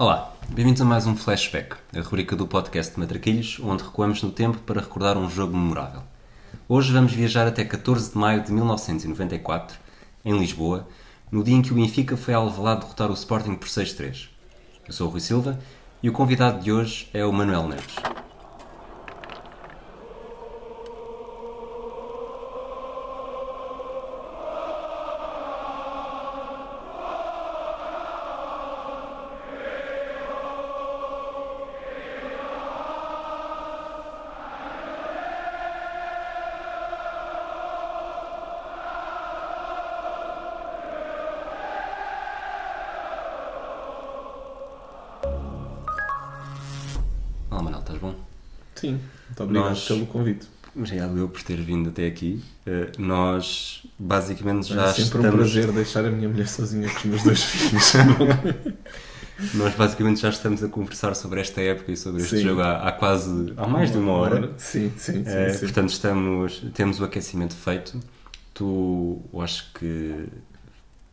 Olá, bem-vindos a mais um Flashback, a rubrica do podcast de Matraquilhos, onde recuamos no tempo para recordar um jogo memorável. Hoje vamos viajar até 14 de maio de 1994, em Lisboa, no dia em que o Benfica foi ao Alvalade derrotar o Sporting por 6-3. Eu sou o Rui Silva e o convidado de hoje é o Manuel Neves. Nós- pelo convite. Obrigado eu por ter vindo até aqui. Eh, nós basicamente já é sempre estamos... um prazer deixar a minha mulher sozinha com os meus dois filhos. Nós basicamente já estamos a conversar sobre esta época e sobre este Sim. jogo há, há quase há mais de uma hora. Sim, sim, sim. Eh, sim. portanto, estamos, temos o aquecimento feito. Tu, acho que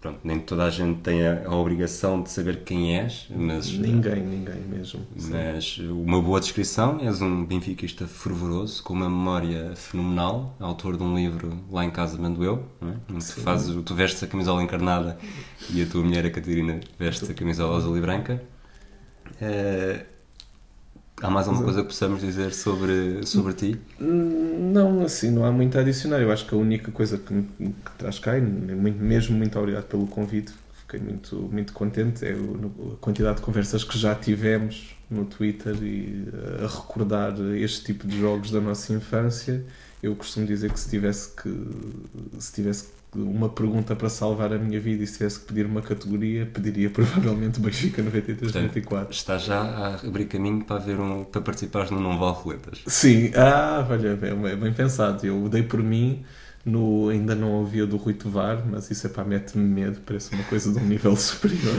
pronto, nem toda a gente tem a, a obrigação de saber quem és, mas, Ninguém, ninguém mesmo. Sim. mas uma boa descrição. És um benfiquista fervoroso, com uma memória fenomenal, autor de um livro lá em casa mando eu, não é? Que tu, fazes, tu vestes a camisola encarnada e a tua mulher, a Catarina, veste a camisola azul e branca. Eh, há mais alguma coisa que possamos dizer sobre, sobre ti? Hum, Não, assim, não há muito a adicionar. Eu acho que a única coisa que me que traz cá, e muito, mesmo muito obrigado pelo convite, fiquei muito, muito contente, é a quantidade de conversas que já tivemos no Twitter e eh, a recordar este tipo de jogos da nossa infância. Eu costumo dizer que se tivesse que se tivesse uma pergunta para salvar a minha vida e se tivesse que pedir uma categoria, pediria provavelmente Benfica 93-94. Estás já a abrir caminho para, ver um, para participares no Não Vale Roletas. Sim, ah, olha, é bem, bem pensado. Eu dei por mim, no, ainda não ouvia do Rui Tovar, mas isso é para mete-me medo, parece uma coisa de um nível superior.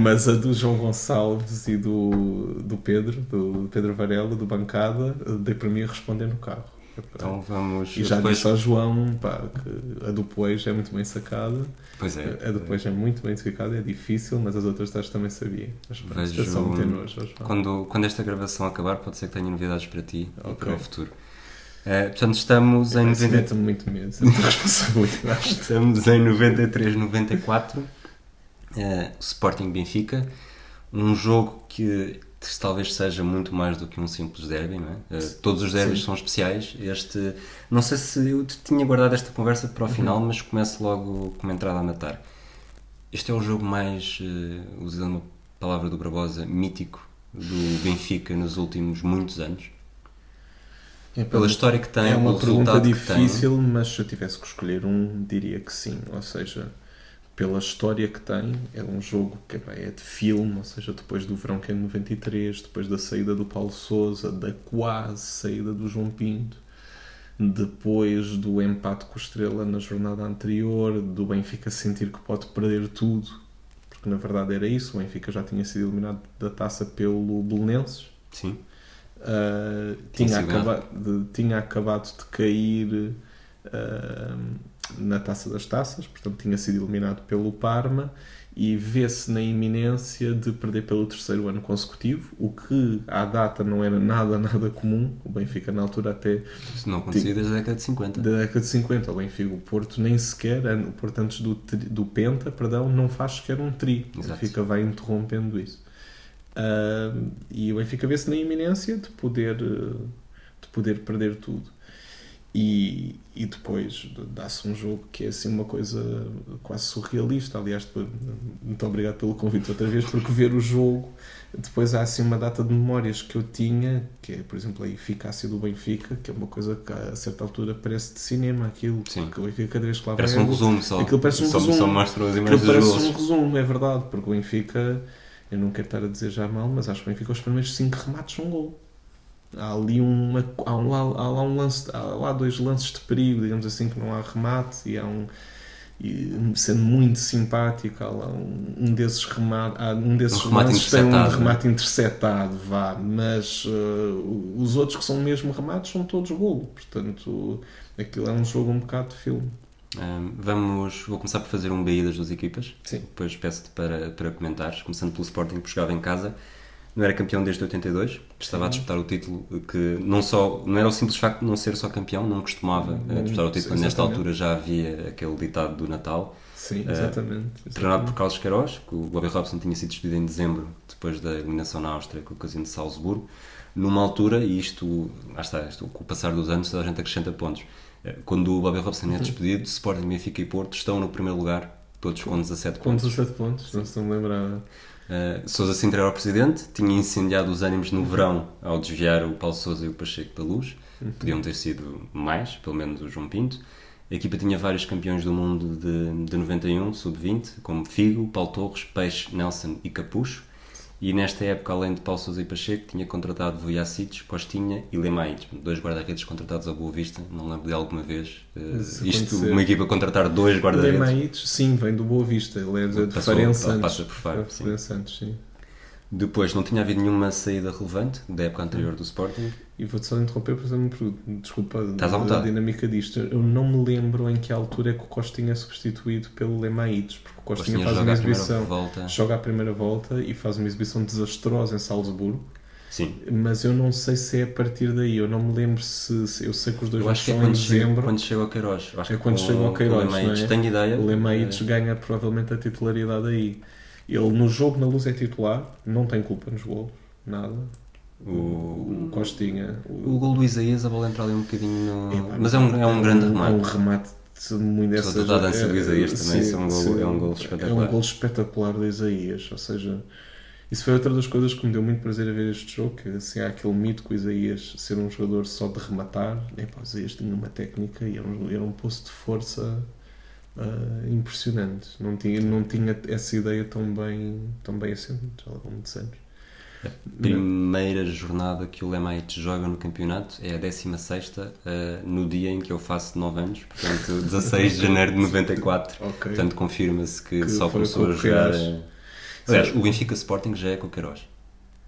mas a do João Gonçalves e do, do Pedro, do Pedro Varela, do Bancada, dei por mim a responder no carro. Então vamos. e já depois- disse ao João pá, que a do Pois é muito bem sacada, Pois é. a do Pois é muito bem sacada, é difícil, mas as outras três também sabia. Mas Vejo- só meter nojo João. Quando, quando esta gravação acabar, pode ser que tenha novidades para ti e Ok. para o futuro. Eh, portanto, estamos em, Isso 90, mete-me muito medo, é responsabilidade. estamos em 93, 94. eh, Sporting Benfica. Um jogo que talvez seja muito mais do que um simples derby, não é? Eh, todos os derbys Sim. são especiais. Este, não sei se eu tinha guardado esta conversa para o Uhum. final, mas começo logo com uma entrada a matar. Este é o jogo mais, eh, usando uma palavra do Barbosa, mítico do Benfica nos últimos muitos anos. É Pela história que tem, é uma pergunta tem. difícil, mas se eu tivesse que escolher um, diria que sim. Ou seja, pela história que tem, é um jogo que bem, é de filme, ou seja, depois do verão que é de 93, depois da saída do Paulo Souza, da quase saída do João Pinto, depois do empate com o Estrela na jornada anterior, do Benfica sentir que pode perder tudo, porque na verdade era isso, o Benfica já tinha sido eliminado da taça pelo Belenenses. Sim. Uh, Tinha tinha, sido acaba- de, tinha acabado de cair uh, na taça das taças, portanto tinha sido eliminado pelo Parma e vê-se na iminência de perder pelo terceiro ano consecutivo, o que à data não era nada, nada comum. O Benfica na altura até Isso não acontecia desde a década de 50. da década de 50, o Benfica, o Porto nem sequer, o Porto antes do, do Penta, perdão, não faz sequer um tri. O Exato. Benfica vai interrompendo isso. Ah, e o Benfica vê-se na iminência de poder, eh, de poder perder tudo. E, e depois dá-se um jogo que é assim uma coisa quase surrealista. Aliás, muito obrigado pelo convite outra vez, porque ver o jogo, depois há assim uma data de memórias que eu tinha, que é, por exemplo, a eficácia do Benfica, que é uma coisa que a certa altura parece de cinema, aquilo Sim. que o Benfica cada vez que lá Parece vai um é- resumo só. Aquilo parece um só, resumo. Só mostram as Aquilo imagens dos parece um resumo, é verdade, porque o Benfica, eu não quero estar a dizer já mal, mas acho que o Benfica os primeiros 5 remates são gol. Há ali uma, há, um, há lá um lance, há lá dois lances de perigo, digamos assim, que não há remate e há um e, sendo muito simpático, há lá um, um desses remates, há um desses Um lances tem um interceptado, remate interceptado, vá, mas uh, os outros que são mesmo remates são todos golo, portanto aquilo é um jogo um bocado de filme. Um, vamos, vou começar por fazer um BI das duas equipas. Sim. Depois peço-te para, para comentares, começando pelo Sporting, que jogava em casa. Não era campeão desde 82, estava a disputar o título que não só não era o simples facto de não ser só campeão, não costumava eh, Não, disputar o título. sim, Nesta exatamente. altura já havia aquele ditado do Natal, Sim, Eh, exatamente. treinado por exatamente. Carlos Queiroz, que o Bobby Robson tinha sido despedido em dezembro, depois da eliminação na Áustria com o casino de Salzburgo, numa altura, e isto, lá está, isto, com o passar dos anos, toda a gente acrescenta pontos. Eh, Quando o Bobby Robson Uhum. é despedido, Sporting, Benfica e Porto estão no primeiro lugar, todos com 17 Com pontos. 17 pontos, não se me lembrava. Uh, Sousa Sintra era o presidente, tinha incendiado os ânimos no verão ao desviar o Paulo Sousa e o Pacheco da luz. Podiam ter sido mais, pelo menos o João Pinto. A equipa tinha vários campeões do mundo de, de 91, sub-20, como Figo, Paulo Torres, Peixe, Nelson e Capucho. E nesta época, além de Paulo Sousa e Pacheco, tinha contratado Vujacic, Costinha e Lemaítes, dois guarda-redes contratados à Boa Vista. Não lembro de alguma vez Isso isto, acontecer. uma equipa contratar dois guarda-redes. Lemaites, sim, vem do Boa Vista. Ele é de Passou- Santos. passa por Faro, É, sim. Santos, sim. Depois, não tinha havido nenhuma saída relevante da época anterior do Sporting. E vou-te só interromper para fazer uma pergunta. Desculpa Estás à da vontade. dinâmica disto. Eu não me lembro em que altura é que o Costinha é substituído pelo Lemaites, porque o Costinha, Costinha faz joga uma exibição. volta. Joga a primeira volta e faz uma exibição desastrosa em Salzburgo, Sim. mas eu não sei se é a partir daí. Eu não me lembro se. se- eu sei que os dois que é são em quando chega, dezembro. quando chega ao Queiroz. É quando chega ao Queiroz, O é? tenho ideia. O Lemaites Eh, ganha provavelmente a titularidade aí. Ele no jogo na luz é titular, não tem culpa nos golos, nada. O, O Costinha. o gol do Isaías, a bola entra ali um bocadinho. no- Epá, Mas é um, é um grande É um remate. remate de muito dessas. toda a dança do é, Isaías também, sim, isso é um gol- é um gol É espetacular. um gol espetacular do Isaías. Ou seja, isso foi outra das coisas que me deu muito prazer a ver este jogo. Que assim, há aquele mito que o Isaías ser um jogador só de rematar. Epá, o Isaías tinha uma técnica e era um, era um poço de força ah, impressionante. Não tinha, não tinha essa ideia tão bem, tão bem assente há muitos anos. Primeira jornada que o Lemaites joga no campeonato é a 16 eh, no dia em que eu faço 9 anos, portanto 16 de janeiro de 94. Ok. Portanto confirma-se que, Que só começou com a o jogar. Eh, Aliás, o Benfica Sporting já é com o Queiroz.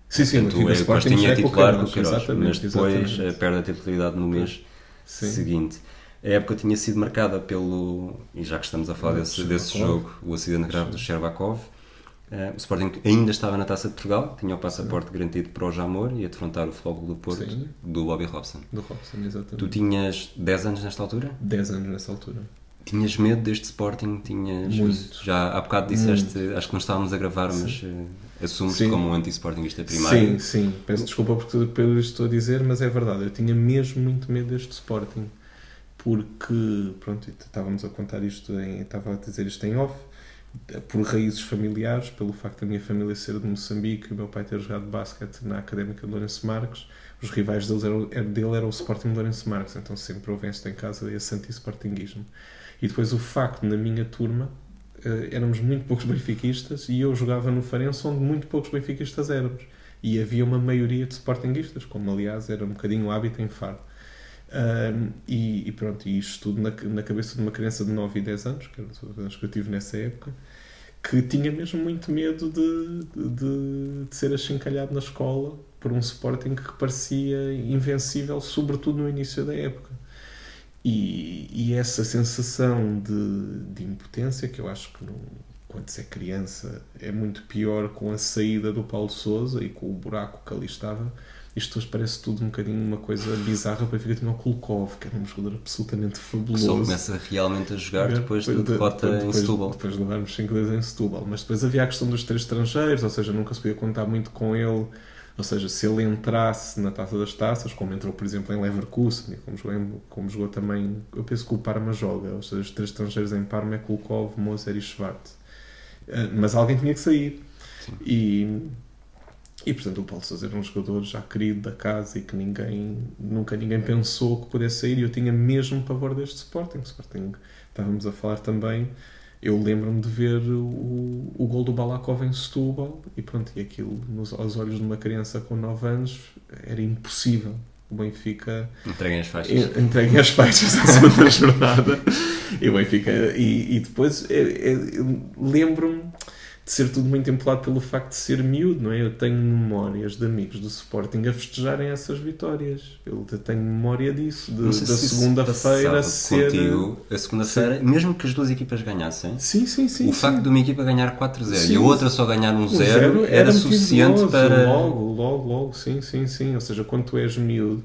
sim, sim, Portanto, o é, Sporting Costinha já é é o titular com o Queiroz, mas depois exatamente. eh, perde a titularidade no mês Sim. seguinte. A época tinha sido marcada pelo, e já que estamos a falar desse, desse jogo, o acidente grave do Sherbakov. Eh, o Sporting ainda estava na Taça de Portugal, tinha o passaporte garantido para o Jamor e a defrontar o Flóculo do Porto Sim. do Bobby Robson. Do Robson, exatamente. Tu tinhas 10 anos nesta altura? 10 anos nessa altura. Tinhas medo deste Sporting? Tinhas, Muito. Já há bocado disseste, acho que não estávamos a gravar, mas eh, assumes Sim. como um anti-Sportingista primário. Sim, sim. Peço desculpa por tudo pelo que estou a dizer, mas é verdade. Eu tinha mesmo muito medo deste Sporting. Porque, pronto, estávamos a contar isto, em, estava a dizer isto em off, por raízes familiares, pelo facto da minha família ser de Moçambique o meu pai ter jogado basquete na Académica de Lourenço Marques, os rivais deles eram, era- dele o Sporting de Lourenço Marques, então sempre houve esta em casa esse anti-sportinguismo. E depois o facto, na minha turma, eh, éramos muito poucos benfiquistas e eu jogava no Farense onde muito poucos benfiquistas éramos. E havia uma maioria de sportinguistas, como aliás era um bocadinho hábito em Faro. Ahm, e, e pronto, e isto tudo na, na cabeça de uma criança de 9 e 10 anos, que anos que eu tive nessa época, que tinha mesmo muito medo de, de, de ser achincalhado na escola por um Sporting que parecia invencível, sobretudo no início da época. E, e essa sensação de, de impotência, que eu acho que não, quando se é criança é muito pior com a saída do Paulo Souza e com o buraco que ali estava, isto hoje parece tudo um bocadinho uma coisa bizarra para ficar tinha o Kulkov, que era um jogador absolutamente Que fabuloso. só começa realmente a jogar depois da de- derrota em depois- Setúbal. Depois de levarmos 5 2 em Setúbal. Mas depois havia a questão dos três estrangeiros, ou seja, nunca se podia contar muito com ele. Ou seja, se ele entrasse na taça das taças, como entrou, por exemplo, em Leverkusen, como jogou, em- como jogou também, eu penso que o Parma joga, ou seja, os três estrangeiros em Parma é Kulkov, Moser e Schwartz. Ah, Mas alguém tinha que sair. E, e, portanto, o Paulo Sousa era um jogador já querido da casa e que ninguém, nunca ninguém pensou que pudesse sair. E eu tinha mesmo pavor deste Sporting. Sporting, estávamos a falar também. Eu lembro-me de ver o, o gol do Balakov em Setúbal e pronto, e aquilo nos, aos olhos de uma criança com 9 anos era impossível. O Benfica Entreguem as faixas. en- entreguem as faixas à segunda jornada e o Benfica e, e depois é- é- lembro-me de ser tudo muito empolado pelo facto de ser miúdo, não é? Eu tenho memórias de amigos do Sporting a festejarem essas vitórias. Eu tenho memória disso, de, da segunda-feira ser. Contigo, a segunda-feira, mesmo que as duas equipas ganhassem, sim, sim, sim, o sim. facto de uma equipa ganhar 4-0 e a outra só ganhar 1-0 um era, era suficiente para. Logo, logo, logo, sim, sim, sim. Ou seja, quando tu és miúdo.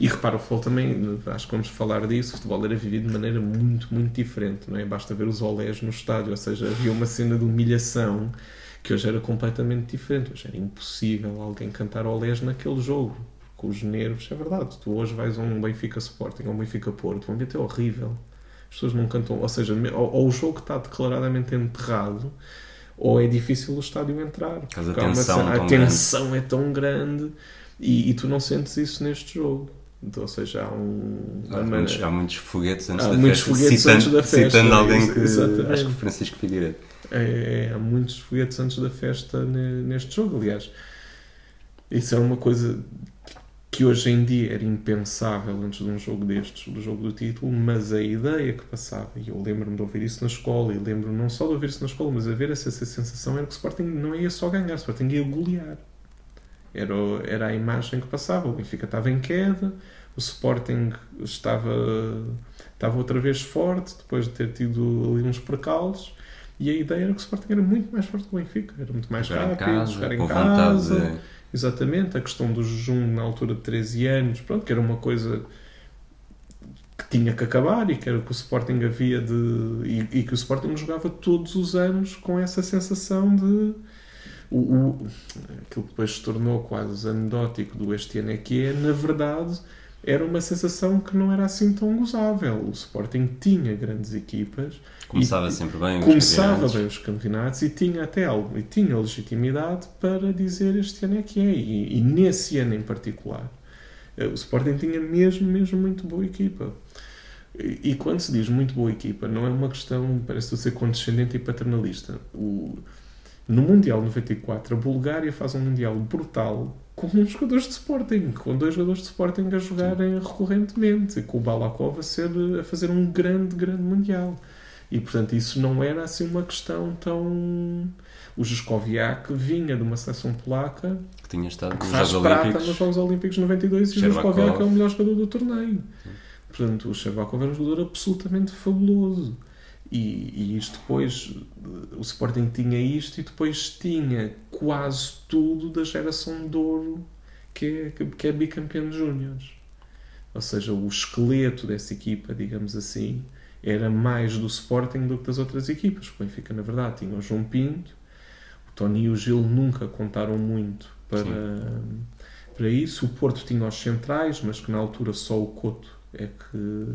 E repara, o futebol também, acho que vamos falar disso, o futebol era vivido de maneira muito, muito diferente, não é? Basta ver os olés no estádio, ou seja, havia uma cena de humilhação que hoje era completamente diferente. Hoje era impossível alguém cantar olés naquele jogo. Com os nervos, é verdade. Tu hoje vais a um Benfica Sporting ou um Benfica Porto, vão ver é horrível. As pessoas não cantam. Ou seja, ou, ou o jogo está declaradamente enterrado, ou é difícil o estádio entrar. A tensão, uma, a tensão é tão grande e, e, tu não sentes isso neste jogo. Então, ou seja, há um. Há, muitos, há muitos foguetes antes há da muitos festa. Foguetes citando, antes da festa, citando alguém que. Exatamente. Acho que Francisco Figueiredo. É, é, há muitos foguetes antes da festa neste jogo, aliás. Isso é uma coisa que hoje em dia era impensável antes de um jogo destes, do jogo do título, mas a ideia que passava, e eu lembro-me de ouvir isso na escola, e lembro não só de ouvir isso na escola, mas a ver essa, essa sensação, era que o Sporting não ia só ganhar, o Sporting ia golear. Era, era a imagem que passava. O Benfica estava em queda, o Sporting estava, estava outra vez forte, depois de ter tido ali uns percalços, e a ideia era que o Sporting era muito mais forte que o Benfica, era muito mais jogar rápido, em casa, jogar em casa. de- Exatamente, a questão do jejum na altura de 13 anos, pronto, que era uma coisa que tinha que acabar e que era o que o Sporting havia de. e, e que o Sporting jogava todos os anos com essa sensação de. O, o, aquilo que depois se tornou quase anedótico do este ano é que é, na verdade, era uma sensação que não era assim tão gozável. O Sporting tinha grandes equipas, Começava E- sempre bem. os começava campeonatos. bem os campeonatos e tinha até algo, e tinha legitimidade para dizer este ano é que é. E, e nesse ano em particular, eh, o Sporting tinha mesmo, mesmo muito boa equipa. E, e quando se diz muito boa equipa, não é uma questão, parece ser condescendente e paternalista. O, no Mundial 94, a Bulgária faz um Mundial brutal com uns jogadores de Sporting, com dois jogadores de Sporting a jogarem recorrentemente, e com o Balakov a, ser, a fazer um grande, grande Mundial. E, portanto, isso não era assim uma questão tão... O Juskoviak vinha de uma seleção polaca Que tinha estado que nos faz Jogos prata Olímpicos. nos Jogos Olímpicos de 92 e o. Juskoviak é o melhor jogador do torneio. Portanto, o Sherbakov era um jogador absolutamente fabuloso. E, e isto depois, o Sporting tinha isto e depois tinha quase tudo da geração de ouro que é, que é bicampeão de júniores. Ou seja, o esqueleto dessa equipa, digamos assim, era mais do Sporting do que das outras equipas. O Benfica, na verdade, tinha o João Pinto, o Tony e o Gil nunca contaram muito para, para isso. O Porto tinha os centrais, mas que na altura só o Couto é que,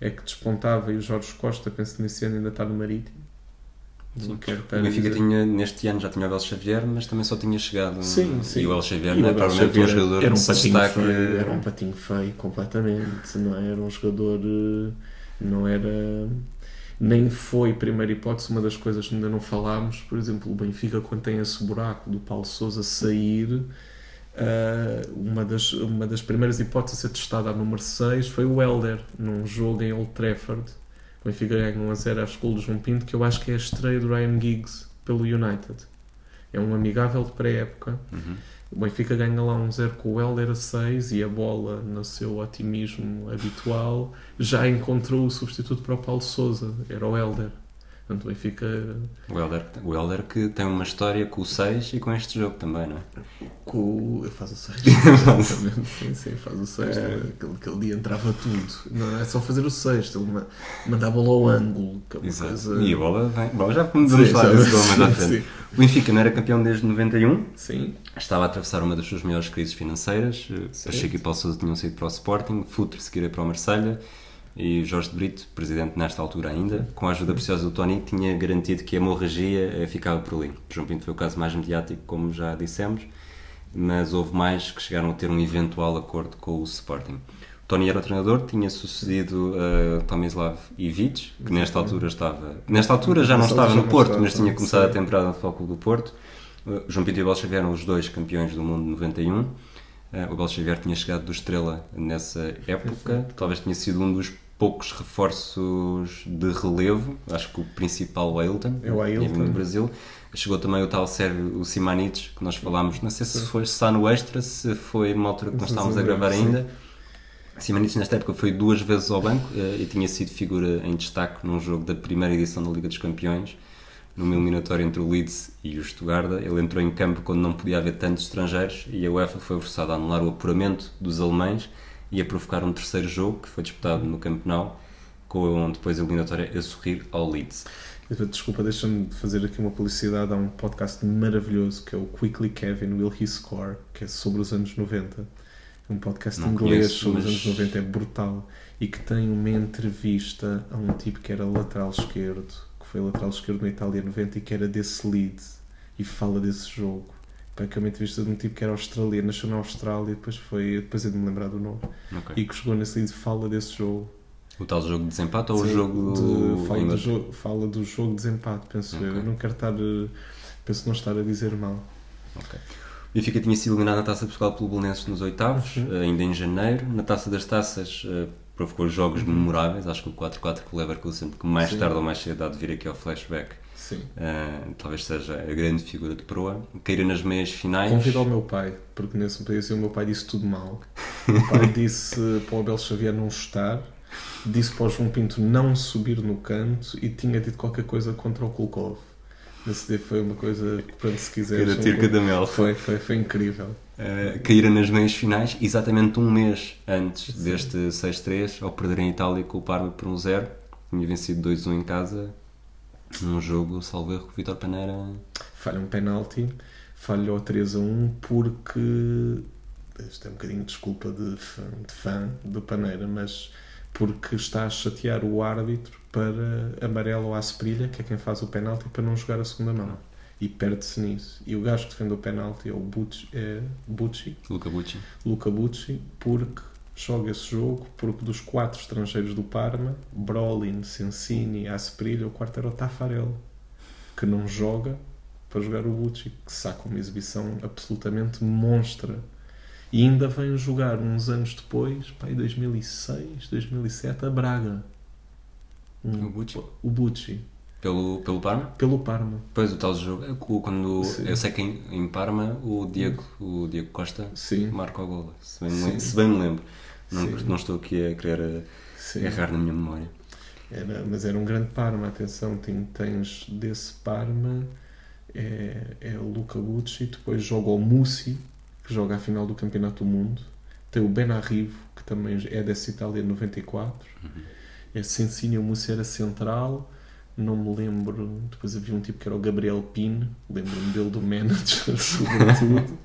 é que despontava e o Jorge Costa, penso que nesse ano ainda está no Marítimo. Sim. O Benfica dizer- tinha, neste ano já tinha o El Xavier, mas também só tinha chegado. Sim, sim. E o El Xavier não é provavelmente um jogador era um patinho destaca. feio, era um patinho feio completamente, não é? Era um jogador, eh, não era nem foi primeira hipótese, uma das coisas que ainda não falámos, por exemplo, o Benfica quando tem esse buraco do Paulo Sousa sair, eh, uma, das, uma das primeiras hipóteses a ser testada a número 6 foi o Helder, num jogo em Old Trafford. O Benfica ganha 1 a 0 à escola do João Pinto, que eu acho que é a estreia do Ryan Giggs pelo United. É um amigável de pré-época. Uhum. O Benfica ganha lá um 0 com o Helder a 6 e a bola, no seu otimismo habitual, já encontrou o substituto para o Paulo Souza. Era o Helder. Portanto, o Benfica O Helder, o Helder que tem uma história com o 6 e com este jogo também, não é? com o... faz o 6. Exatamente. sim, sim, faz o 6. Aquele, aquele dia entrava tudo. Não é só fazer o 6. Ele ma- mandava a bola ao ângulo. Que é uma Exato. coisa... E a bola vem. Bom, já vamos Sim, falar desse gol mais à frente. O Benfica não era campeão desde 91, Sim, estava a atravessar uma das suas maiores crises financeiras. Pacheco e Paulo Sousa tinham saído para o Sporting, Futre seguira para o Marselha e Jorge de Brito, presidente nesta altura ainda, com a ajuda preciosa do Tony, tinha garantido que a hemorragia eh, ficava por ali. João Pinto foi o caso mais mediático, como já dissemos, mas houve mais que chegaram a ter um eventual acordo com o Sporting. O Tony era o treinador, tinha sucedido a Tomislav Ivic, que nesta altura estava. Nesta altura já não estava no Porto, mas tinha começado a temporada no Futebol Clube do Porto. Uh, João Pinto e o Abel Xavier eram os dois campeões do mundo de 91. Uh, o Abel Xavier tinha chegado do Estrela nessa época, talvez tinha sido um dos poucos reforços de relevo. Acho que o principal o Ailton, É o Ailton. do Brasil. Chegou também o tal Sérgio o Simanides, que nós falámos, não sei se foi se está no extra, se foi numa altura que nós estávamos a gravar ainda. Simanides nesta época foi duas vezes ao banco eh, e tinha sido figura em destaque num jogo da primeira edição da Liga dos Campeões, numa eliminatória entre o Leeds e o Stuttgart. Ele entrou em campo quando não podia haver tantos estrangeiros e a UEFA foi forçada a anular o apuramento dos alemães e a provocar um terceiro jogo que foi disputado no Camp Nou, com depois a eliminatória a sorrir ao Leeds. Desculpa, deixa-me fazer aqui uma publicidade a um podcast maravilhoso que é o Quickly Kevin Will He Score, que é sobre os anos 90. É um podcast Não inglês conheço, sobre os mas- anos 90, é brutal. E que tem uma entrevista a um tipo que era lateral esquerdo, que foi lateral esquerdo na Itália 90 e que era desse Leeds. E fala desse jogo. Pá, que é uma entrevista de um tipo que era australiano, nasceu na Austrália, depois foi, depois é de me lembrar do nome. Ok. E que jogou nesse Leeds fala desse jogo. O tal jogo de desempate ou o Sim, jogo de- fala, em- do jogo, fala do jogo de desempate, penso eu. Ok. Eu não quero estar. eh, Penso não estar a dizer mal. Ok. O Benfica tinha sido eliminado na Taça de Portugal pelo Belenenses nos oitavos, Uhum. eh, ainda em janeiro. Na Taça das Taças eh, provocou jogos memoráveis, acho que o 4-4 com o Leverkusen, que mais Sim. tarde ou mais cedo há de vir aqui ao flashback, Sim. eh, talvez seja a grande figura de proa. Caíra nas meias finais. Convido ao meu pai, porque nesse país o meu pai disse tudo mal. O meu pai disse para o Abel Xavier não chutar, disse para o João Pinto não subir no canto e tinha dito qualquer coisa contra o Kulkov. Esse dia foi uma coisa, pronto, se quiseres. Cada tirca da mel. Foi, foi, foi incrível. Uh, caíram nas meias finais, exatamente um mês antes deste 6-3, ao perder em Itália com o Parma por 1-0. Tinha vencido 2-1 em casa, num jogo, salvo erro, que o Vitor Paneira. falha um penalti, falhou 3 a 1 porque isto é um bocadinho de desculpa de fã, de fã do Paneira, mas porque está a chatear o árbitro para amarelo ou Asprilha, que é quem faz o penalti, para não jogar a segunda mão. E perde-se nisso. E o gajo que defende o penalti é o Bucci, é Bucci, Luca Bucci. Luca Bucci, porque joga esse jogo, porque dos quatro estrangeiros do Parma, Brolin, Sensini, Asprilha, o quarto era o Tafarel, que não joga para jogar o Bucci, que saca uma exibição absolutamente monstra. E ainda vem jogar uns anos depois, pá, em 2006, 2007, a Braga. Um- O Bucci? O Bucci, Pelo, pelo Parma? pelo Parma. Depois o tal jogo, quando, Sim. eu sei que em, em Parma o Diego, o Diego Costa Sim, marca o gol, se bem, me se bem me lembro. Não, não estou aqui a querer sim. errar na minha memória. Era, mas era um grande Parma, atenção, tens desse Parma é, é o Luca Bucci, depois joga o Mussi, que joga a final do Campeonato do Mundo, tem o Benarrivo, que também é dessa Itália 94, é Sensini, o Mussi era central, não me lembro, depois havia um tipo que era o Gabriel Pino, lembro-me dele do manager, sobretudo,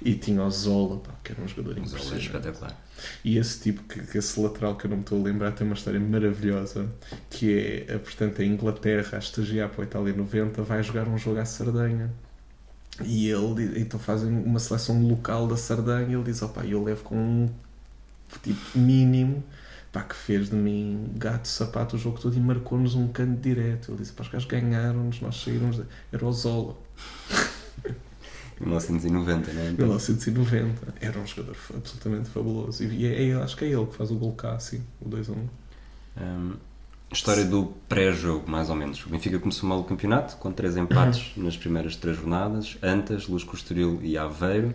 e tinha o Zola, pá, que era um jogador é impressionante. espetacular. E esse tipo, que, que esse lateral que eu não me estou a lembrar, tem uma história maravilhosa, que é, a, portanto, a Inglaterra a estagiar para a Itália 90, vai jogar um jogo à Sardenha. E ele, então fazem uma seleção local da Sardenha, e ele diz, opá, eu levo com um tipo mínimo, pá, que fez de mim gato, sapato o jogo todo e marcou-nos um canto direto. Ele disse, pá, os gajos ganharam-nos, nós saímos, era o Zola. 1990, não é? Então, 1990. Era um jogador absolutamente fabuloso. E é, é- acho que é ele que faz o gol cá, assim, o 2 a 1. Hum, história do pré-jogo, mais ou menos. O Benfica começou mal o campeonato, com três empates nas primeiras três jornadas. Antas, Luz Costoril e Aveiro.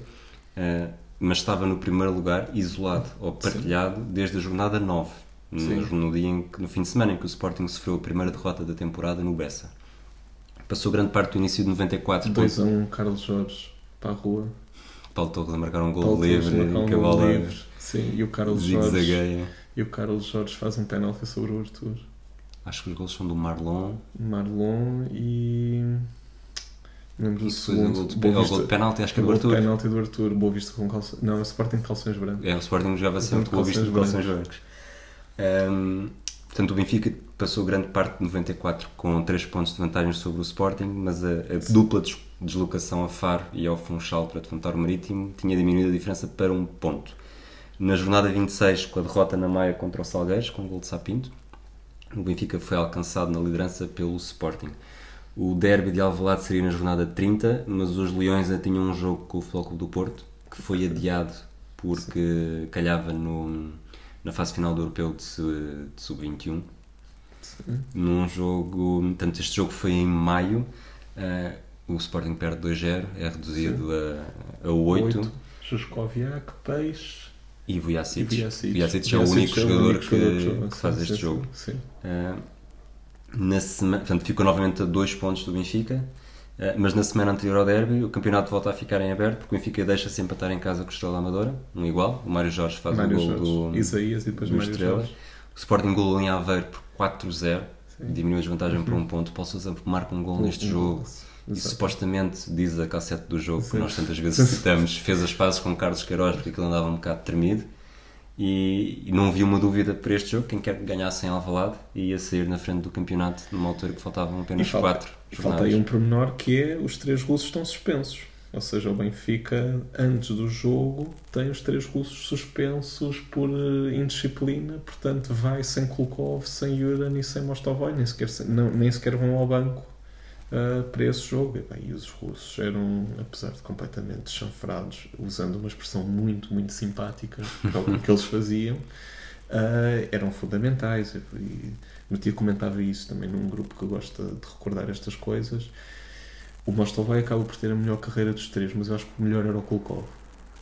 eh, mas estava no primeiro lugar, isolado ou partilhado, desde a jornada 9. Sim. No, no dia em no fim de semana em que o Sporting sofreu a primeira derrota da temporada no Bessa. Passou grande parte do início de 94 com 2 a 1, Carlos Jorge para a rua. Paulo Torres a marcar um gol Paulo livre, um gol livre. Sim, e o Carlos Jorge, e o Carlos Jorge faz um penalti sobre o Arthur. Acho que os gols são do Marlon. Marlon e. Lembro do o segundo. gol de, Boa é o Vista- gol de penalti, acho que é o do Arthur. penalti do Arthur. Boa Vista com calções. Não, é o Sporting de calções brancos. É, o Sporting jogava sempre com o visto de calções brancos. Ahm, portanto, o Benfica passou grande parte de 94 com 3 pontos de vantagem sobre o Sporting, mas a, a dupla des- deslocação a Faro e ao Funchal para defrontar o Marítimo tinha diminuído a diferença para um ponto. Na jornada 26, com a derrota na Maia contra o Salgueiros, com o gol de Sapinto, o Benfica foi alcançado na liderança pelo Sporting. O derby de Alvalade seria na jornada 30, mas os Leões ainda tinham um jogo com o Flóculo do Porto, que foi adiado porque calhava no, na fase final do Europeu de, de Sub-21. Num jogo. Portanto, este jogo foi em maio. eh, o Sporting perde 2-0, é reduzido a, a 8. Juskoviak, Peixe E Vujacic. Vujacic. É o único é jogador que, jogador que faz este jogo. Sim. Uh, na semana, portanto, ficou novamente a dois pontos do Benfica, uh, mas na semana anterior ao derby o campeonato volta a ficar em aberto porque o Benfica deixa-se empatar em casa com o Estrela Amadora, um igual. O Mário Jorge faz Mário o gol do, Isaías e depois do Mário Estrela. Jorge. O Sporting golou em Aveiro por 4-0, Sim. Uhum. diminuiu a desvantagem por um ponto. Paulo Sousa marca um gol neste jogo. E Exato. supostamente, diz a cassete do jogo, que Sim. nós tantas vezes citamos, fez as pazes com Carlos Queiroz porque aquilo andava um bocado tremido. E, e não havia uma dúvida para este jogo, quem quer que ganhasse em Alvalade ia sair na frente do campeonato numa altura que faltavam apenas E falta- 4 E falta aí um pormenor que é os três russos estão suspensos. Ou seja, o Benfica, antes do jogo, tem os três russos suspensos por eh, indisciplina, portanto vai sem Kulkov, sem Yuran e sem Mostovoy, nem sequer, não, nem sequer vão ao banco eh, para esse jogo. E, bem, e os russos eram, apesar de completamente chanfrados, usando uma expressão muito, muito simpática, que é o que eles faziam, eh, eram fundamentais. E, meu tio comentava isso também num grupo que gosta de recordar estas coisas. O Mostovai acaba por ter a melhor carreira dos três, mas eu acho que o melhor era o Kulkov.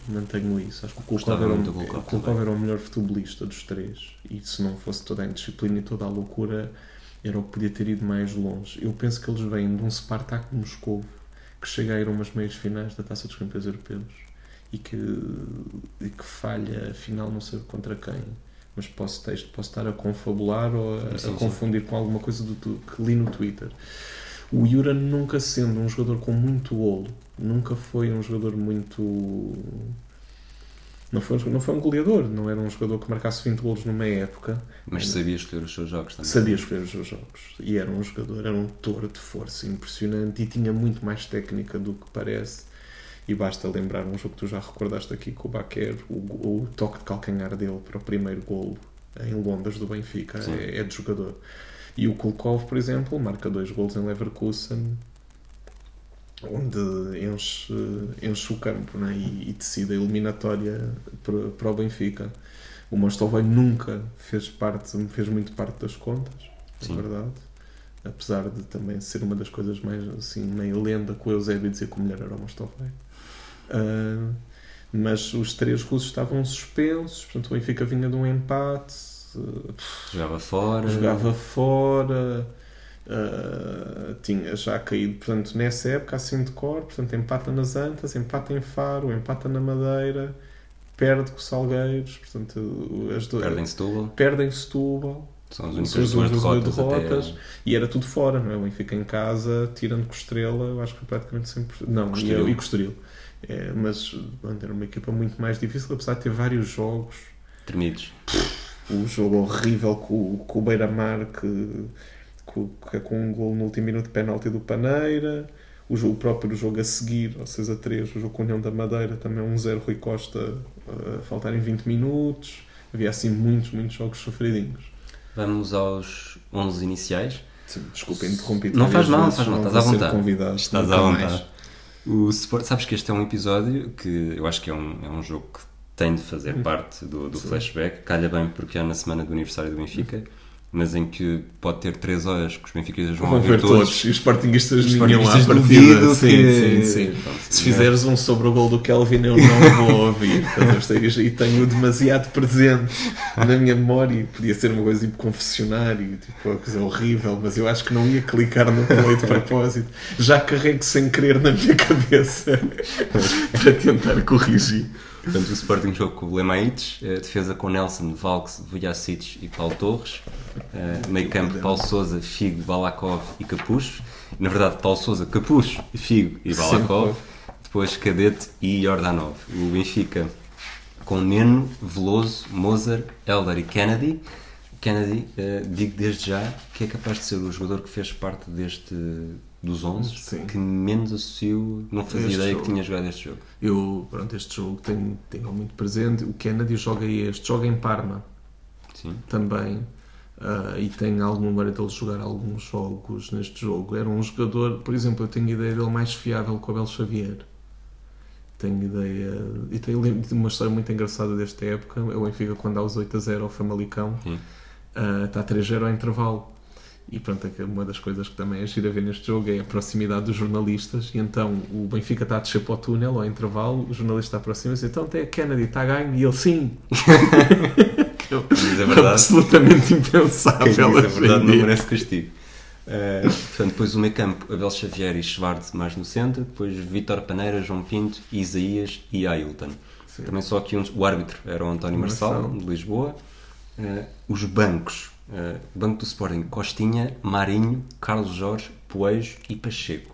Mantenho isso. Acho que o Kulkov, era, Kulkov era o melhor futebolista dos três. E se não fosse toda a indisciplina e toda a loucura, era o que podia ter ido mais longe. Eu penso que eles vêm de um Spartak de Moscou que chega a ir a umas meias finais da Taça dos Campeões Europeus e que, e que falha a final não sei contra quem. Mas posso, texto, posso estar a confabular ou a, Sim, a sim. confundir com alguma coisa do, que li no Twitter. O Yura nunca sendo um jogador com muito olo, nunca foi um jogador muito. Não foi, não foi um goleador, não era um jogador que marcasse 20 golos numa época, Mas sabia escolher os seus jogos também. sabia escolher os seus jogos. E era um jogador, era um touro de força impressionante e tinha muito mais técnica do que parece. E basta lembrar um jogo que tu já recordaste aqui com o Baquer, o, o toque de calcanhar dele para o primeiro golo em Londres do Benfica, é, é de jogador. E o Kulkov, por exemplo, marca dois golos em Leverkusen, onde enche, enche o campo né? e, e decide a eliminatória para, para o Benfica. O Mostovoi nunca fez parte, fez muito parte das contas, Sim. é verdade. Apesar de também ser uma das coisas mais assim, meio lenda com o Eusébio dizer que o melhor era o Mostovoi. Ah, mas os três russos estavam suspensos, portanto o Benfica vinha de um empate, ah, Jogava fora. jogava fora, ah, tinha já caído, portanto, nessa época, assim de cor, portanto, empata nas Antas, empata em Faro, empata na Madeira, perde com o Salgueiros, portanto, as duas, Perdem Setúbal. perdem Setúbal, São as únicas as duas derrotas. derrotas. até- e era tudo fora, não é? O Benfica em casa, tirando com Estrela, eu acho que praticamente sempre. Não, e, e. É, mas era uma equipa muito mais difícil, apesar de ter vários jogos Tremidos. o jogo horrível com, o- com o Beira-Mar que, com, que é com um gol no último minuto de penalti do Paneira o, jogo, o próprio jogo a seguir ao 6 a 3 o jogo com a União da Madeira também um 0 Rui Costa uh, a faltarem 20 minutos. Havia assim muitos, muitos jogos sofridinhos. Vamos aos 11 iniciais. Sim, desculpa, interrompi Não faz mal, não faz mal, estás à vontade. convidado, Estás à vontade. O Sport, sabes que este é um episódio que eu acho que é um, é um jogo que tem de fazer parte do, do flashback. Calha bem porque é na semana do aniversário do Benfica, mas em que pode ter 3 horas que os benfiquistas vão, Vão ver todos. E os Sportingistas Os nenhum à partida. Sim, que- sim, sim. Pronto, Se né? fizeres um sobre o gol do Kelvin, eu não vou ouvir. E tenho demasiado presente na minha memória. Podia ser uma coisa tipo confessionário, tipo uma coisa horrível, mas eu acho que não ia clicar no play de propósito. Já carrego sem querer na minha cabeça para tentar corrigir. Portanto, o Sporting jogou com o Lemaites, eh, defesa com Nelson, Valks, Vujacic e Paulo Torres, eh, meio campo Paulo Souza, Figo, Balakov e Capucho. Na verdade, Paulo Souza, Capucho, Figo e Balakov. Depois Cadete e Jordanov. O Benfica com Neno, Veloso, Mozart, Elder e Kennedy. Kennedy, eh, digo desde já que é capaz de ser o jogador que fez parte deste dos 11 Sim. que menos associo, não fazia Este ideia jogo. que tinha jogado este jogo. Eu, pronto, este jogo tenho, tenho muito presente. O Kennedy joga este, joga em Parma. Sim. também ah, e tenho alguma memória dele jogar alguns jogos neste jogo. Era um jogador, por exemplo, eu tenho a ideia dele mais fiável que o Abel Xavier. tenho ideia. E tenho uma história muito engraçada desta época. O Benfica, quando dá os 8 a 0 ao Famalicão, Sim. ah, está 3-0 ao intervalo. E pronto, é uma das coisas que também é gira ver neste jogo é a proximidade dos jornalistas. E então o Benfica está a descer para o túnel ao intervalo, o jornalista aproxima-se, então até Kennedy está a ganho, e ele sim. É verdade. Absolutamente Quem impensável. diz a hoje em verdade não merece castigo. Eh, portanto, depois o meio campo, Abel Xavier e Schwartz mais no centro, depois Vítor Paneira, João Pinto, Isaías e Ailton. Sim. Também só aqui uns, o árbitro era o António Marçal, de Lisboa. Eh, os bancos, eh, Banco do Sporting, Costinha, Marinho, Carlos Jorge, Poejo e Pacheco.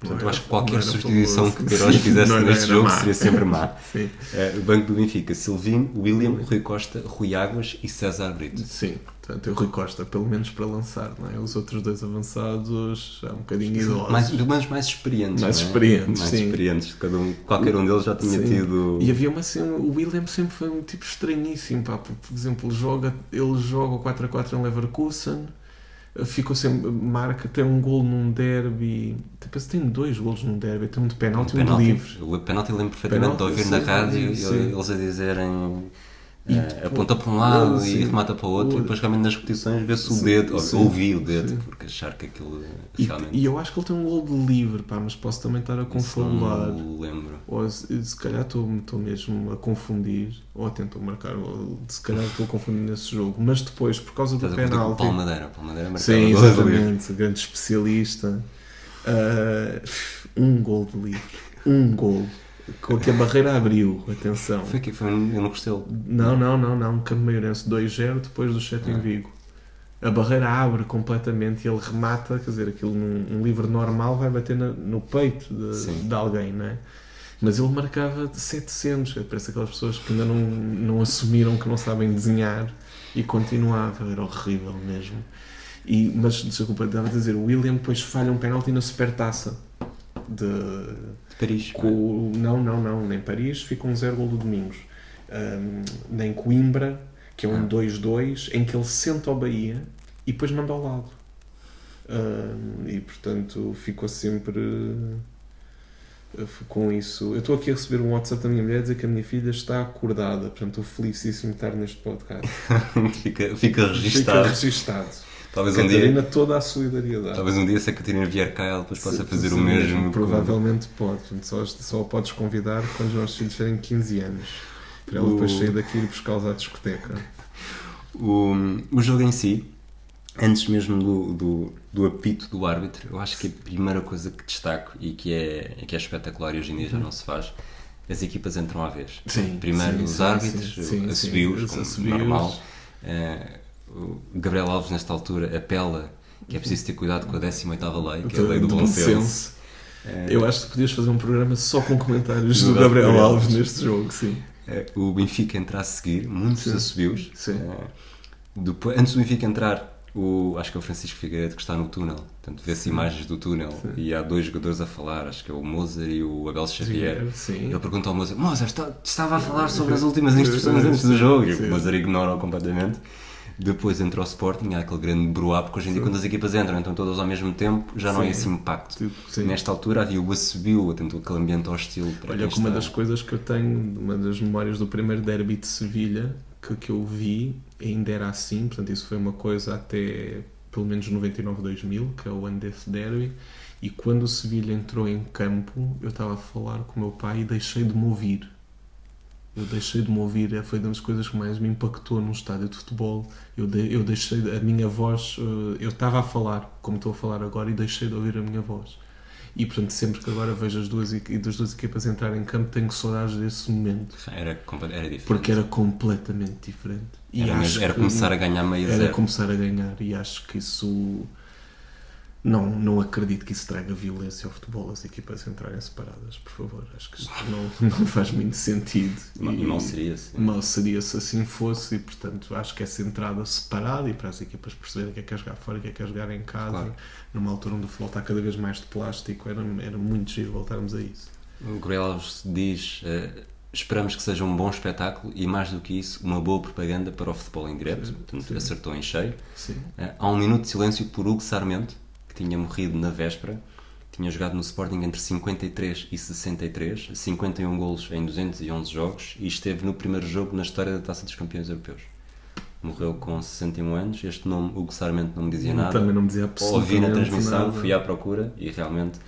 Portanto, eu acho que qualquer substituição que Queiroz fizesse neste jogo má. seria sempre má. Sim. Eh, o Banco do Benfica, Silvino, William, Rui Costa, Rui Águas e César Brito. Sim, portanto, o Rui Costa, pelo menos para lançar, não é? Os outros dois avançados, já um bocadinho idosos. Mais, pelo menos mais experientes. Mais é? experientes, mais sim. experientes. Cada um, qualquer um deles já tinha Sim. tido. E havia uma cena, o William sempre foi um tipo estranhíssimo, pá. Por, exemplo, ele joga, ele joga o 4 a 4 em Leverkusen, ficou sempre, marca, tem um gol num derby, depois tem dois golos num derby, tem um de penalti e um de livre. O penalti lembro perfeitamente Penalti, de ouvir na sim, rádio sim. eles a dizerem. Depois- aponta para um lado e remata para o outro, O- e depois realmente nas repetições vê-se o Sim, dedo, ou- ouvi o dedo, Sim. porque achar que aquilo E, realmente. e eu acho que ele tem um gol de livre, pá, mas posso também estar a confabular. não lembro. Ou se, se calhar estou estou mesmo a confundir, ou tentou marcar, ou se calhar estou a confundir nesse jogo. Mas depois, por causa do Estás a confundir com penalti. Palmadeira. Palmadeira marcava Sim, exatamente, grande especialista. Ah, um gol de livre. Um gol. Com que a barreira abriu, atenção. Foi que foi, um- eu não. Não, não, não, não. Campo Maiorense 2-0 depois do 7 Ah. em Vigo. A barreira abre completamente e ele remata, quer dizer, aquilo num um livre normal vai bater na- no peito de, de alguém, não é? Mas ele marcava de 700, parece aquelas pessoas que ainda não, não assumiram que não sabem desenhar e continuava, era horrível mesmo. E, mas, desculpa, estava a dizer, o William depois falha um penalti na supertaça de, Paris. com, o- não, não, não, nem Paris, fica um 0 gol do Domingos. Ahm, nem Coimbra, que é um Ah. 2-2, em que ele senta ao Bahia e depois manda ao lado. Ahm, e portanto ficou sempre eh, com isso. Eu estou aqui a receber um WhatsApp da minha mulher a dizer que a minha filha está acordada, portanto estou felicíssimo de estar neste podcast. fica, fica Fica registado. Talvez um dia. Catarina, toda a solidariedade. Talvez um dia se a Catarina vier cá, ela depois possa fazer o mesmo. com- Provavelmente pode. Só, só a podes convidar quando os nossos filhos tiverem 15 anos. Para ela O- depois sair daqui e ir buscá-los à discoteca. O, o jogo em si, antes mesmo do, do, do apito do árbitro, eu acho que a primeira coisa que destaco e que é, que é espetacular e hoje em dia já não se faz, as equipas entram à vez. Sim, Primeiro sim, os árbitros, sim, como assobios. normal. Eh, o Gabriel Alves, nesta altura, apela que é preciso ter cuidado com a 18ª lei, que é a lei do bom senso. Eh, Eu acho que podias fazer um programa só com comentários Do do Gabriel Gabriel Alves Alves. neste jogo, sim. Eh, o Benfica entra a seguir, muitos Sim. assobios. Sim. Depois, antes do Benfica entrar, o, acho que é o Francisco Figueiredo que está no túnel. Portanto, vê-se imagens do túnel Sim. e há dois jogadores a falar, acho que é o Mozart e o Abel Xavier. Sim. Ele pergunta ao Mozart: Mozart, está- estava a falar sobre as últimas instruções antes do jogo. E Sim. o Mozart ignora-o completamente. Depois entra o Sporting, há aquele grande bruá, porque hoje em dia, quando as equipas entram, então todas ao mesmo tempo, já não é Sim. esse impacto. Sim. Nesta altura havia o assobio, portanto, aquele ambiente hostil. Para Olha, uma está- das coisas que eu tenho, uma das memórias do primeiro derby de Sevilha que, que eu vi, ainda era assim, portanto, isso foi uma coisa até pelo menos 99-2000, que é o ano desse derby. E quando o Sevilha entrou em campo, eu estava a falar com o meu pai e deixei de me ouvir. Eu deixei de me ouvir, é, foi uma das coisas que mais me impactou num estádio de futebol. Eu, de- eu deixei, de- a minha voz, eh, eu estava a falar, como estou a falar agora, e deixei de ouvir a minha voz. E portanto, sempre que agora vejo as duas, das duas equipas entrarem em campo, tenho saudades desse momento. Era, era diferente. Porque era completamente diferente. E Era, mesmo- era que começar a ganhar meio era zero. começar a ganhar. E acho que isso. Não, não acredito que isso traga violência ao futebol, as equipas entrarem separadas, por favor. Acho que isto não, não faz muito sentido. Mal- Mal seria assim. Mal seria se assim fosse, e portanto acho que essa entrada separada e para as equipas perceberem o que é que é jogar fora e o que é que é jogar em casa, Claro. numa altura onde o futebol está cada vez mais de plástico, era, era muito giro voltarmos a isso. O Gabriel Alves diz: eh, esperamos que seja um bom espetáculo e, mais do que isso, uma boa propaganda para o futebol em. Sim, Portanto, sim. acertou em cheio. Sim. Eh, há um minuto de silêncio por Hugo Sarmento, tinha morrido na véspera. tinha jogado no Sporting entre 53 e 63, 51 golos em 211 jogos e esteve no primeiro jogo na história da Taça dos Campeões Europeus. Morreu com 61 anos. Este nome, Hugo Sarmento, não me dizia nada. Também não me dizia Ouvi na absolutamente transmissão, nada. fui à procura e realmente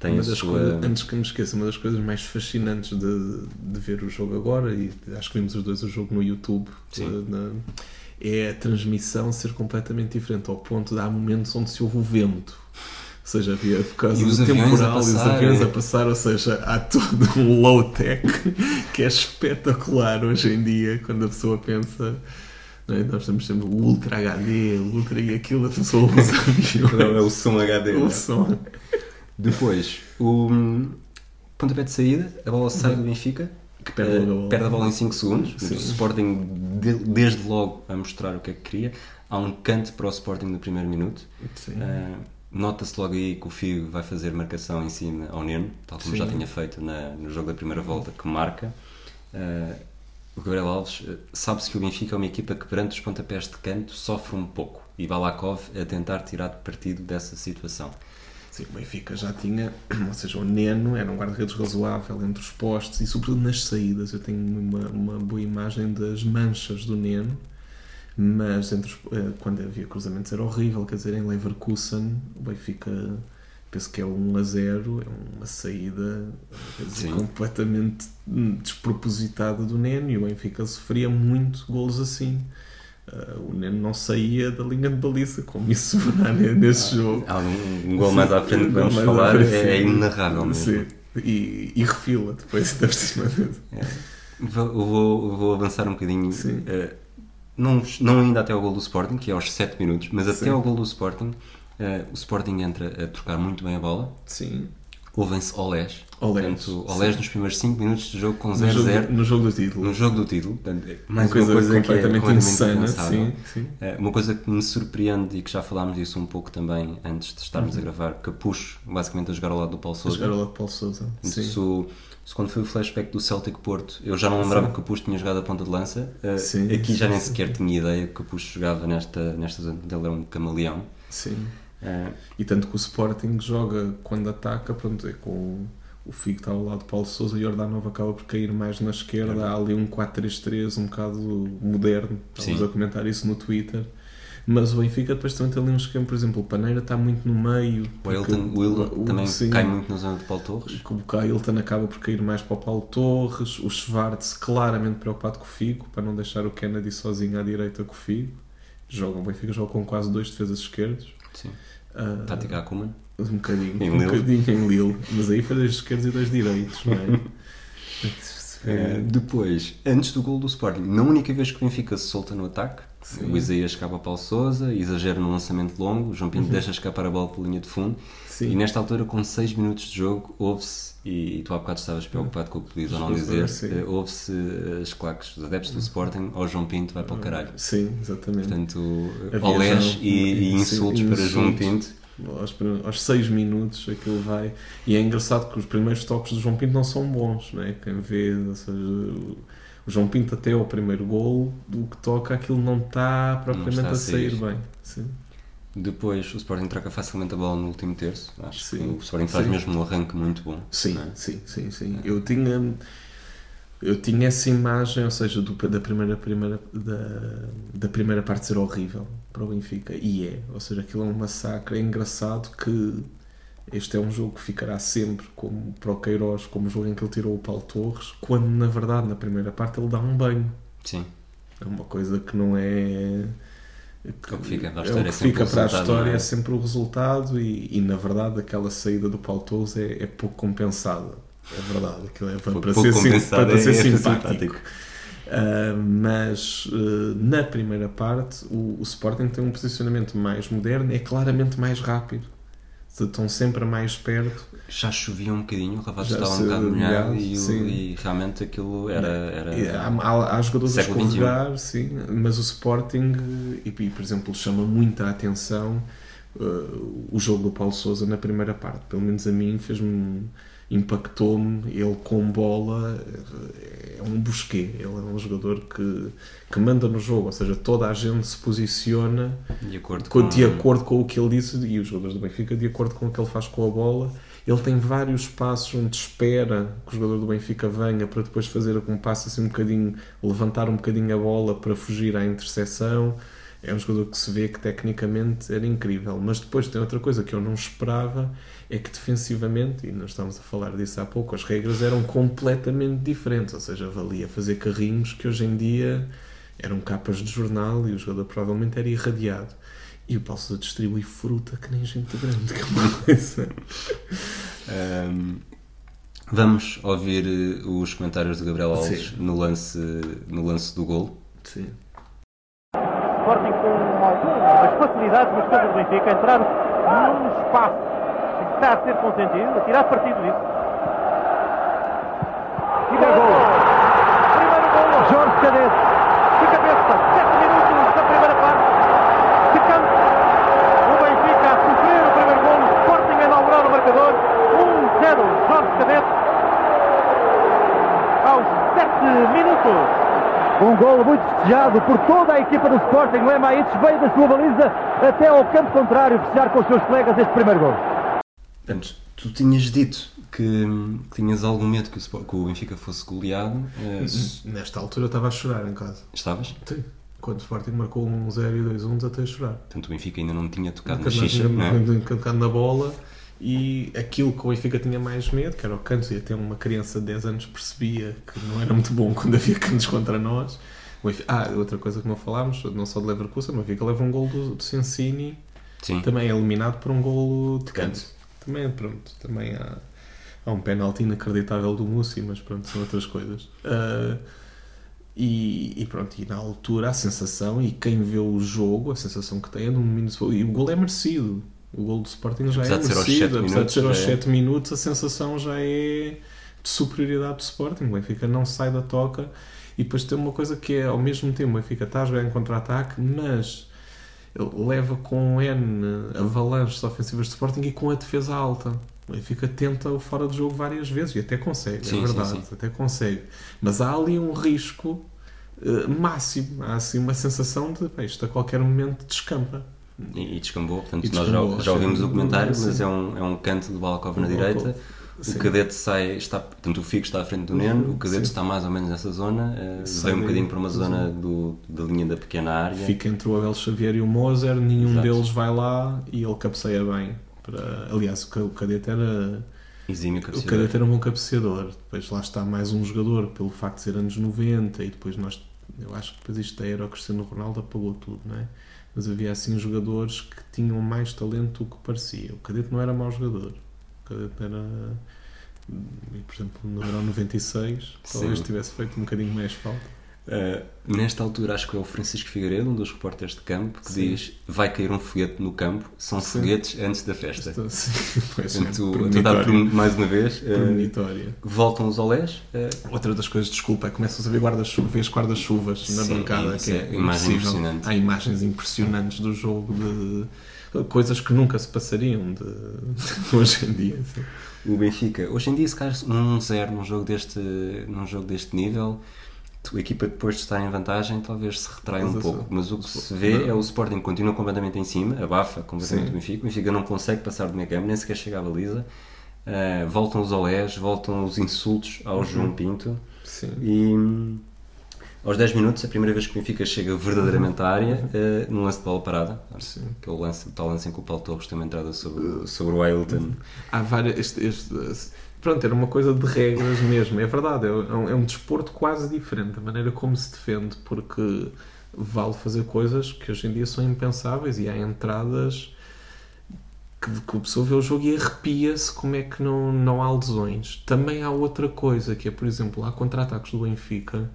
tem Uma a das sua. coisas, antes que me esqueça, uma das coisas mais fascinantes de, de ver o jogo agora, e acho que vimos os dois o jogo no YouTube, Sim. na- é a transmissão ser completamente diferente, ao ponto de há momentos onde se ouve o vento. Ou seja, havia por causa do temporal e os aviões é. a passar, ou seja, há todo um low-tech que é espetacular hoje em dia, quando a pessoa pensa. é? Nós temos sempre o Ultra HD, o Ultra e aquilo, a pessoa usa aviões. Não, é o som HD. O não é? som. Depois, o hum, pontapé de saída, a bola sai do Benfica, Que perde eh, logo a bola. perde a bola em 5 segundos. Sim. O Sporting, de- desde logo, a mostrar o que é que queria. Há um canto para o Sporting no primeiro minuto. Eh, Nota-se logo aí que o Figo vai fazer marcação em cima ao Neno, tal como Sim. já tinha feito na- no jogo da primeira volta, que marca. Eh, o Gabriel Alves, eh, sabe-se que o Benfica é uma equipa que, perante os pontapés de canto, sofre um pouco. E Balakov a tentar tirar partido dessa situação. Sim, o Benfica já tinha, ou seja, o Neno era um guarda-redes razoável entre os postes e, sobretudo, nas saídas. Eu tenho uma, uma boa imagem das manchas do Neno, mas entre os- eh, quando havia cruzamentos era horrível. Quer dizer, em Leverkusen, o Benfica, penso que é 1 a 0, é uma saída dizer, completamente hum, despropositada do Neno e o Benfica sofria muito golos assim. Eh, o Neno não saía da linha de baliza, como isso verá ne- nesse jogo. Há um, um gol mais à frente que vamos falar, frente, é, é sim. inarrável mesmo. Sim. E, e refila depois por cima disso. É. Vou, vou, vou avançar um bocadinho. Sim. eh, não, não ainda até ao gol do Sporting, que é aos 7 minutos, mas até Sim. ao gol do Sporting, eh, o Sporting entra a trocar muito bem a bola. Sim. Ouvem-se olés. Olés, Portanto, olés sim. nos primeiros 5 minutos de jogo com No jogo, 0-0 no jogo do título. no jogo do título. Portanto, é uma mais coisa, uma coisa que é completamente completamente insana. Sim, sim. Eh, Uma coisa que me surpreende e que já falámos disso um pouco também antes de estarmos a gravar, Capucho, basicamente a jogar ao lado do Paulo A Sousa. jogar ao lado de Paulo Souza. Se, Sim. quando foi o flashback do Celtic Porto, eu já não lembrava que o Capucho tinha jogado a ponta de lança. Uh, Sim, aqui já sim, nem sim. sequer tinha ideia que o Capucho jogava nesta, nesta zona. Ele é um camaleão. Sim. Uh, E tanto que o Sporting joga quando ataca, pronto, é com o- Figo está ao lado de Paulo Souza e o Jordanov acaba por cair mais na esquerda. Há ali um 4-3-3 um bocado moderno. Estávamos Sim. a comentar isso no Twitter. Mas o Benfica depois também tem ali um esquema, por exemplo, o Paneira está muito no meio. o Wilton, o também sim. cai muito na zona de Paulo Torres. O Kailton acaba por cair mais para o Paulo Torres, o Schwartz claramente preocupado com o Figo, para não deixar o Kennedy sozinho à direita com o Figo. Jogam, o Benfica joga com quase dois defesas esquerdos. Sim. Ah, Tática Akuman. um bocadinho, Em um Lille. bocadinho em Lille, mas aí foi dois esquerdos e dois direitos, não é? Uh, depois, antes do gol do Sporting, na única vez que o Benfica se solta no ataque, Sim. o Isaías escapa a Paulo Sousa, exagera no lançamento longo, o João Uhum. Pinto deixa escapar a bola pela linha de fundo. Sim. E nesta altura, com 6 minutos de jogo, ouve-se, e, tu há bocado estavas preocupado com o que podias ou não dizer, Sim. eh, ouve-se eh, as claques dos adeptos do Sporting, ao João Pinto vai para o caralho. Sim, exatamente. Portanto, olés e, e sim, insultos para insultos. João Pinto. Aos, aos seis minutos aquilo vai. E é engraçado que os primeiros toques do João Pinto não são bons, não é? Quem vê, ou seja, o João Pinto até ao primeiro gol, do que toca, aquilo não está propriamente está a a sair sair. bem. Sim. Depois, o Sporting troca facilmente a bola no último terço. Acho Sim. que o Sporting faz Sim. mesmo um arranque muito bom. Sim, não é? sim, sim, sim. Eu tinha eu tinha essa imagem, ou seja, do- da primeira primeira da, da primeira parte ser horrível para o Benfica e é, ou seja, aquilo é um massacre. É engraçado que este é um jogo que ficará sempre como para o Queiroz, como o jogo em que ele tirou o Paulo Torres, quando na verdade na primeira parte ele dá um banho. Sim. É uma coisa que não é. É o que fica para a é história, que é sempre para a resultado, história é? é sempre o resultado e, e, na verdade aquela saída do Paulo Torres é, é pouco compensada. É verdade, aquilo é para, Pouco- para pouco ser, para, ser é- simpático. Ah, mas ah, na primeira parte o, o Sporting tem um posicionamento mais moderno, é claramente mais rápido. Estão sempre mais perto. Já chovia um bocadinho, o Ravato Já estava um bocado molhado e, e realmente aquilo era. era Há, há, há jogadores a escorregar, sim, mas o Sporting, e, e, por exemplo, chama muita atenção uh, o jogo do Paulo Souza na primeira parte. Pelo menos a mim fez-me impactou-me. Ele com bola é um busquê. Ele é um jogador que, que manda no jogo, ou seja, toda a gente se posiciona de acordo com- com. de acordo com o que ele disse e os jogadores do Benfica de acordo com o que ele faz com a bola ele tem vários passos onde espera que o jogador do Benfica venha para depois fazer um passo assim um bocadinho, levantar um bocadinho a bola para fugir à interseção. É um jogador que se vê que tecnicamente era incrível, mas depois tem outra coisa que eu não esperava, é que defensivamente, e nós estávamos a falar disso há pouco, as regras eram completamente diferentes, ou seja, valia fazer carrinhos que hoje em dia eram capas de jornal e o jogador provavelmente era irradiado. E o Paulo Sousa distribui fruta que nem gente grande, que é uma coisa. Um, vamos ouvir eh, os comentários de Gabriel Alves Sim. no lance, no lance do gol. Sim. Sporting com algumas facilidades nas coisas do Benfica, entrar num espaço está a ser consentido, a tirar partido disso. Gol. Primeiro gol, Jorge Cadete. De cabeça, 7 minutos da primeira parte. De campo, o Benfica a sofrer o primeiro gol, o Sporting a inaugurar o marcador. 1-0, Jorge Cadete. Aos 7 minutos. Um gol muito festejado por toda a equipa do Sporting. O Emaítes veio da sua baliza até ao campo contrário festejar com os seus colegas este primeiro gol. Portanto, tu tinhas dito que, que tinhas algum medo que o, Sport- que o Benfica fosse goleado. eh, Nesta altura eu estava a chorar em casa. Estavas? Sim. Quando o Sporting marcou um 0 e 2 1 desatei a chorar. Portanto, o Benfica ainda não tinha tocado na mais xixa. tinha não é? nunca tocado na bola e aquilo que o Benfica tinha mais medo, que era o Cantos, e até uma criança de 10 anos percebia que não era muito bom quando havia Cantos contra nós. O Benfica- ah, outra coisa que não falámos, não só de Leverkusen, mas o Benfica leva um gol do, do Sensini, Sim. também é eliminado por um gol de De Cantos. Também, pronto, também há, há um penalti inacreditável do Mussi, mas pronto, são outras coisas. Ah, e, e pronto, e na altura a sensação, e quem vê o jogo, a sensação que tem é de um minuto. E o gol é merecido. O gol do Sporting já Apesar é merecido. Apesar de ser aos minutos, já é. 7 minutos, a sensação já é de superioridade do Sporting. O Benfica não sai da toca. E depois tem uma coisa que é, ao mesmo tempo, o Benfica está a jogar em contra-ataque, mas leva com N avalanches ofensivas de Sporting e com a defesa alta. O Benfica tenta o fora de jogo várias vezes e até consegue, Sim, é sim, verdade, sim. até consegue. Mas há ali um risco eh, máximo, há assim uma sensação de "Pá, isto a qualquer momento descampa. E, e descambou. Portanto, E nós descambou, já, já ouvimos sim. o comentário, Sim. mas é um, é um canto do Balakov na direita. O cadete sai, está, portanto, o Figo está à frente do Neno, o cadete Sim. está mais ou menos nessa zona, eh, Sai vem um bocadinho para uma zona do, da linha da pequena área. Fica entre o Abel Xavier e o Moser, nenhum Exato. deles vai lá e ele cabeceia bem. Para... Aliás, o ca- o cadete era. Exímio O cabeceador. cadete era um bom cabeceador. Depois lá está mais um jogador, pelo facto de ser anos 90, e depois nós. Eu acho que depois isto da era o Cristiano Ronaldo apagou tudo, não é? Mas havia assim jogadores que tinham mais talento do que parecia. O cadete não era mau jogador. E, Por exemplo, no Euro 96, talvez Sim. tivesse feito um bocadinho mais falta. Uh, nesta altura acho que é o Francisco Figueiredo, um dos repórteres de campo, que Sim. diz vai cair um foguete no campo, são Sim. foguetes antes da festa. Esta- sim, é, Portanto, tu, dá mais uma vez, uh, voltam os olés, uh, Outra das coisas, desculpa, é que começas a ver guarda-chuva, vês guarda-chuvas na bancada, que é, é impossível. Há imagens impressionantes do jogo de coisas que nunca se passariam de, hoje em dia. assim. o Benfica. Hoje em dia, se calhar um 0 num jogo deste, num jogo deste nível, a equipa depois de estar em vantagem talvez se retrai um Mas, pouco. assim, Mas o que se vê não. é o Sporting continua completamente em cima, abafa completamente o Benfica. O Benfica não consegue passar do meio campo, nem sequer chega à baliza. Uh, voltam os olés, voltam os insultos ao Uhum. João Pinto. Sim. E aos 10 minutos, a primeira vez que o Benfica chega verdadeiramente à área, eh, num lance de bola parada, Sim. que é o, lance, tal lance em que o Paulo Torres tem uma entrada sobre, sobre o Ailton. Há várias. Este, este- pronto, era uma coisa de regras mesmo, é verdade. É um, é um desporto quase diferente, a maneira como se defende, porque vale fazer coisas que hoje em dia são impensáveis e há entradas que, que a pessoa vê o jogo e arrepia-se como é que não, não há lesões. Também há outra coisa, que é, por exemplo, há contra-ataques do Benfica,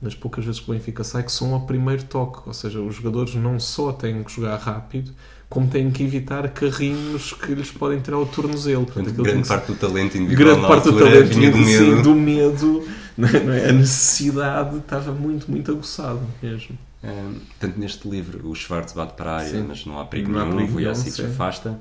nas poucas vezes que o Benfica sai, que são ao primeiro toque. Ou seja, os jogadores não só têm que jogar rápido, como têm que evitar carrinhos que lhes podem tirar o tornozelo. Portanto, grande que parte do talento individual grande parte do talento vinha do sim, medo. do medo, não é? É? a necessidade estava muito, muito aguçada mesmo. Hum, portanto, neste livro, o Schwartz bate para a área, Sim. mas não há perigo Não nenhum, o nenhum, se sim. afasta.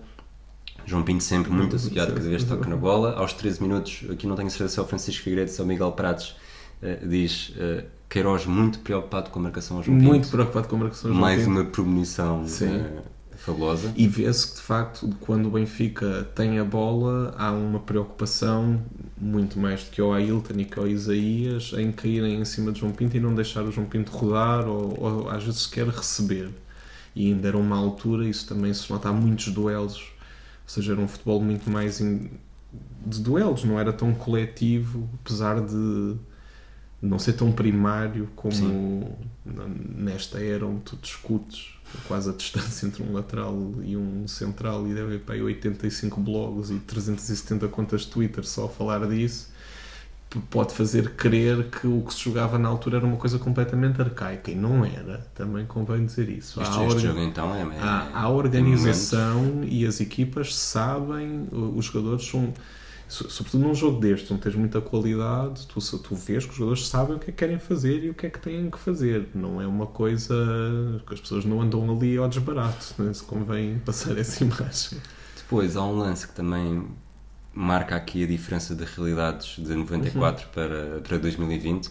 João Pinto sempre muito associado, Sim. cada vez toca na bola. Aos 13 minutos, aqui não tenho certeza se é o Francisco Figueiredo, se é o Miguel Pratos, eh, diz eh, Queiroz muito preocupado com a marcação ao João Pinto. Muito preocupado com a marcação de João Mais Pinto. uma premonição eh, fabulosa. E vê-se que, de facto, quando o Benfica tem a bola, há uma preocupação, muito mais do que ao Ailton e que ao Isaías, em caírem em cima de João Pinto e não deixar o João Pinto rodar ou, ou às vezes sequer receber. E ainda era uma altura, isso também se nota, há muitos duelos, ou seja, era um futebol muito mais in- de duelos, não era tão coletivo, apesar de não ser tão primário como Sim. nesta era onde tu discutes quase a distância entre um lateral e um central e deve haver para aí 85 blogs e 370 contas Twitter só a falar disso pode fazer crer que o que se jogava na altura era uma coisa completamente arcaica e não era, também convém dizer isso Este, Há este orga- jogo então é. é Há, há organização e as equipas sabem, os jogadores são, sobretudo num jogo deste, onde tens muita qualidade, tu, tu vês que os jogadores sabem o que é que querem fazer e o que é que têm que fazer. Não é uma coisa que as pessoas não andam ali ao desbarato, né? se convém passar essa imagem. Depois há um lance que também marca aqui a diferença de realidades de 94 Uhum. para, para 2020.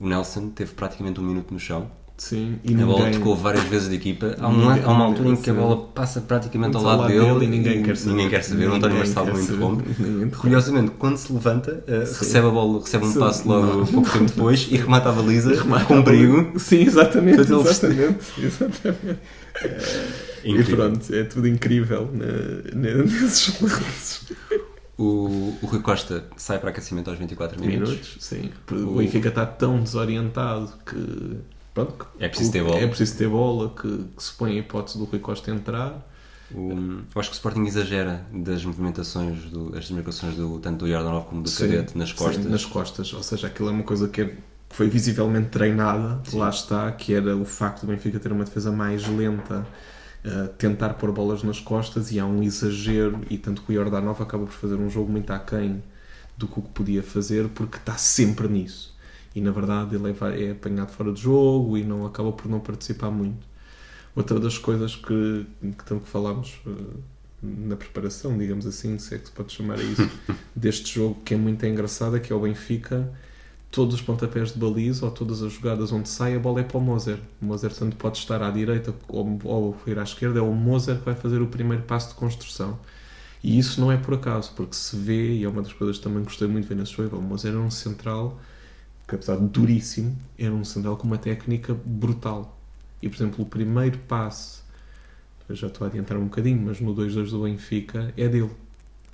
O Nelson teve praticamente um minuto no chão. Sim, e A bola tocou várias vezes de equipa. Há, um, Ninguém- há uma altura em que a bola passa praticamente ao Muito lado dele, e ninguém quer saber. Ninguém quer saber. O António Ninguém Marcelo quer não interrompe. Curiosamente, quando se levanta, Sim. recebe a bola, recebe um Sim. passo logo Não. pouco tempo depois e remata a baliza Remata com a perigo. Sim, exatamente. Exatamente. exatamente. E Incrível. pronto, é tudo incrível na- na- nesses lances. O, o Rui Costa sai para aquecimento aos 24 minutos. Minutos, sim. O O- Benfica está tão desorientado que. Pronto, É preciso ter bola. É preciso ter bola, que, que se põe a hipótese do Rui Costa entrar. O- eu acho que o Sporting exagera das movimentações, do, as desmarcações do, tanto do Jordanov como do Sim, Cadete nas sim, costas. nas costas. Ou seja, aquilo é uma coisa que, é- que foi visivelmente treinada, lá está, que era o facto do Benfica ter uma defesa mais lenta, eh, tentar pôr bolas nas costas e há um exagero, e tanto que o Jordanov acaba por fazer um jogo muito aquém do que o que podia fazer, porque está sempre nisso. E na verdade ele é, é apanhado fora de jogo e não acaba por não participar muito. Outra das coisas que, que tanto falámos eh, na preparação, digamos assim, se é que se pode chamar a isso, deste jogo que é muito engraçado, é que é o Benfica, todos os pontapés de baliza ou todas as jogadas onde sai, a bola é para o Moser. O Moser tanto pode estar à direita ou, ou ir à esquerda, é o Moser que vai fazer o primeiro passo de construção. E isso não é por acaso, porque se vê, e é uma das coisas que também gostei muito de ver nesse jogo, o Moser era um central que apesar de duríssimo, era um central com uma técnica brutal. E, por exemplo, o primeiro passe, já estou a adiantar um bocadinho, mas no 2-2 do Benfica é dele.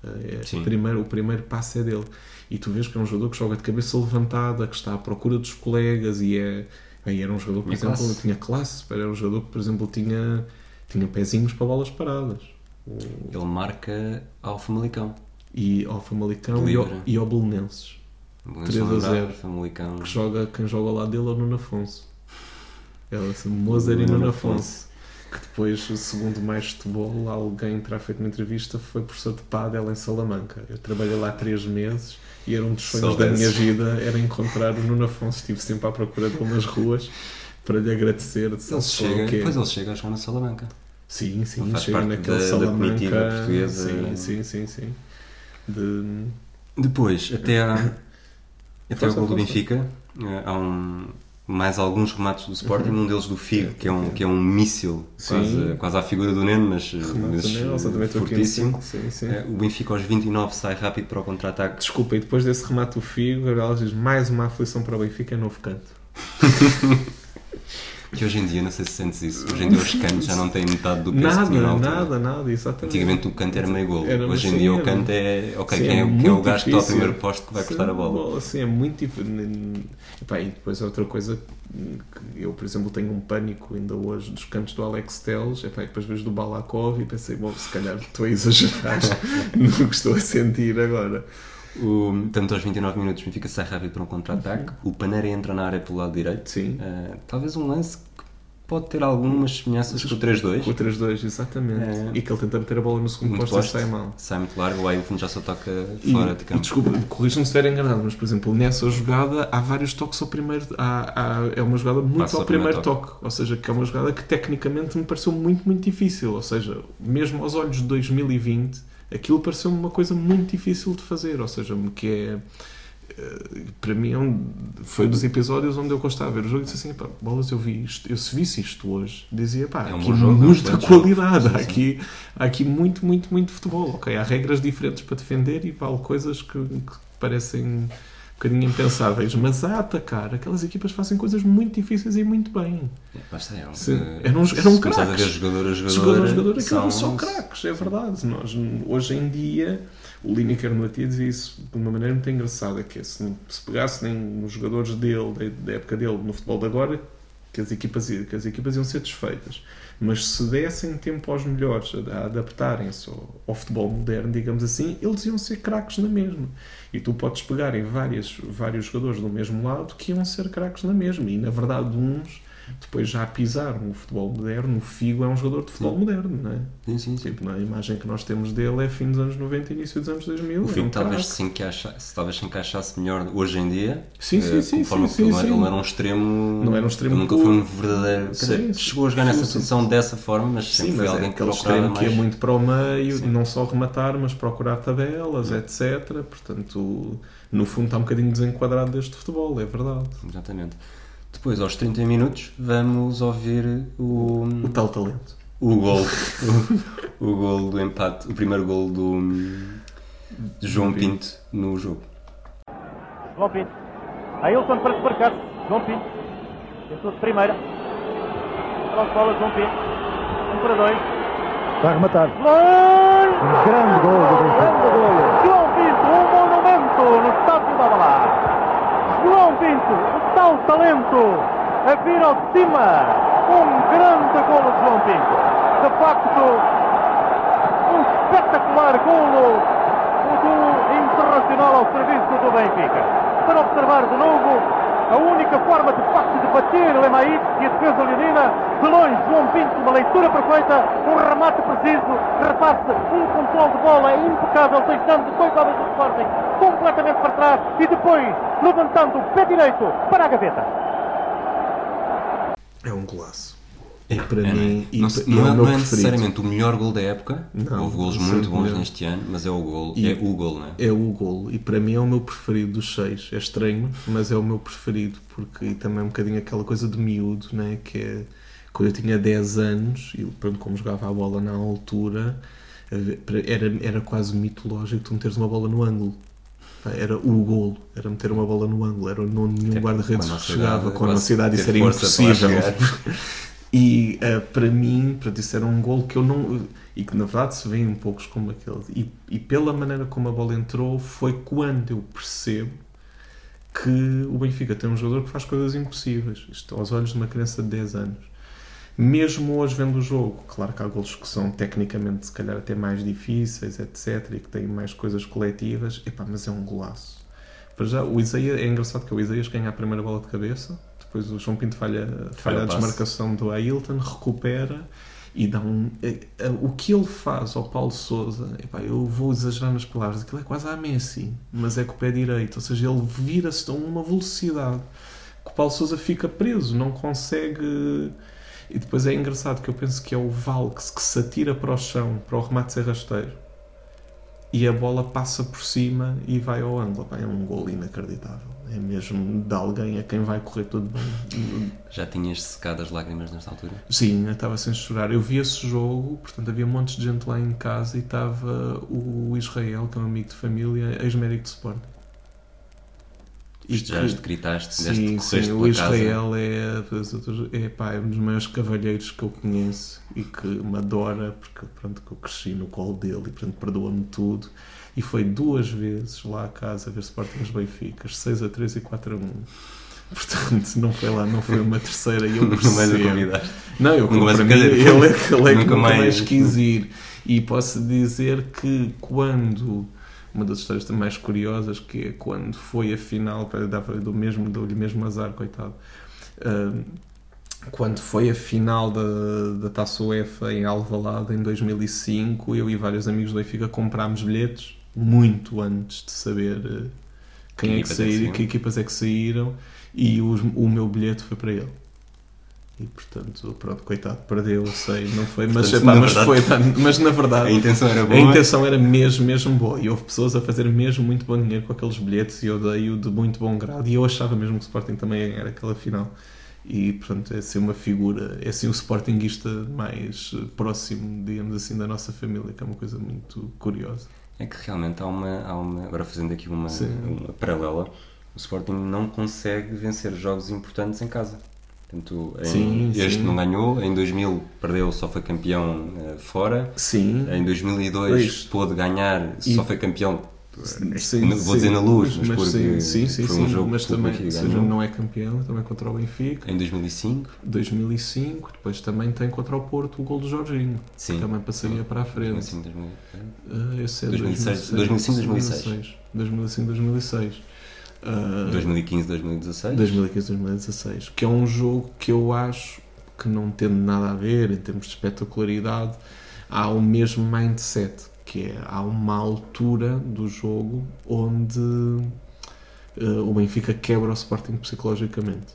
É, Sim. o, primeiro, o primeiro passe é dele. E tu vês que é um jogador que joga de cabeça levantada, que está à procura dos colegas e é. Aí era um jogador que, por exemplo, classe. tinha classe, era um jogador que, por exemplo, tinha, tinha pezinhos para bolas paradas. Ele marca ao Famalicão. E ao Famalicão e ao, e ao Belenenses. Vamos 3 a lembrar, 0. Famalicão. que joga, quem joga ao lado dele é o Nuno Afonso. Ela assim, Moser e Nuno Afonso. Que depois, segundo mais futebol, alguém terá feito uma entrevista, foi professor de pádel em Salamanca. Eu trabalhei lá três meses e era um dos sonhos da minha vida, era encontrar o Nuno Afonso. Estive sempre à procura dele nas ruas para lhe agradecer. de Ele chega, depois ele chega a jogar na Salamanca. Sim, sim, Ele faz chega parte naquele da- da Salamanca. comitiva portuguesa. Sim, sim, sim, sim. De... Depois, até, à, até ao gol do. Benfica, eh, há um, mais alguns remates do Sporting, um deles do Figo, que é um, que é um míssil, quase, quase à figura do Neno, mas, mas em fortíssimo. Sim, sim. Eh, O Benfica aos 29 sai rápido para o contra-ataque. Desculpa, e depois desse remate do Figo, Gabriel diz mais uma aflição para o Benfica é novo canto. Que hoje em dia, não sei se sentes isso, hoje em dia os cantos já não têm metade do peso que Nada, tinham na altura. nada, nada, exatamente. Antigamente o canto era meio golo, Era, hoje em sim, dia o canto é, ok, Sim, quem, é, é quem é o gajo que está ao primeiro posto que vai cortar a bola. Sim, é muito. Epá, e depois outra coisa que eu, por exemplo, tenho um pânico ainda hoje dos cantos do Alex Teles, epá, e depois vejo do Balakov e pensei, bom, se calhar estou a exagerar no que estou a sentir agora. O, tanto aos 29 minutos o Benfica sai rápido para um contra-ataque, o Panera entra na área pelo lado direito. Sim. Eh, talvez um lance que pode ter algumas semelhanças com o 3-2. Com o 3-2, exatamente. É. E que ele tenta meter a bola no segundo Muito posto e sai mal. Sai muito largo, o Ailton já só toca E, fora de campo. desculpa, corrija-me se estiver enganado, mas por exemplo, nessa jogada há vários toques ao primeiro. Há, há- é uma jogada muito Passa ao primeiro primeiro toque. Ou seja, que é uma jogada que tecnicamente me pareceu muito, muito difícil. Ou seja, mesmo aos olhos de 2020, aquilo pareceu-me uma coisa muito difícil de fazer. Ou seja, que é. eh, Para mim é um- foi dos episódios onde eu gostava de ver o jogo e disse assim: pá, bolas, eu vi isto, eu se visse isto hoje, dizia pá, É um aqui jogo, é um muita qualidade, há aqui, há aqui muito, muito, muito futebol. Ok, há regras diferentes para defender e vale coisas que, que parecem bocadinho impensáveis, mas a atacar, aquelas equipas fazem coisas muito difíceis e muito bem. É, Basta, é um, Sim, eh, eram- se eram começares a ver craques. jogador a jogador, Jogador a jogador, aquilo são- eram só craques, é verdade. Nós, hoje em dia, o Lineker no Atia dizia isso de uma maneira muito engraçada, que é se, se pegassem os jogadores dele, da, da época dele, no futebol de agora, que as, equipas, que as equipas iam ser desfeitas. Mas se dessem tempo aos melhores a, adaptarem-se ao, ao futebol moderno, digamos assim, eles iam ser craques na mesma. E tu podes pegar em várias, vários jogadores do mesmo lado que iam ser craques na mesma. E na verdade, uns depois já pisaram o futebol moderno. O Figo é um jogador de futebol Sim. moderno, não é? Sim, sim, sim. Tipo, na imagem que nós temos dele é fim dos anos 90 início dos anos 2000. O é Figo um talvez se, encaixa, se talvez se encaixasse melhor hoje em dia. Sim, sim, eh, sim, conforme sim, ele, sim, sim. ele era um extremo. Não era um extremo ele nunca foi um verdadeiro. dizer, chegou a jogar nessa posição dessa forma, mas sempre Sim, foi mas é alguém que aquele procurava extremo que mais. é muito para o meio, não só rematar, mas procurar tabelas, etc. Portanto, no fundo está um bocadinho desenquadrado deste futebol, é verdade. Exatamente. Depois, aos 30 minutos, vamos ouvir o, O tal talento. o gol. o, o gol do empate, o primeiro gol do, de João Pinto no jogo. João Pinto. Ailton para desmarcar. João Pinto. Tentou de primeira. Bola João Pinto. Um para dois. Vai rematar. Um grande gol do. Grande golo. João Pinto, um monumento no estádio da Alvalade. João Pinto, tal talento, a vir ao de cima. Um grande golo de João Pinto. De facto, um espetacular golo do Internacional ao serviço do Benfica. Para observar de novo a única forma de facto de bater o Emaíque e a defesa leonina, de longe João Pinto, uma leitura perfeita, um remate preciso, repasse, um controle de bola impecável, deixando dois homens do Sporting completamente para trás e depois levantando o pé direito para a gaveta. É um golaço. É, para é, mim, não, e- se- e não é é, não é necessariamente o melhor gol da época. Não, Houve gols não muito bons não. neste ano, mas é o gol. E- é o gol, não é? É o golo e para mim é o meu preferido dos seis. É estranho, mas é o meu preferido porque e também é um bocadinho aquela coisa de miúdo, né? que é quando eu tinha 10 anos e pronto, como jogava a bola na altura, era, era quase mitológico tu meteres uma bola no ângulo. Era o golo, era meter uma bola no ângulo, era não nenhum guarda-redes chegava com a nossa idade, isso era impossível. E eh, para mim, para isso era um gol que eu não. e que na verdade se vê em poucos como aquele. E, e pela maneira como a bola entrou, foi quando eu percebo que o Benfica tem um jogador que faz coisas impossíveis. Isto aos olhos de uma criança de 10 anos. Mesmo hoje vendo o jogo, claro que há golos que são tecnicamente se calhar até mais difíceis, etc. E que têm mais coisas coletivas. Epá, mas é um golaço. Para já, o Isaías, é engraçado que o Isaías ganha a primeira bola de cabeça, depois o João Pinto falha, falha a desmarcação do Ailton, recupera e dá um. é- é- o que ele faz ao Paulo Souza, epá, eu vou exagerar nas palavras, aquilo é quase a Messi, mas é com o pé direito, ou seja, ele vira-se a uma velocidade que o Paulo Souza fica preso, não consegue. E depois é engraçado que eu penso que é o Valks que se atira para o chão para o remate ser rasteiro e a bola passa por cima e vai ao ângulo. É um gol inacreditável. É mesmo de alguém a quem vai correr tudo bem. Já tinhas secado as lágrimas nesta altura? Sim, eu estava sem chorar. Eu vi esse jogo, portanto havia um monte de gente lá em casa e estava o Israel, que é um amigo de família, ex-médico de Sporting. Festejaste, gritaste, Sim, deste, sim, o pela casa. Israel é, é, pá, é um dos maiores cavalheiros que eu conheço e que me adora, porque pronto, que eu cresci no colo dele e portanto perdoa-me tudo. E foi duas vezes lá a casa ver Sporting Benficas, 6 a 3 e 4 a 1. Portanto, não foi lá, não foi uma terceira e eu Nunca mais o convidaste. Não, eu Nunca mais para ele é que, ele é que nunca mais, mais- quis ir. E posso dizer que quando uma das histórias mais curiosas que é quando foi a final, eu dava do mesmo, dou-lhe mesmo azar, coitado. Ahm, quando foi a final da, da Taça UEFA em Alvalade em 2005, eu e vários amigos do Benfica comprámos bilhetes muito antes de saber eh, quem Que é que é que saíram, saíram. que equipas é que saíram e os- o meu bilhete foi para ele. E portanto, pronto, coitado, perdeu, eu sei, não foi, mas, Portanto, mas, verdade- foi, mas na verdade A intenção era boa. a intenção era mesmo, mesmo boa. E houve pessoas a fazer mesmo muito bom dinheiro com aqueles bilhetes e eu dei-o de muito bom grado. E eu achava mesmo que o Sporting também ia ganhar aquela final. E, portanto, é assim uma figura, é assim o Sportingista mais eh, próximo, digamos assim, da nossa família, que é uma coisa muito curiosa. É que realmente há uma, há uma agora fazendo aqui uma, Sim. uma paralela, o Sporting não consegue vencer jogos importantes em casa. Portanto, em- Sim, este sim. não ganhou, em 2000 perdeu, só foi campeão eh, fora. Sim, Em 2002 Pois. pôde ganhar, E- só foi campeão. Sim, não vou sim. dizer na luz, mas, porque sim, sim, foi um sim, jogo mas também, Benfica seja, ganhou. não é campeão, também contra o Benfica. Em 2005, 2005, depois também tem contra o Porto o gol do Jorginho, Sim. que também passaria para a frente. 2005, 2000, Uh, esse é 2006, 2006, 2005, 2005, 2006. Uh, 2015, 2016. 2015, 2016. Que é um jogo que eu acho que não tendo nada a ver em termos de espetacularidade, há o mesmo mindset, que é há uma altura do jogo onde uh, o Benfica quebra o Sporting psicologicamente.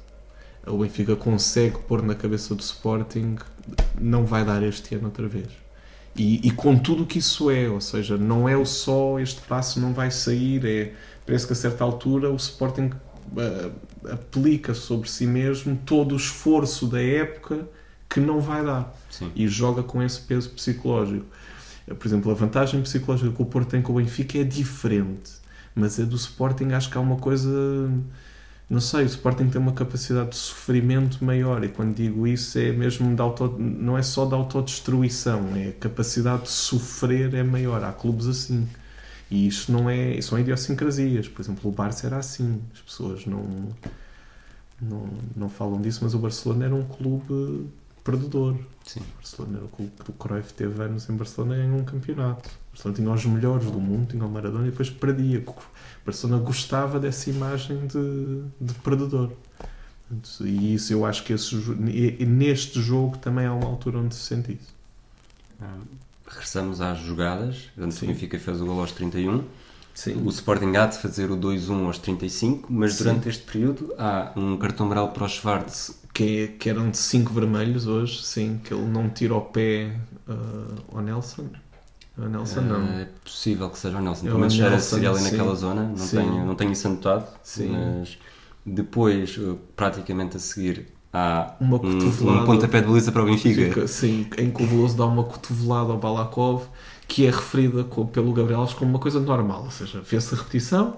O Benfica consegue pôr na cabeça do Sporting não vai dar este ano outra vez. E, e com tudo o que isso é, ou seja, não é o só este passo não vai sair, é, parece que a certa altura o Sporting ah, aplica sobre si mesmo todo o esforço da época que não vai dar Sim. e joga com esse peso psicológico. Por exemplo, a vantagem psicológica que o Porto tem com o Benfica é diferente, mas a do Sporting acho que há uma coisa. Não sei, o Sporting tem uma capacidade de sofrimento maior e quando digo isso é mesmo de auto, não é só de autodestruição, é a capacidade de sofrer é maior. Há clubes assim. E isto não é, são idiosincrasias. Por exemplo, o Barça era assim. As pessoas não, não, não falam disso, mas o Barcelona era um clube perdedor. Sim. O Barcelona era o clube que o Cruyff teve anos em Barcelona e ganhou um campeonato. O Barcelona tinha os melhores do mundo, tinha o Maradona e depois perdia. O Barcelona gostava dessa imagem de, de perdedor. E isso eu acho que esse, neste jogo também há uma altura onde se sente isso. Ah, Regressamos às jogadas. Portanto, o. Benfica fez o gol aos 31. Sim. O Sporting há de fazer o 2-1 aos 35, mas Sim. durante este período há um cartão amarelo para o Schwartz. Que, é- que eram de 5 vermelhos hoje, sim, que ele não tira o pé ah, ao Nelson. Ao Nelson não. É possível que seja o Nelson. É Pelo o menos era seria ali sim. naquela zona. Não Sim. tenho, não tenho isso anotado. Sim. Mas depois, eh, praticamente a seguir, há Uma um, um pontapé de baliza para o Benfica. Fica, sim, em que o Veloso dá uma cotovelada ao Balakov que é referida co- pelo Gabriel Alves como uma coisa normal, ou seja, fez-se a repetição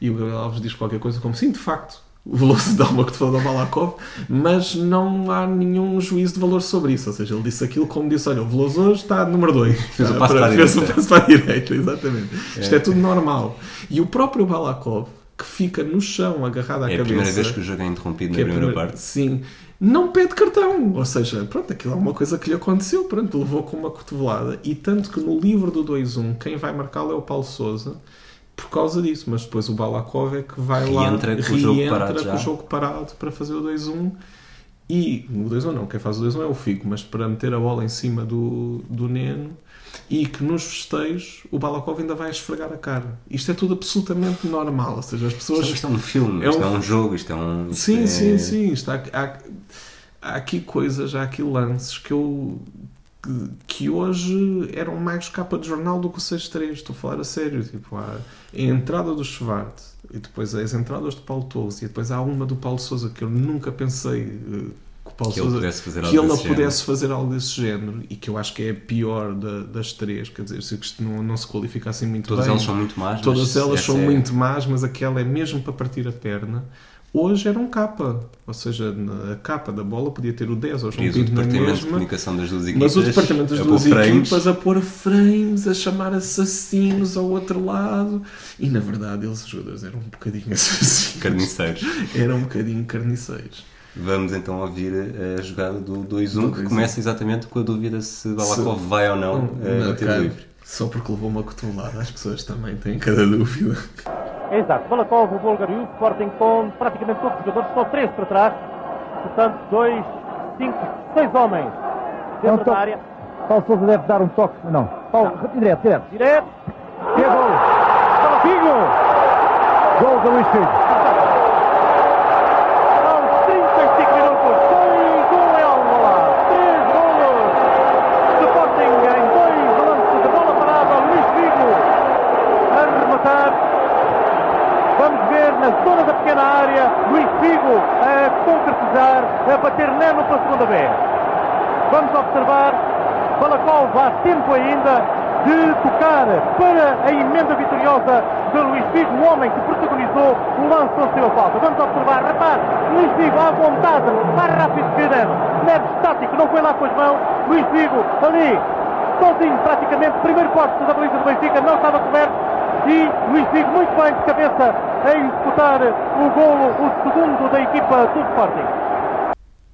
e o Gabriel Alves diz qualquer coisa como sim, de facto, o Veloso dá uma cotovelada ao Balakov, mas não há nenhum juízo de valor sobre isso, ou seja, ele disse aquilo como disse, olha, o Veloso hoje está número 2. Fez o passo para a fez o direita. passo para a direita, exatamente. Isto é tudo normal. E o próprio Balakov, que fica no chão agarrado à É a cabeça primeira vez que o jogo é interrompido que na é a primeira primeira- parte. Sim. Não pede cartão. Ou seja, pronto, aquilo é uma coisa que lhe aconteceu. Pronto, levou com uma cotovelada. E tanto que no livro do 2-1, quem vai marcá-lo é o Paulo Souza por causa disso. Mas depois o Balakov é que vai lá Reentra com o jogo parado com o jogo parado para fazer o 2-1. E o 2-1 não, quem faz o 2-1 é o Figo, mas para meter a bola em cima do, do Neno e que nos festejos o Balakov ainda vai esfregar a cara. Isto é tudo absolutamente normal. Ou seja, as pessoas Isto, isto é um filme, É isto um- é um jogo, isto é um. isto Sim, é- sim, sim. Está, há, há aqui coisas, há aqui lances que eu. Que, que hoje eram mais capa de jornal do que o 6-3. Estou a falar a sério. Tipo, há a entrada do Schwartz e depois as entradas do Paulo Torres e depois há uma do Paulo Souza que eu nunca pensei eh, que o Paulo Que ele Sousa pudesse fazer que algo ele não desse género. pudesse fazer algo desse género e que eu acho que é a pior da- das três. Quer dizer, se isto não, não se qualifica assim muito Todas bem. elas são muito más. Todas elas são é- muito más, mas aquela é mesmo para partir a perna. Hoje era um capa, ou seja, na- a capa da bola podia ter o 10 ou o João E o Pinto na departamento de comunicação das duas equipas. mas o departamento das a duas frames. equipas a pôr frames, a chamar assassinos ao outro lado. E na verdade, eles, jogadores, eram um bocadinho assassinos. Carniceiros. Eram um bocadinho carniceiros. Vamos então ouvir a jogada do 2-1, Do que 2-1. começa exatamente com a dúvida se Balakov vai ou não eh, Não, bater cara, livre. Só porque levou uma cotovelada, as pessoas também têm cada dúvida. Exato, Balakov, o búlgaro e o Sporting com praticamente todos os jogadores, só três para trás. Portanto, dois, cinco, seis homens dentro da toque. área. Paulo Souza deve dar um toque. Não. Paulo, direto, direto. Direto, Que é gol. para Figo. Gol do Luís Figo. Aos 35 minutos, 2-1 é Benfico a concretizar, a bater Neno pela segunda vez. Vamos observar, Balakov há tempo ainda de tocar para a emenda vitoriosa de Luís Figo, o homem que protagonizou o lance do seu falta. Vamos observar, rapaz, Luís Figo à vontade, mais rápido que Neno. Neno estático, não foi lá com as mãos. Luís Figo ali, sozinho praticamente, primeiro posto da baliza do Benfica, não estava coberto. E Luís Figo muito bem de cabeça a executar o golo, o segundo da equipa do Sporting.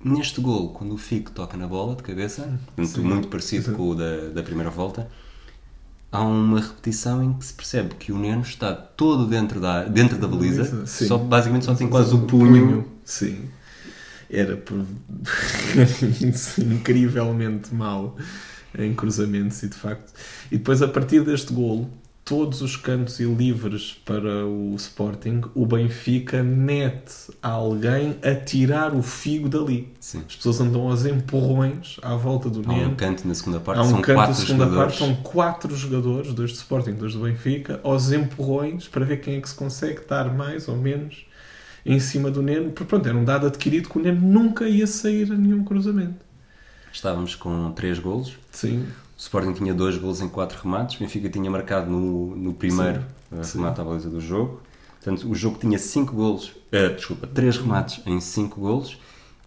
Neste gol, quando o Figo toca na bola de cabeça, muito, muito parecido com o da, da primeira volta, há uma repetição em que se percebe que o Neno está todo dentro da, dentro da baliza, Sim. só, basicamente só tem quase o punho. Sim. Era por... incrivelmente mau em cruzamentos e de facto. E depois, a partir deste golo, todos os cantos e livres para o Sporting, o Benfica mete alguém a tirar o figo dali. Sim. As pessoas andam aos empurrões à volta do Há um canto na segunda parte, Há um são canto da quatro segunda jogadores. parte, são quatro jogadores, dois do Sporting, dois do Benfica, aos empurrões para ver quem é que se consegue dar mais ou menos em cima do Neno. Porque pronto, era um dado adquirido que o Neno nunca ia sair a nenhum cruzamento. Estávamos com três golos. Sim, O Sporting tinha dois golos em quatro remates. O Benfica tinha marcado no, no primeiro Sim, eh, sim. remate à baliza do jogo. Portanto, o jogo tinha cinco golos, eh, desculpa, três remates em cinco golos.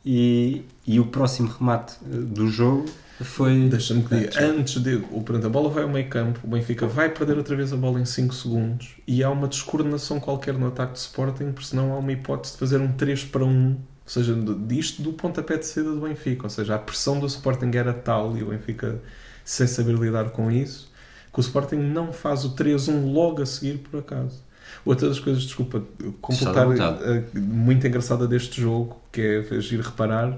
E, e o próximo remate eh, do jogo foi. deixa-me que diga. Antes de. O, pronto, a bola vai ao meio campo, o Benfica vai perder outra vez a bola em 5 segundos e há uma descoordenação qualquer no ataque do Sporting, porque senão há uma hipótese de fazer um 3 para 1. Ou seja, de- disto do pontapé de saída do Benfica. Ou seja, a pressão do Sporting era tal e o Benfica sem saber lidar com isso, que o Sporting não faz o 3-1 logo a seguir, por acaso. Outra das coisas, desculpa, completar, eh, muito engraçada deste jogo, que é fez ir reparar,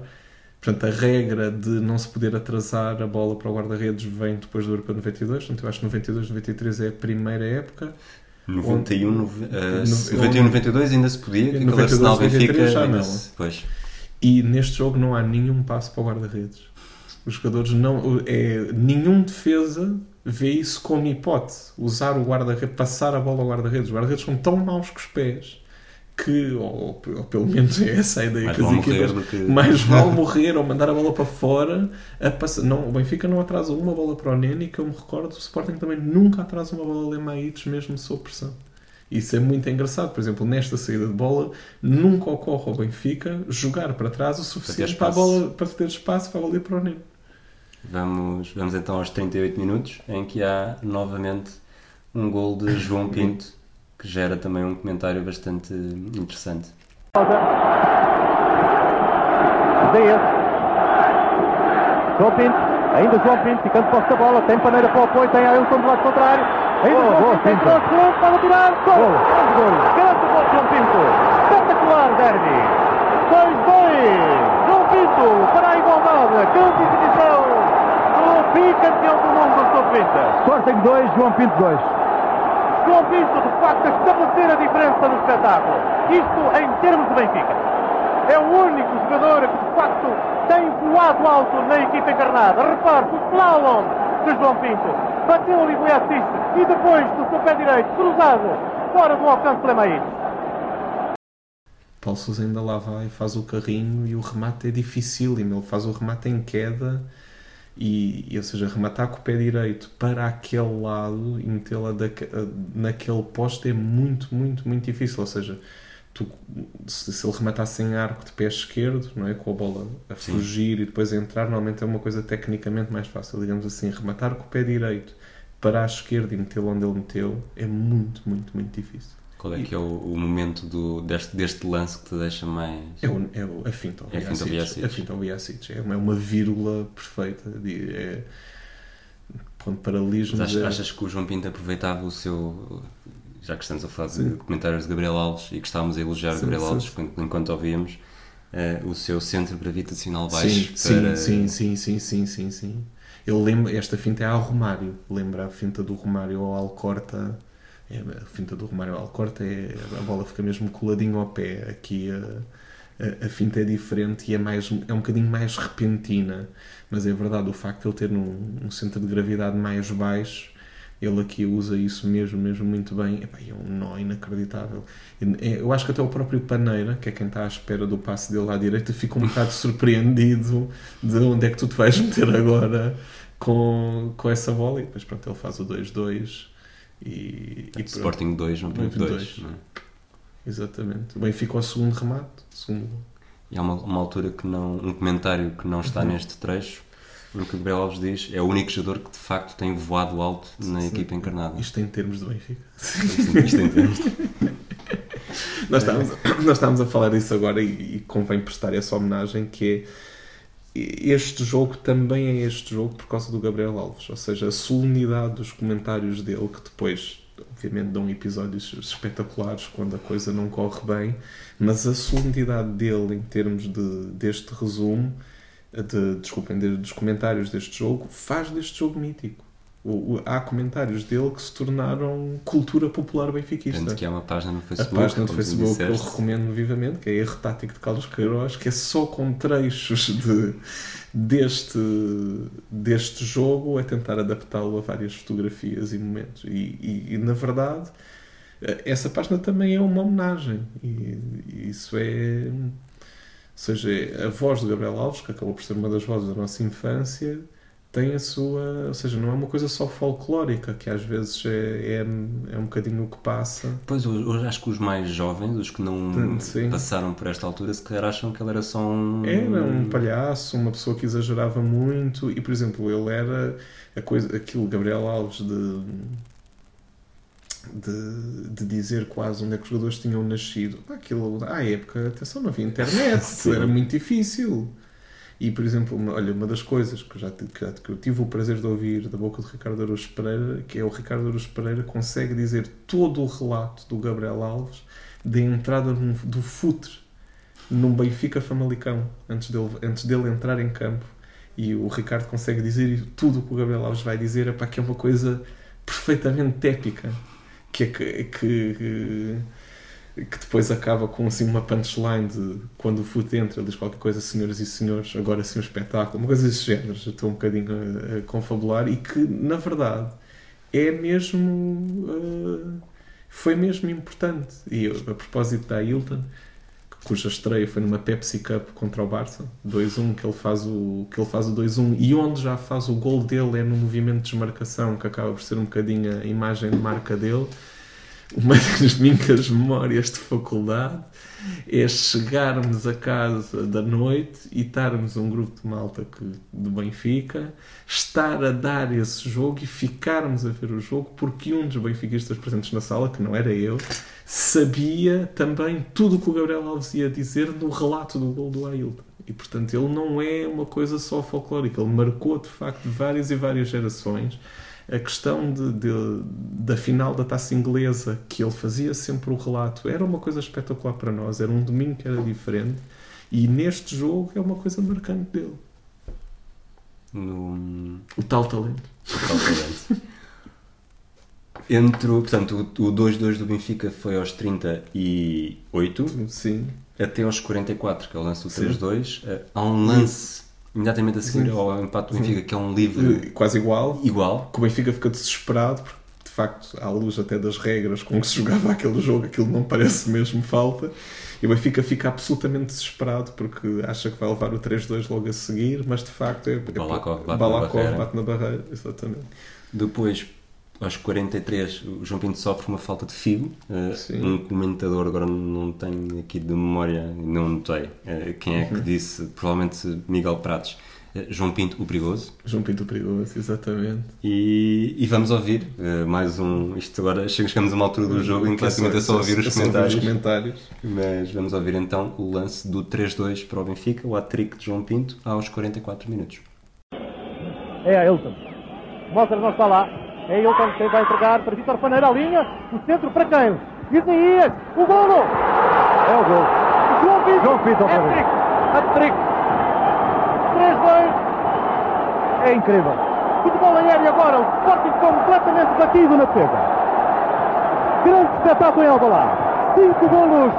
portanto, a regra de não se poder atrasar a bola para o guarda-redes vem depois do Europa 92, portanto, eu acho que 92, 93 é a primeira época. 91, nove- eh, No- 91, 92 ainda se podia, que aquele 92, Arsenal Benfica 93 já não. Pois. E neste jogo não há nenhum passo para o guarda-redes. Os jogadores não. É, nenhum defesa vê isso como hipótese. Usar o guarda-redes, passar a bola ao guarda-redes. Os guarda-redes são tão maus com os pés que, ou, ou pelo menos é essa a ideia Mais que as equipas. que- Mais vale morrer ou mandar a bola para fora. A passar, não, o Benfica não atrasa uma bola para o Neni, que eu me recordo. O Sporting também nunca atrasa uma bola a Lemaites, mesmo sob pressão. Isso é muito engraçado. Por exemplo, nesta saída de bola, nunca ocorre ao Benfica jogar para trás o suficiente para, a espaço. bola, para ter espaço para a bola ir para o Neno. Vamos, vamos então aos 38 minutos, em que há novamente um gol de João Pinto, que gera também um comentário bastante interessante. Dias. João Pinto, ainda João Pinto, ficando posse da bola, tem paneira para o apoio, tem Ailton do lado contrário. Ainda Boa, João boa, Pinto, tem Pinto. pode tirar, gol! Gol. Gol! Grande gol, João Pinto! Espetacular, Derby! 2-2! João Pinto para a igualdade, grande exibição bicampeão do mundo, sub-20. Sporting 2, João Pinto 2. João Pinto, de facto, a estabelecer a diferença no espetáculo. Isto em termos de Benfica. É o único jogador que, de facto, tem voado alto na equipa encarnada. Repare, o slalom de João Pinto. Bateu ali o assiste e depois do seu pé direito, cruzado, fora do alcance de Lemaí. Paulo Sousa ainda lá vai, faz o carrinho e o remate é dificílimo. Ele faz o remate em queda e, e, ou seja, rematar com o pé direito para aquele lado e metê-la naquele poste é muito, muito, muito difícil. Ou seja, tu, se, se ele rematasse em arco de pé esquerdo, não é? com a bola a Sim. fugir e depois a entrar, normalmente é uma coisa tecnicamente mais fácil. Digamos assim, rematar com o pé direito para a esquerda e metê-lo onde ele meteu é muito, muito, muito difícil. Qual é que é o, o momento do, deste, deste lance que te deixa mais. É, o, é o, a finta ao É a finta ao. A finta ao Biasic. É uma, é uma vírgula perfeita. de- É, quando paralismo. Achas, é- achas que o João Pinto aproveitava o seu. Já que estamos a falar de Sim. comentários de Gabriel Alves e que estávamos a elogiar Sim, Gabriel sim. Alves enquanto, ouvíamos, eh, o seu centro gravitacional baixo Sim, para. sim, sim, sim, sim, sim, sim. Ele lembra, esta finta é ao Romário. Lembra a finta do Romário ao Alcorta. É, a finta do Romário Alcorta é a bola fica mesmo coladinho ao pé. Aqui a, a, a finta é diferente e é, mais, é um bocadinho mais repentina. Mas é verdade, o facto de ele ter um, um centro de gravidade mais baixo Ele aqui usa isso mesmo, mesmo muito bem. Epá, é um nó inacreditável. É, Eu acho que até o próprio Paneira, que é quem está à espera do passe dele à direita, fica um bocado surpreendido de onde é que tu te vais meter agora com, com essa bola. E depois, pronto, ele faz o 2-2 e, e pronto. Sporting 2, João Pinto Pinto 2. dois. não é? Exatamente. O Benfica ao segundo remate. Segundo. E há uma, uma altura que não. um comentário que não está neste trecho, no que o Gabriel Alves diz, é o único jogador que de facto tem voado alto na equipa encarnada. Isto em termos de Benfica. Isto, isto em termos de- Nós estávamos, nós estávamos a falar disso agora e, e convém prestar essa homenagem que é este jogo também é este jogo por causa do Gabriel Alves, ou seja, a solenidade dos comentários dele que depois obviamente dão episódios espetaculares quando a coisa não corre bem, mas a solenidade dele em termos de, deste resumo de, desculpem, de- dos comentários deste jogo faz deste jogo mítico. O- o- há comentários dele que se tornaram cultura popular benfiquista. Tanto que há uma página no A Facebook. página do como tu Facebook que eu recomendo vivamente, que é Erro Tático de Carlos Queiroz, que é só com trechos de, deste, deste jogo a tentar adaptá-lo a várias fotografias e momentos. E, e- e, na verdade, essa página também é uma homenagem. E, e isso é. Ou seja, a voz do Gabriel Alves, que acabou por ser uma das vozes da nossa infância, tem a sua. Ou seja, não é uma coisa só folclórica, que às vezes é, é, é um bocadinho o que passa. Pois, hoje acho que os mais jovens, os que não Hum, sim. passaram por esta altura, se calhar acham que ele era só um. Era um palhaço, uma pessoa que exagerava muito e, por exemplo, ele era a coisa, aquilo Gabriel Alves de, de, de dizer quase onde é que os jogadores tinham nascido. Aquilo, à época, atenção, não havia internet, era muito difícil. E, por exemplo, uma, olha, uma das coisas que, eu já, que, que eu tive o prazer de ouvir da boca de Ricardo Araújo Pereira, que é o Ricardo Araújo Pereira consegue dizer todo o relato do Gabriel Alves da entrada num- do futre num Benfica Famalicão antes dele, antes dele entrar em campo. E o Ricardo consegue dizer tudo o que o Gabriel Alves vai dizer. É para que é uma coisa perfeitamente épica que é que, que, que depois acaba com assim uma punchline de quando o Fute entra diz qualquer coisa senhoras e senhores agora sim um espetáculo uma coisa desse género já estou um bocadinho a, a confabular e que na verdade é mesmo uh, foi mesmo importante e eu, a propósito da Hilton cuja estreia foi numa Pepsi Cup contra o Barça, 2-1, que ele faz o que ele faz o 2-1 e onde já faz o gol dele é no movimento de desmarcação, que acaba por ser um bocadinho a imagem de marca dele. Uma das minhas memórias de faculdade é chegarmos a casa da noite e estarmos um grupo de malta que, do Benfica, estar a dar esse jogo e ficarmos a ver o jogo porque um dos benfiquistas presentes na sala, que não era eu, sabia também tudo o que o Gabriel Alves ia dizer no relato do gol do Ailton. E portanto ele não é uma coisa só folclórica, ele marcou de facto várias e várias gerações. A questão de, de- da final da taça inglesa, que ele fazia sempre o relato, era uma coisa espetacular para nós, era um domingo que era diferente. E neste jogo é uma coisa marcante dele. No. O tal talento. Totalmente. Entre, o- portanto, o o 2-2 do Benfica foi aos 38 Sim. até aos 44, que é o lance do Sim. 3-2. Eh, Há um lance imediatamente a seguir Sim. ao empate do Benfica, que é um livre Quase igual. igual. que o Benfica fica desesperado, porque de facto, à luz até das regras com que se jogava aquele jogo, aquilo não parece mesmo falta. E o Benfica fica absolutamente desesperado porque acha que vai levar o 3-2 logo a seguir, mas de facto é. é Balakov bate na Balakov barreira. bate na barreira, exatamente. Depois, aos 43, o João Pinto sofre uma falta de Figo. Eh, Sim. um comentador, agora não tenho aqui de memória, não notei eh, quem é Uhum. que disse, provavelmente Miguel Pratos. eh, João Pinto, o perigoso. João Pinto perigoso, exatamente. E, e vamos ouvir eh, mais um. Isto agora chegamos a uma altura do jogo em que basicamente é só ouvir os é só ouvir comentários. os comentários. Mas vamos ouvir então o lance do 3-2 para o Benfica, o hat-trick de João Pinto, aos 44 minutos. É a Hilton. Mostra não está lá. É Hilton quem vai entregar para Vitor Paneira a linha. O centro para quem? Isaías. O golo. É o gol. João Pinto. João vez. Hat-trick. Hat-trick. 3-2. É incrível. Futebol aéreo agora. O Sporting completamente batido na defesa. Grande espetáculo em Alvalade. 5 golos.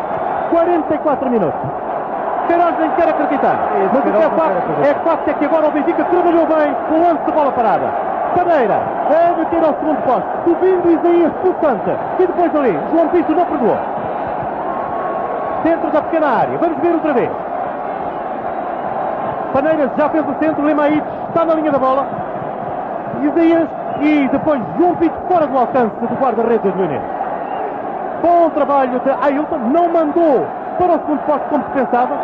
44 minutos. Queiroz nem quer acreditar. Mas o que é é facto é que agora o Benfica trabalhou bem com o lance de bola parada. Paneira a meter ao segundo posto, subindo Isaías Pulsante. E depois ali, João Pinto não perdoou. Centro da pequena área. Vamos ver outra vez. Paneiras já fez o centro, Limaites está na linha da bola. Isaías e depois João Pinto fora do alcance do guarda-redes do União. Bom trabalho de Ailton, não mandou para o segundo posto como se pensava,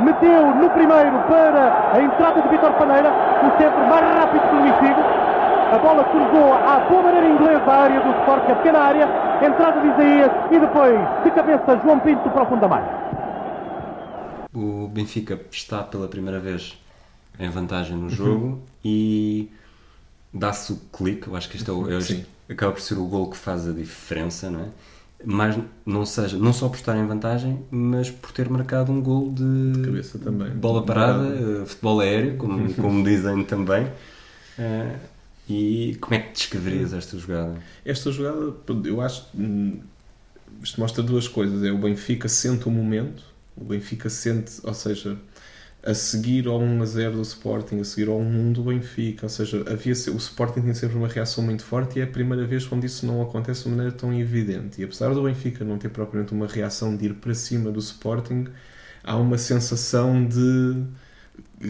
meteu no primeiro para a entrada de Vitor Paneira, o centro mais rápido que o Luís Figo. A bola cruzou à boa maneira inglesa a área do Sport, a pequena área, entrada de Isaías e depois de cabeça João Pinto para o fundo da malha. O Benfica está pela primeira vez em vantagem no jogo e dá-se o clique. Eu acho que este é o, é acaba por ser o gol que faz a diferença, não é? Mas não seja, não só por estar em vantagem, mas por ter marcado um gol de, cabeça também. bola parada, Parada. eh, futebol aéreo, como, como dizem também. Eh, e como é que descreverias esta jogada? Esta jogada, eu acho. hum, Isto mostra duas coisas. É o Benfica sente o momento, o Benfica sente, ou seja, a seguir ao 1 a 0 do Sporting, a seguir ao 1 do Benfica, ou seja, havia, o Sporting tem sempre uma reação muito forte e é a primeira vez onde isso não acontece de maneira tão evidente. E apesar do Benfica não ter propriamente uma reação de ir para cima do Sporting, há uma sensação de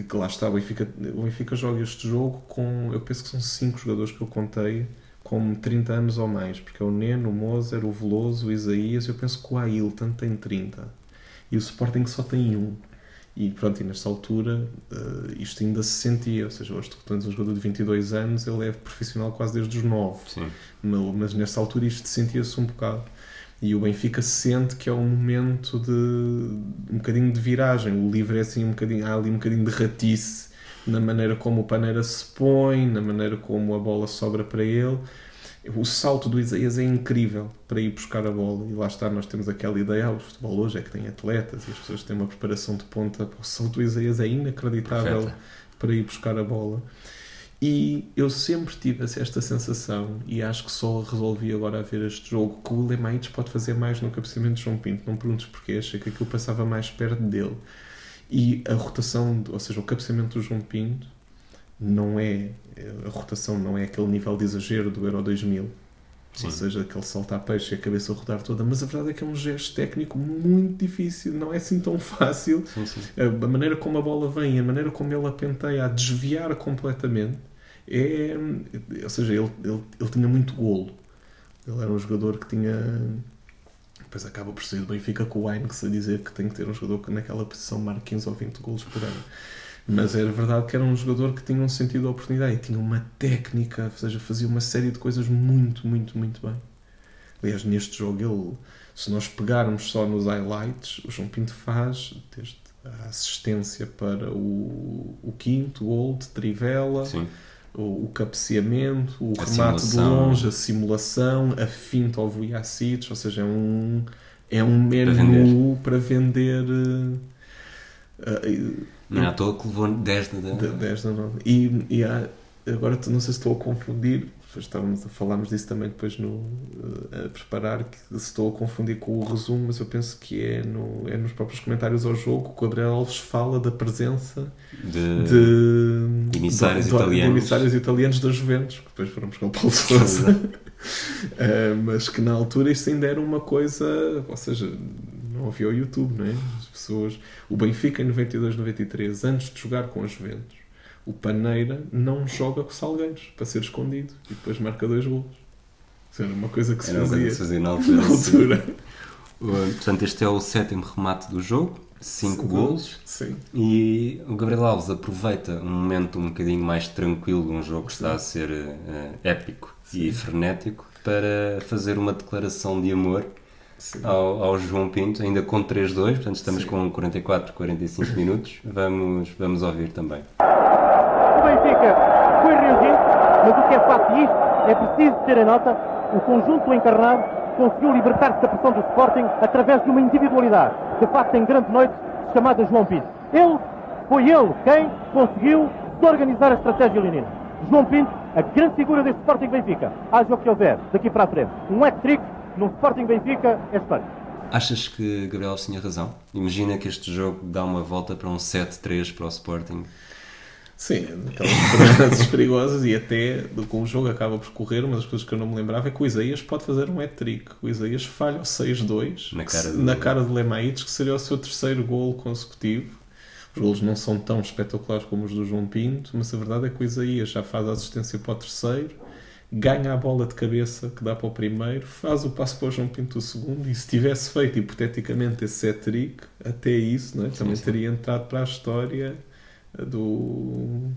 que lá está, o Benfica, o Benfica joga este jogo com, eu penso que são 5 jogadores que eu contei com 30 anos ou mais, porque é o Neno, o Moser, o Veloso, o Isaías, eu penso que o Ailton tem 30 e o Sporting só tem um. E pronto, e nesta altura eh, isto ainda se sentia, ou seja, hoje tu tens um jogador de 22 anos, ele é profissional quase desde os 9 Sim. mas, mas nesta altura isto sentia-se um bocado. E o Benfica sente que é um momento de um bocadinho de viragem. O livro é assim um bocadinho, há ali um bocadinho de ratice na maneira como o Paneira se põe, na maneira como a bola sobra para ele. O salto do Isaías é incrível para ir buscar a bola. E lá está, nós temos aquela ideia, ah, o futebol hoje é que tem atletas e as pessoas têm uma preparação de ponta. O salto do Isaías é inacreditável Perfeita. para ir buscar a bola. E eu sempre tive esta sensação, e acho que só resolvi agora a ver este jogo, que o Lemaites pode fazer mais no cabeceamento de João Pinto. Não perguntes porquê, achei que aquilo passava mais perto dele. E a rotação, ou seja, o cabeceamento do João Pinto, não é, a rotação não é aquele nível de exagero do Euro 2000. Sim. Ou seja, aquele salto a peixe e a cabeça a rodar toda. Mas a verdade é que é um gesto técnico muito difícil, não é assim tão fácil Sim, sim. a maneira como a bola vem, a maneira como ele a penteia a desviar completamente, é, ou seja, ele, ele, ele tinha muito golo. Ele era um jogador que tinha. Depois acaba por sair do Benfica com o Heinz a dizer que tem que ter um jogador que naquela posição marque 15 ou 20 golos por ano. Mas era verdade que era um jogador que tinha um sentido de oportunidade e tinha uma técnica, ou seja, fazia uma série de coisas muito, muito, muito bem. Aliás, neste jogo, ele, se nós pegarmos só nos highlights, o João Pinto faz desde a assistência para o, o quinto gol de Trivela, Sim. O, o cabeceamento, o A remate de simulação. longe, a simulação, a finta ao Vujacic, ou seja, é um, é um vender. menu para vender. eh, eh, Não é à toa que levou 10 de, de- 10 da 9. E, e há, agora não sei se estou a confundir, depois estávamos a falarmos disso também depois no, eh, a preparar, que se estou a confundir com o resumo, mas eu penso que é, no, é nos próprios comentários ao jogo que o Gabriel Alves fala da presença de, de, emissários do- italianos. de emissários italianos da Juventus, que depois foram buscar o Paulo Sousa. Eh, mas que na altura isto ainda era uma coisa, ou seja, não havia o YouTube, não é? As pessoas, o Benfica em 92, 93, antes de jogar com a Juventus, o Paneira não joga com Salgueiros para ser escondido e depois marca dois golos. Isso era uma coisa que se uma coisa fazia que se fazia na altura. na altura. Uh, Portanto, este é o sétimo remate do jogo, 5 golos. Sim. E o Gabriel Alves aproveita um momento um bocadinho mais tranquilo de um jogo que está a ser eh, épico e frenético para fazer uma declaração de amor Sim. ao, ao João Pinto, ainda com 3-2, portanto estamos Sim. com 44, 45 minutos. Vamos, vamos ouvir também. Foi reagindo, mas o que é facto, e isto é preciso ter em nota, o conjunto encarnado conseguiu libertar-se da pressão do Sporting através de uma individualidade, de facto em grande noite, chamada João Pinto. Ele, foi ele quem conseguiu organizar a estratégia leonina. João Pinto, a grande figura deste Sporting Benfica. Haja o que houver, daqui para a frente. Um hat-trick num Sporting Benfica é história. Achas que Gabriel tinha razão? Imagina que este jogo dá uma volta para um 7-3 para o Sporting. Sim, aquelas frases perigosas e até com o jogo acaba por correr, uma das coisas que eu não me lembrava é que o Isaías pode fazer um hat-trick. O Isaías falha o 6-2 Na cara se- do- na cara de Lemaites, que seria o seu terceiro gol consecutivo. Os golos não são tão espetaculares como os do João Pinto, mas a verdade é que o Isaías já faz a assistência para o terceiro, ganha a bola de cabeça que dá para o primeiro, faz o passo para o João Pinto o segundo, e se tivesse feito hipoteticamente esse hat-trick, até isso, não é? também teria entrado para a história do.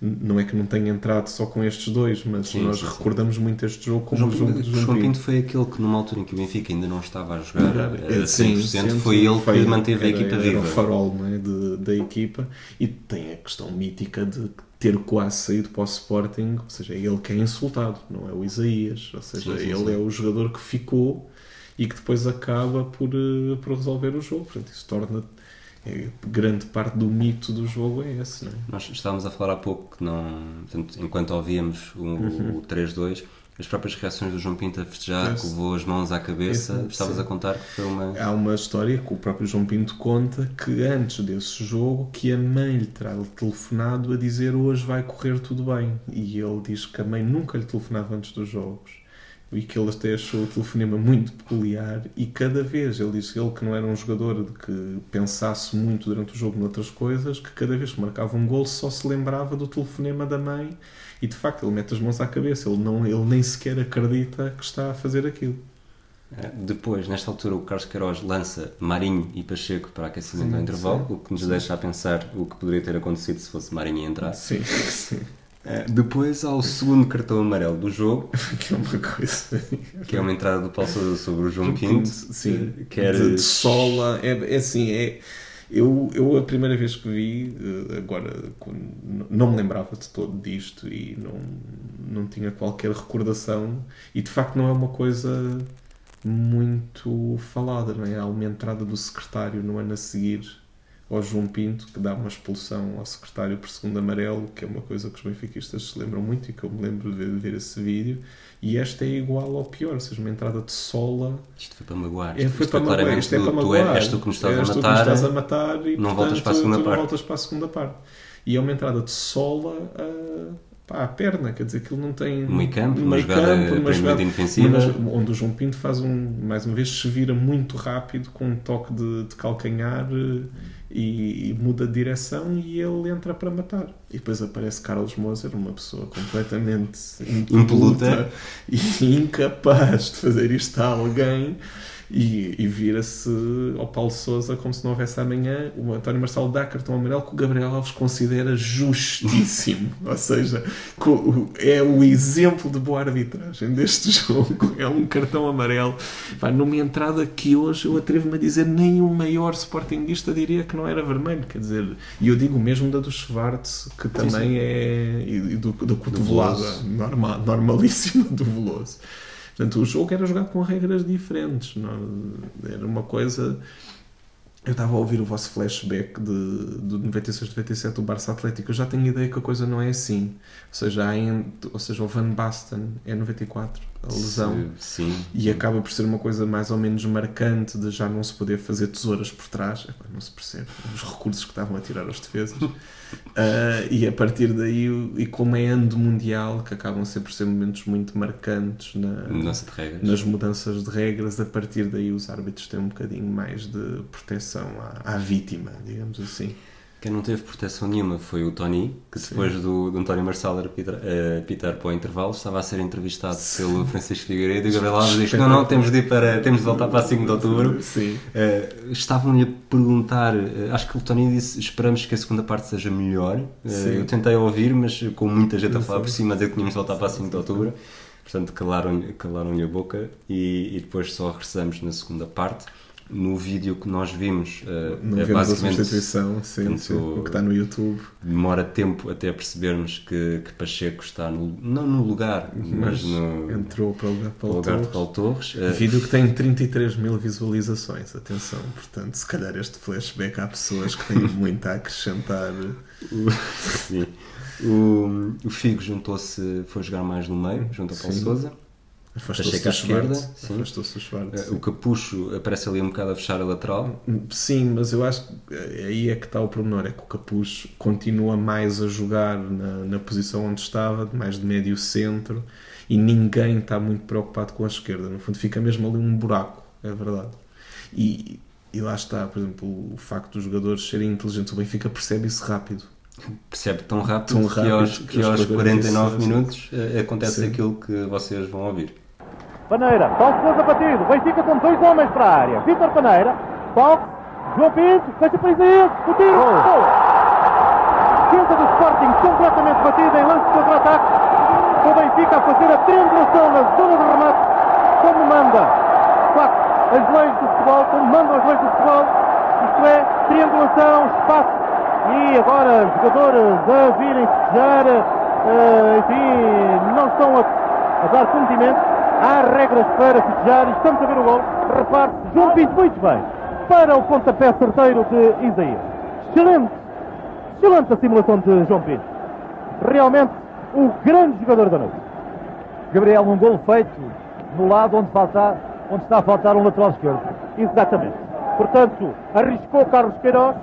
Não é que não tenha entrado só com estes dois, mas Sim, nós sim, sim. recordamos muito este jogo como João, o jogo Pinto, João, João Pinto. Pinto foi aquele que numa altura em que o Benfica ainda não estava a jogar a sim, 100%, sempre foi ele foi- que manteve a era- equipa era viva. o farol não é, de- da equipa e tem a questão mítica de ter quase saído para o Sporting, ou seja, é ele que é insultado, não é o Isaías, ou seja, Sim, sim, ele sim. é o jogador que ficou e que depois acaba por, eh, por resolver o jogo. Portanto, isso torna grande parte do mito do jogo é esse, não é? Nós estávamos a falar há pouco que não, portanto, enquanto ouvíamos o, Uhum. o 3-2, as próprias reações do João Pinto a festejar, que levou as mãos à cabeça, Esse, estavas sim. a contar que foi uma. Há uma história que o próprio João Pinto conta que antes desse jogo que a mãe lhe terá telefonado a dizer hoje vai correr tudo bem. E ele diz que a mãe nunca lhe telefonava antes dos jogos. E que ele até achou o telefonema muito peculiar e cada vez, ele diz que ele que não era um jogador de que pensasse muito durante o jogo noutras coisas, que cada vez que marcava um gol só se lembrava do telefonema da mãe e de facto ele mete as mãos à cabeça, ele, não, ele nem sequer acredita que está a fazer aquilo. Eh, Depois, nesta altura, o Carlos Queiroz lança Marinho e Pacheco para aquecimento Sim, ao intervalo, sim. o que nos deixa a pensar o que poderia ter acontecido se fosse Marinho a entrar. Sim, sim. Eh, Depois, há o segundo cartão amarelo do jogo, que é uma coisa. que é uma entrada do Paulo Sousa sobre o João Pinto. Sim, Quer... de, de sola. É, é assim, é. Eu, eu a primeira vez que vi, eh, agora não me lembrava de todo disto e não, não tinha qualquer recordação, e de facto não é uma coisa muito falada, não é? Há uma entrada do secretário no ano a seguir ao João Pinto que dá uma expulsão ao secretário por segundo amarelo, que é uma coisa que os benfiquistas se lembram muito e que eu me lembro de ver, esse vídeo. E esta é igual ao pior, ou seja, uma entrada de sola Isto foi para magoar. é, Isto, foi isto para magoar, isto é para tu magoar. és tu que nos estás És a tu matar. nos estás a matar e não portanto, voltas para a segunda tu não parte. voltas para a segunda parte. E é uma entrada de sola a, pá, à perna, quer dizer, aquilo não tem meio campo, uma meio jogada campo, uma jogada- inofensiva. mas onde o João Pinto faz um, mais uma vez, se vira muito rápido com um toque de, de calcanhar eh, e, e muda de direção e ele entra para matar. E depois aparece Carlos Moser, uma pessoa completamente Impoluta. e incapaz de fazer isto a alguém e, e vira-se ao Paulo Souza como se não houvesse amanhã. O António Marcelo dá cartão amarelo que o Gabriel Alves considera justíssimo. Ou seja, é o exemplo de boa arbitragem deste jogo. É um cartão amarelo. Pá, numa entrada que hoje eu atrevo-me a dizer nem o maior sportinguista diria que não era vermelho. Quer dizer, e eu digo o mesmo da do Schwartz, que também é. e do, da cotovelada Veloso. norma, normalíssima do Veloso. Portanto, o jogo era jogado com regras diferentes. Não, era uma coisa. Eu estava a ouvir o vosso flashback de, do 96-97 do Barça Atlético. Eu já tenho ideia que a coisa não é assim. Ou seja, em- ou seja o Van Basten é 94, a lesão. Sim. E acaba por ser uma coisa mais ou menos marcante de já não se poder fazer tesouras por trás. Epá, Não se percebe os recursos que estavam a tirar aos defesas. Ah, e a partir daí, e como é ano Mundial, que acabam sempre por ser momentos muito marcantes na, nas mudanças de regras, a partir daí os árbitros têm um bocadinho mais de proteção à, à vítima, digamos assim. Quem não teve proteção nenhuma foi o Tony, que depois do, do António Marcelo apitar, eh, apitar para o intervalo estava a ser entrevistado pelo Francisco Figueiredo e o Gabriel Alves diz: Não, não, temos de ir para. temos de voltar para 5 de outubro. Sim. Eh, Estavam-lhe a perguntar, eh, acho que o Tony disse: Esperamos que a segunda parte seja melhor. Sim. eu tentei ouvir, mas com muita gente a falar por cima, a dizer que tínhamos de voltar para 5 de outubro. Portanto, calaram-lhe calaram a boca e, e depois só regressamos na segunda parte. No vídeo que nós vimos, eh, Não é vemos a substituição, sim, portanto, sim, o que está no YouTube. demora tempo até percebermos que, que Pacheco está no, não no lugar, mas, Mas no, entrou para o lugar, para no o lugar de Torres. Paulo Torres. Eh, Vídeo que tem 33 mil visualizações, atenção. Portanto, se calhar este flashback há pessoas que têm muito a acrescentar. o, sim. o, o Figo juntou-se, foi jogar mais no meio, junto ao Paulo. Souza. Afastou-se do esquerda, sim. Afastou-se do. Eh, O Capucho aparece ali um bocado a fechar a lateral. Sim, mas eu acho que eh, aí é que está o pormenor, é que o Capucho continua mais a jogar na, na posição onde estava, mais de médio centro, e ninguém está muito preocupado com a esquerda. No fundo, fica mesmo ali um buraco, é verdade. E, e lá está, por exemplo, o facto dos jogadores serem inteligentes, o Benfica percebe isso rápido. Percebe tão rápido, Tão que rápido aos, que que aos aos 49 46, minutos eh, acontece Sim. aquilo que vocês vão ouvir. Paneira, Paulo Sousa batido, Benfica com dois homens para a área. Vítor Paneira, Paulo, João Pinto, fecha para Isaías, o tiro, gol. Defesa do Sporting completamente batida em lance de contra-ataque. O Benfica a fazer a triangulação na zona de remate, como manda, facto, as leis do futebol, como mandam as leis do futebol. Isto é, triangulação, espaço. E agora jogadores a virem festejar, eh, enfim, não estão a, a dar cumprimento. Há regras para festejar e estamos a ver o gol. Repare, João Pinto muito bem para o pontapé certeiro de Isaías. Excelente, excelente a simulação de João Pinto. Realmente o grande jogador da noite. Gabriel, um gol feito no lado onde, falta, onde está a faltar um lateral esquerdo. Exatamente. Portanto, arriscou Carlos Queiroz,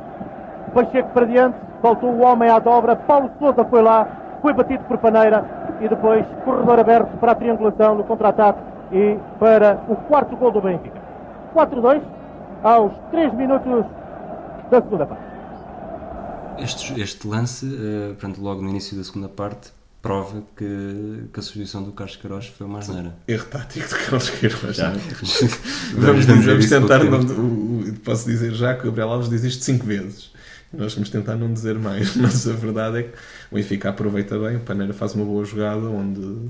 Pacheco para diante, faltou o homem à dobra, Paulo Sousa foi lá, foi batido por Paneira e depois corredor aberto para a triangulação no contra-ataque e para o quarto gol do Benfica. 4-2 aos 3 minutos da segunda parte. Este, este lance, eh, portanto, logo no início da segunda parte, prova que, que a substituição do Carlos Queiroz foi uma asneira. Erro tático de Carlos Queiroz. Já. é? Vamos Vamos, vamos isso tentar. Não, posso dizer já que o Gabriel Alves diz isto cinco vezes. Nós vamos tentar não dizer mais, mas a verdade é que o Benfica aproveita bem. O Paneira faz uma boa jogada onde.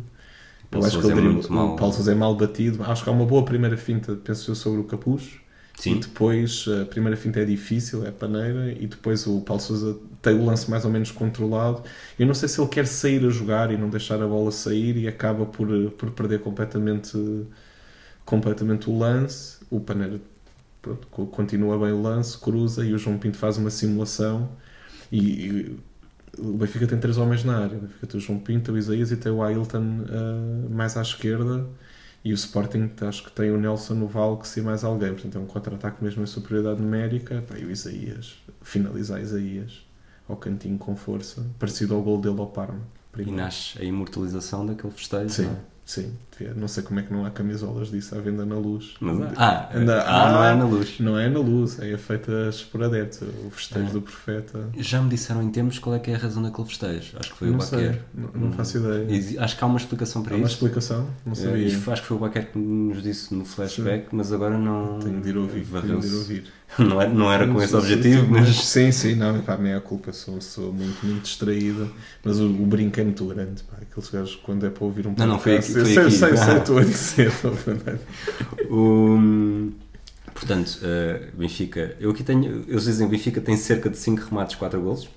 Eu acho que ele é mal. o Paulo Sousa é mal batido. Acho que há uma boa primeira finta, penso eu, sobre o Capucho. Sim. E depois a primeira finta é difícil, é paneira, e depois o Paulo Sousa tem o lance mais ou menos controlado. Eu não sei se ele quer sair a jogar e não deixar a bola sair e acaba por, por perder completamente, completamente o lance. O Paneira pronto, co- continua bem o lance, cruza e o João Pinto faz uma simulação. E, e o Benfica tem três homens na área: o Benfica tem o João Pinto, o Isaías e tem o Ailton ah, mais à esquerda. E o Sporting acho que tem o Nelson no Valks e mais alguém. Portanto, é um contra-ataque mesmo em superioridade numérica. Pá, e o Isaías, finalizar Isaías ao cantinho com força, parecido ao gol dele ao Parma. E primeiro. nasce a imortalização daquele festejo. Sim, é? sim. Não sei como é que não há camisolas disso à venda na luz. Mas, ah, Anda- ah, não é na luz. Não é na luz, é feitas por adeptos. O festejo Ah. do profeta. Já me disseram em tempos qual é que é a razão daquele festejo. Acho que foi Não o Baquer. não, não faço ideia. Exi- Acho que há uma explicação para Há uma isso. explicação? Não Eh, sabia. isto acho que foi o Baquer que nos disse no flashback, mas agora não. Tenho de ir ouvir. Tenho de ir ouvir. Não era, não era com esse Sim, objetivo, sim, mas. Sim, sim, não, pá, nem é a culpa, sou, sou muito, muito distraída, mas o, o brinco é muito grande, pá, aqueles gajos quando é para ouvir um Não, não, foi aqui- foi sei, aqui. Sei, sei, estou a dizer. O- Portanto, eh, Benfica. Eu aqui tenho. Eles dizem que Benfica tem cerca de 5 remates, 4 golos.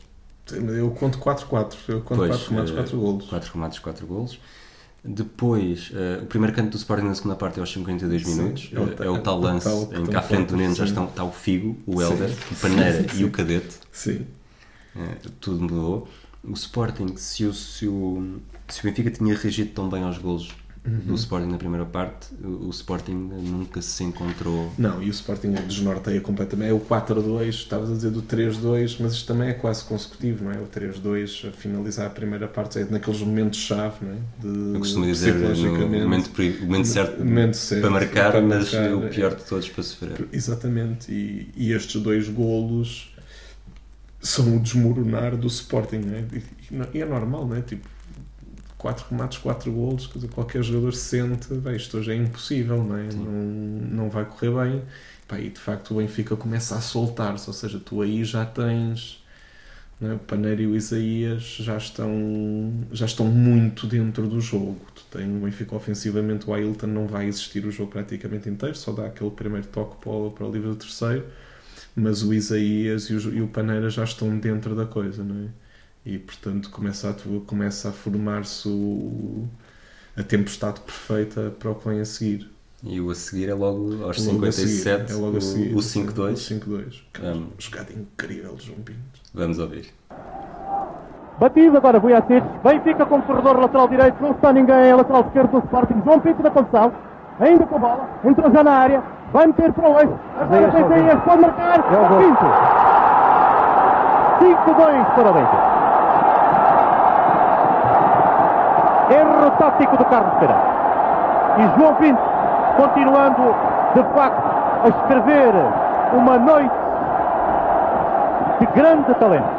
Eu conto 4-4, eu conto Pois, 4 remates, eh, 4 golos. 4 remates, 4 golos. Depois, eh, o primeiro canto do Sporting na segunda parte é aos 52 Sim, minutos. é o Eh, ta- é o tal o lance tal em que à frente do Neno já sim. estão, está o Figo, o Helder, o Paneira e o Cadete. Sim, Eh, tudo mudou. O Sporting, se o, se, o, se o Benfica tinha reagido tão bem aos golos Uhum. do Sporting na primeira parte, o, Sporting nunca se encontrou. não, e o Sporting desnorteia completamente, é o 4-2, estavas a dizer do 3-2, mas isto também é quase consecutivo, não é? O 3-2 a finalizar a primeira parte, é naqueles momentos-chave, não é? De, Eu costumo dizer no momento, momento certo, momento certo para marcar, para mas marcar, o é. pior de todos para sofrer. Exatamente, e, e estes dois golos são o desmoronar do Sporting, não é? E é normal, não é? Tipo, 4 remates, 4 golos, quer dizer, qualquer jogador sente, "Bem, isto hoje é impossível, não é? Não, não vai correr bem. Pá, e de facto o Benfica começa a soltar-se, ou seja, tu aí já tens. não é? O Paneiro e o Isaías já estão, já estão muito dentro do jogo. Tu tens o Benfica ofensivamente, o Ailton não vai existir o jogo praticamente inteiro, só dá aquele primeiro toque para o, para o livro do terceiro, mas o Isaías e o, e o Paneira já estão dentro da coisa, não é? E portanto começa a, começa a formar-se o- a tempestade perfeita para o que vem a seguir. E o a seguir é logo aos Logo a 57, seguir, é logo a seguir, o, o sim, 5-2. O 5-2. Um, Jogada incrível de João Pinto. Vamos ouvir. Batido agora Vujacic. Benfica como corredor lateral direito. Não está ninguém. É lateral esquerdo do Sporting. João Pinto da condução. Ainda com a bola. Entrou já na área. Vai meter para o eixo. Agora tem. Pode marcar. É o. Pinto. 5-2 para o Benfica. Erro tático do Carlos Pereira. E João Pinto continuando, de facto, a escrever uma noite de grande talento.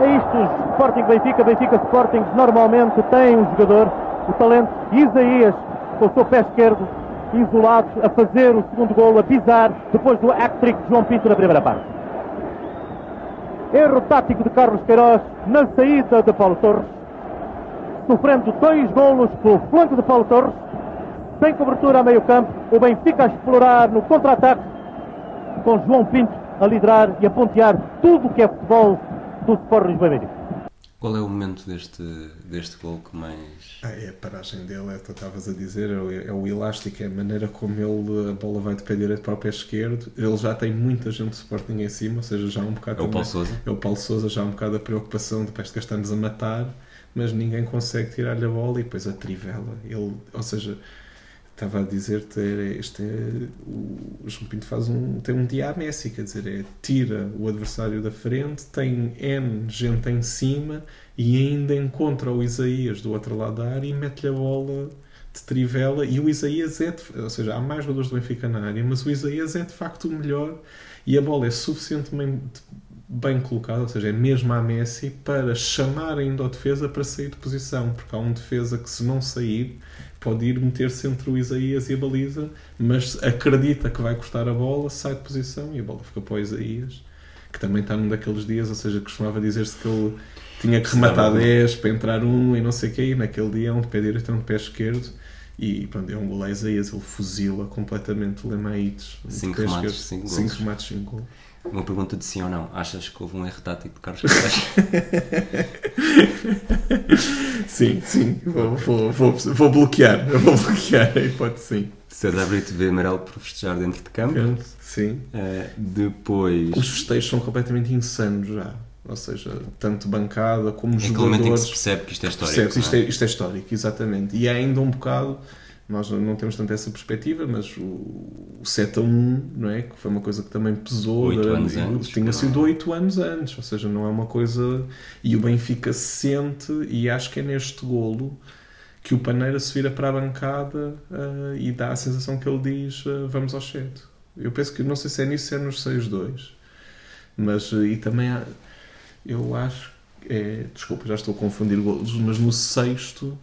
É isto, Sporting Benfica, Benfica Sporting normalmente tem um jogador, o talento Isaías, com o seu pé esquerdo, isolado, a fazer o segundo golo, a pisar, depois do hat-trick de João Pinto na primeira parte. Erro tático de Carlos Queiroz na saída de Paulo Torres, sofrendo dois golos pelo flanco de Paulo Torres, sem cobertura a meio campo, o Benfica a explorar no contra-ataque, com João Pinto a liderar e a pontear tudo o que é futebol do Sport Lisboa. Qual é o momento deste, deste gol que mais. Ah, é a paragem dele, é o que tu estavas a dizer, é o, é o elástico, é a maneira como ele, a bola vai de pé direito para o pé esquerdo. Ele já tem muita gente do Sporting em cima, ou seja, já há um bocado. É o Paulo Sousa? É o Paulo Sousa, já há um bocado a preocupação de parece que estamos a matar, mas ninguém consegue tirar-lhe a bola e depois a trivela. Ele, ou seja, estava a dizer-te, este é, o João Pinto faz um, tem um dia a Messi, quer dizer, é, tira o adversário da frente, tem N gente em cima e ainda encontra o Isaías do outro lado da área e mete-lhe a bola de trivela e o Isaías é, de- ou seja, há mais jogadores do Benfica na área, mas o Isaías é de facto o melhor e a bola é suficientemente bem colocada, ou seja, é mesmo a Messi para chamar ainda o defesa para sair de posição, porque há um defesa que se não sair pode ir meter-se entre o Isaías e a baliza, mas acredita que vai cortar a bola, sai de posição e a bola fica para o Isaías, que também está num daqueles dias, ou seja, costumava dizer-se que ele tinha que rematar 10 para entrar um e não sei o que, e naquele dia é um de pé direito e um de pé esquerdo. E pronto, é um gol a Isaías, ele fuzila completamente o Lemaites. Cinco remates, cinco golos. 5 remates, 5 gols. Uma pergunta de sim ou não. Achas que houve um erro tático de Carlos Queiroz? Sim, sim, vou, vou, vou, vou bloquear, eu vou bloquear a hipótese sim. César Brito vê amarelo por festejar dentro de campo. Sim. Eh, depois. Os festejos são completamente insanos já. Ou seja, tanto bancada como Em que momento em que se jogadores. percebe que isto é histórico? Percebes? Isto é, é? isto é histórico, exatamente. E há ainda um bocado, nós não temos tanto essa perspectiva, mas o, o 7 a 1, não é? Que foi uma coisa que também pesou. Oito durante- anos antes, Tinha não. sido 8 anos antes, ou seja, não é uma coisa. E o Benfica se sente, e acho que é neste golo que o Paneira se vira para a bancada ah, e dá a sensação que ele diz: ah, vamos ao 7. Eu penso que, não sei se é nisso, se é nos 6-2. Mas, ah, e também há, eu acho, é, desculpa, já estou a confundir golos, mas no sexto,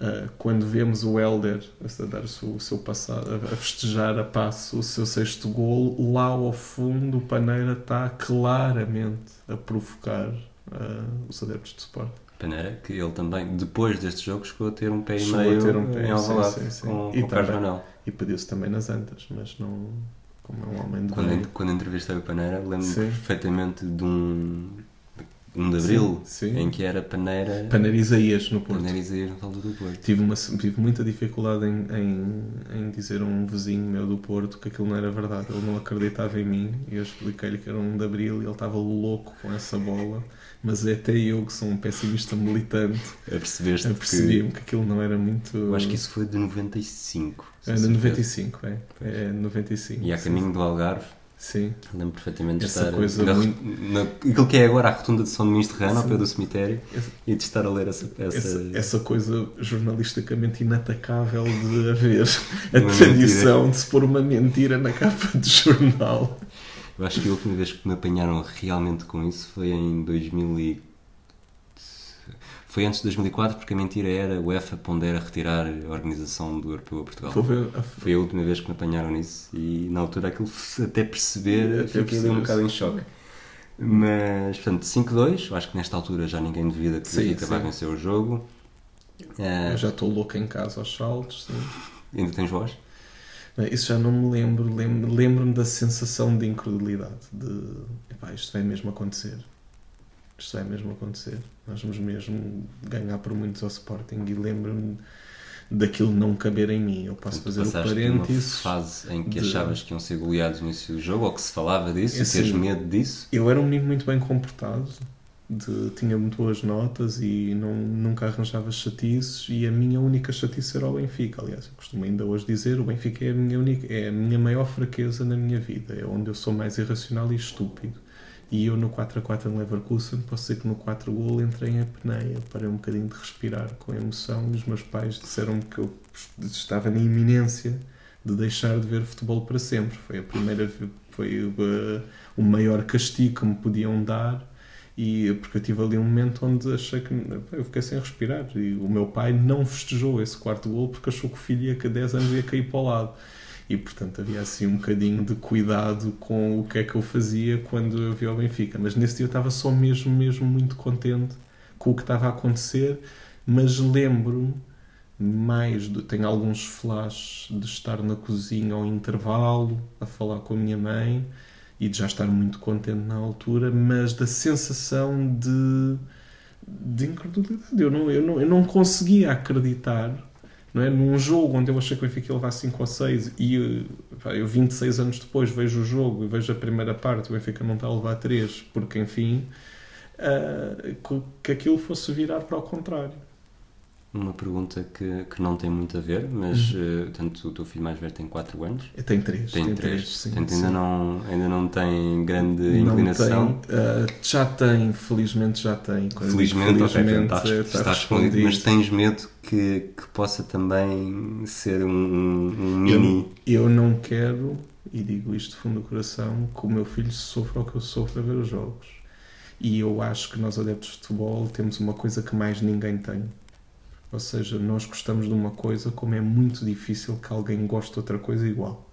ah, quando vemos o Helder a dar o seu, o seu passado, a festejar a passo o seu sexto golo, lá ao fundo o Paneira está claramente a provocar ah, os adeptos de Sport. Paneira, que ele também, depois deste jogo, chegou a ter um pé e a meio ter um pé, em sim, Alvalade sim, sim. com, E com Carlos. E pediu-se também nas antas, mas não como é um homem de Quando, bem. quando entrevistei o Paneira, lembro-me Sim. perfeitamente de um, um de Abril, Sim, sim. em que era Paneira, Paneira Isaías no Porto. Paneira Isaías no Valdo do Porto. Tive, uma, tive muita dificuldade em, em, em dizer a um vizinho meu do Porto que aquilo não era verdade. Ele não acreditava em mim e eu expliquei-lhe que era um de Abril e ele estava louco com essa bola. Mas é até eu, que sou um pessimista militante, apercebi-me que aquilo não era muito. que... Eu acho que isso foi de 95. se É não de me 95, é. É 95. E a caminho do Algarve, Sim. lembro perfeitamente de Essa estar coisa na, muito- na, aquilo que é agora a rotunda de São Domingos de Rana, ao pé do cemitério, Esse- e de estar a ler essa peça. Essa, essa coisa jornalisticamente inatacável de haver a Uma tradição de se pôr uma mentira na capa de jornal. Eu acho que a última vez que me apanharam realmente com isso foi em 2000 e... Foi antes de 2004, porque a mentira era o UEFA pondera retirar a organização do Europeu a Portugal. Ver a- Foi a última vez que me apanharam nisso e na altura aquilo até perceber Até fiquei ali perceber, um bocado em choque. Mas, portanto, 5-2, eu acho que nesta altura já ninguém duvida que o Benfica vai vencer o jogo. Eu já estou louco em casa aos saltos. sim. ainda tens voz? Isso já não me lembro. Lembro- Lembro-me da sensação de incredulidade. De epá, isto vai mesmo acontecer. Isto vai mesmo acontecer. Nós vamos mesmo ganhar por muitos ao Sporting. E lembro-me daquilo não caber em mim. Eu posso Portanto, fazer o por uma parênteses. fase em que de- achavas que iam ser goleados no início do jogo, ou que se falava disso, É e assim, medo disso. Eu era um menino muito bem comportado, de, tinha muito boas notas e não, nunca arranjava chatices e a minha única chatice era o Benfica. Aliás, eu costumo ainda hoje dizer o Benfica é a minha, única, é a minha maior fraqueza na minha vida, é onde eu sou mais irracional e estúpido. E eu no 4 a 4 em Leverkusen, posso dizer que no 4 gol entrei em apneia, parei um bocadinho de respirar com emoção e os meus pais disseram-me que eu estava na iminência de deixar de ver futebol para sempre. Foi a primeira foi uh, o maior castigo que me podiam dar e porque eu tive ali um momento onde achei que eu fiquei sem respirar. E o meu pai não festejou esse quarto gol porque achou que o filho ia, que 10 anos ia cair para o lado e portanto havia assim um bocadinho de cuidado com o que é que eu fazia quando eu via o Benfica mas nesse dia eu estava só mesmo mesmo muito contente com o que estava a acontecer mas lembro mais do, tenho alguns flashes de estar na cozinha ao intervalo a falar com a minha mãe e de já estar muito contente na altura, mas da sensação de, de incredulidade. Eu não, eu, não, eu não conseguia acreditar não é? num jogo onde eu achei que o Benfica ia levar 5 ou 6 e pá, eu 26 anos depois vejo o jogo e vejo a primeira parte, o Benfica não está a levar 3, porque enfim, uh, que aquilo fosse virar para o contrário uma pergunta que, que não tem muito a ver, mas uhum. uh, tanto o teu filho mais velho tem 4 anos. Eu tenho 3. Tem 3. Portanto, ainda, não, ainda não tem grande não inclinação. Tem, uh, já tem, felizmente já tem. Felizmente, felizmente ok, está, está, está respondido. Mas tens medo que, que possa também ser um, um mini. Eu, eu não quero, e digo isto de fundo do coração, que o meu filho sofra o que eu sofro a ver os jogos. E eu acho que nós, adeptos de futebol, temos uma coisa que mais ninguém tem ou seja, nós gostamos de uma coisa como é muito difícil que alguém goste de outra coisa igual.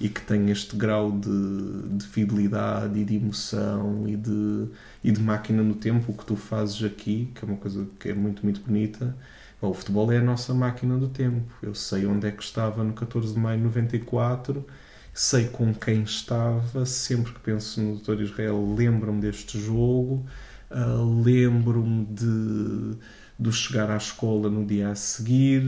E que tenha este grau de, de fidelidade e de emoção e de, e de máquina no tempo, o que tu fazes aqui, que é uma coisa que é muito, muito bonita. O futebol é a nossa máquina do tempo. Eu sei onde é que estava no 14 de maio de 94, sei com quem estava, sempre que penso no Dr. Israel, lembro-me deste jogo, uh, lembro-me de do chegar à escola no dia a seguir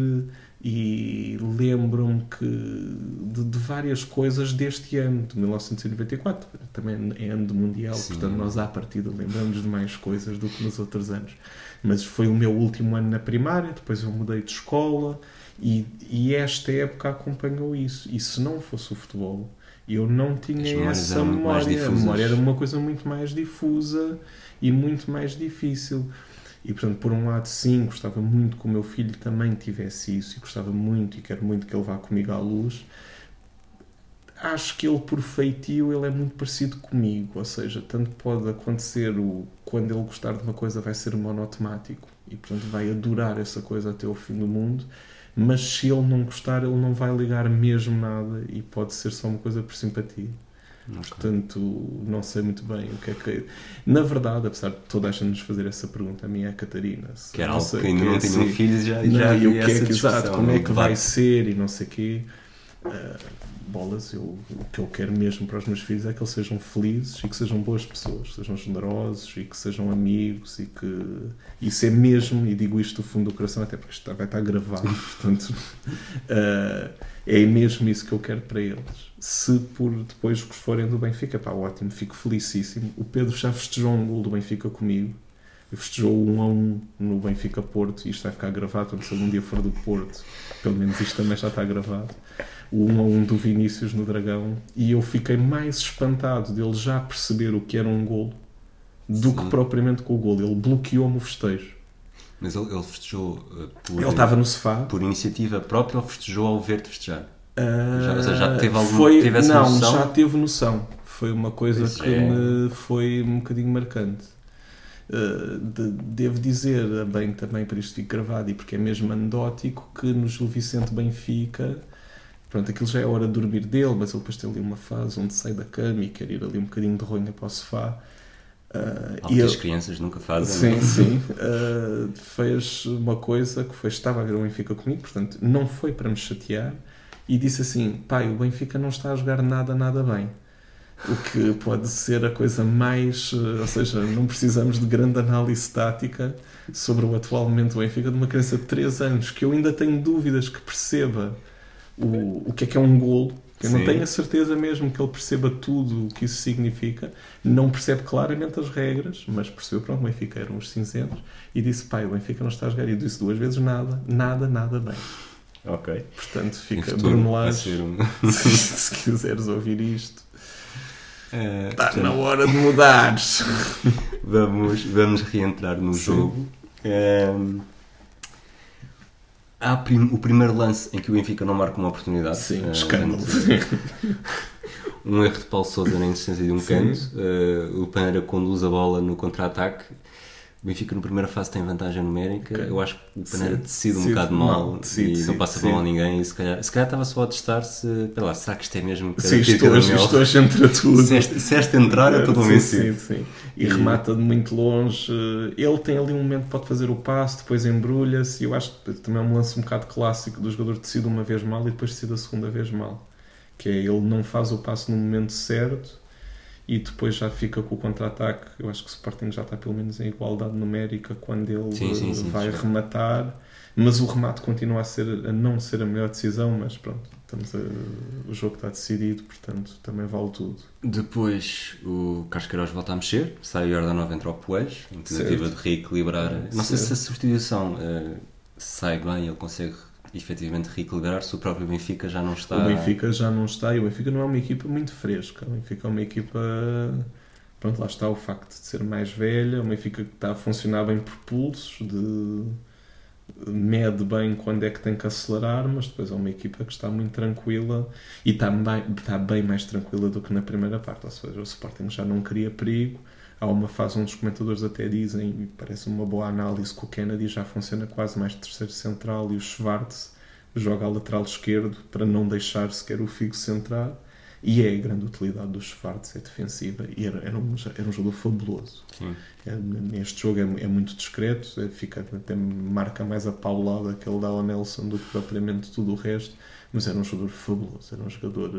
e lembro-me que de, de, várias coisas deste ano, de 1994, também é ano mundial, Sim. portanto nós à partida lembramos de mais coisas do que nos outros anos. Mas foi o meu último ano na primária, depois eu mudei de escola e, e esta época acompanhou isso. E se não fosse o futebol, eu não tinha essa memória. A memória era uma coisa muito mais difusa e muito mais difícil. E, portanto, por um lado, sim, gostava muito que o meu filho também tivesse isso e gostava muito e quero muito que ele vá comigo à luz. Acho que ele, por feitio, ele é muito parecido comigo, ou seja, tanto pode acontecer o quando ele gostar de uma coisa vai ser monotemático e, portanto, vai adorar essa coisa até o fim do mundo, mas se ele não gostar, ele não vai ligar mesmo nada e pode ser só uma coisa por simpatia. Okay. Portanto, não sei muito bem o que é que. Na verdade, apesar de toda a gente nos fazer essa pergunta, a minha é a Catarina. Que era algo que ainda não tinha um filho já, não, já e o que é que, exato, como é que vai ser e não sei o quê. Uh, bolas, eu, o que eu quero mesmo para os meus filhos é que eles sejam felizes e que sejam boas pessoas, sejam generosos e que sejam amigos e que isso é mesmo, e digo isto do fundo do coração, até porque isto vai estar gravado, portanto, uh, é mesmo isso que eu quero para eles. Se por depois que forem do Benfica, pá, ótimo, fico felicíssimo. O Pedro já festejou um gol do Benfica comigo. Festejou um a um no Benfica Porto e isto vai ficar gravado. Quando se algum dia for do Porto, pelo menos isto também já está gravado. O 1 a 1 do Vinícius no Dragão. E eu fiquei mais espantado dele já perceber o que era um gol do Sim. que propriamente com o gol. Ele bloqueou-me o festejo. Mas ele, ele festejou uh, por, ele estava no sofá. por iniciativa própria ou festejou ao ver-te festejar? Uh, já, já teve algum foi, teve essa não, noção? já teve noção. Foi uma coisa Isso que é... me foi um bocadinho marcante. Uh, de, devo dizer, bem também para isto ficar gravado e porque é mesmo anedótico, que no Gil Vicente Benfica, pronto, aquilo já é hora de dormir dele, mas ele depois tem ali uma fase onde sai da cama e quer ir ali um bocadinho de ronha para o sofá. Uh, e as crianças nunca fazem. Sim, sim. Uh, fez uma coisa que foi, estava a ver o Benfica comigo, portanto, não foi para me chatear, e disse assim: pai, o Benfica não está a jogar nada, nada bem. O que pode ser a coisa mais. Eh, ou seja, não precisamos de grande análise tática sobre o atual momento do Benfica de uma criança de 3 anos que eu ainda tenho dúvidas que perceba o, o que é que é um golo Eu não Sim. tenho a certeza mesmo que ele perceba tudo o que isso significa. Não percebe claramente as regras, mas percebeu, pronto, o Benfica eram os cinzentos. E disse, pai, o Benfica não está a jogar. E eu disse duas vezes nada, nada, nada bem. Ok. Portanto, fica Bruno Lage, um... se, se quiseres ouvir isto. Está portanto, na hora de mudares. Vamos, vamos reentrar no Sim. jogo. Ehm, há prim- o primeiro lance em que o Benfica não marca uma oportunidade. Sim, Eh, escândalo. portanto, um erro de Paulo Sousa na insistência de um Sim. canto. Eh, o Pereira conduz a bola no contra-ataque. O Benfica, na primeira fase, tem vantagem numérica. Ok. Eu acho que o Sim. decide um bocado mal, mal. Decide, e não passa bola a ninguém. E se calhar, se calhar estava só a testar se. Lá, será que isto é mesmo? tiro, estou, estou a entra tudo. Se esta, se esta entrar, eu estou convencido. sim, sim. E, E- remata de muito longe. Ele tem ali um momento que pode fazer o passe, depois embrulha-se. E eu acho que também é um lance um bocado clássico do jogador decide uma vez mal e depois decide a segunda vez mal. Que é ele não faz o passe no momento certo e depois já fica com o contra-ataque. Eu acho que o Sporting já está pelo menos em igualdade numérica quando ele Sim, sim, sim, vai rematar. Mas o remate continua a, ser, a não ser a melhor decisão, mas pronto, estamos a- o jogo está decidido, portanto também vale tudo. Depois o Casqueiros volta a mexer, sai o Jordanov entra ao Poejo, em tentativa Certo. de reequilibrar. Não sei Certo. se a substituição eh, sai bem, ele consegue efetivamente reequilibrar, se o próprio Benfica já não está. O Benfica já não está e o Benfica não é uma equipa muito fresca. O Benfica é uma equipa. Pronto, lá está o facto de ser mais velha. O Benfica que está a funcionar bem por pulsos, de mede bem quando é que tem que acelerar, mas depois é uma equipa que está muito tranquila e está bem, está bem mais tranquila do que na primeira parte. Ou seja, o Sporting já não cria perigo. Há uma fase onde os comentadores até dizem, e parece uma boa análise, que o Kennedy já funciona quase mais terceiro central e o Schwartz joga a lateral esquerdo para não deixar sequer o Figo centrar. E é a grande utilidade do Schwartz, é defensiva. E era, era, um, era um jogador fabuloso. Sim. É, neste jogo é, é muito discreto, é, fica, até marca mais a paulada que ele dá ao Nelson do que propriamente tudo o resto. Mas era um jogador fabuloso, era um jogador.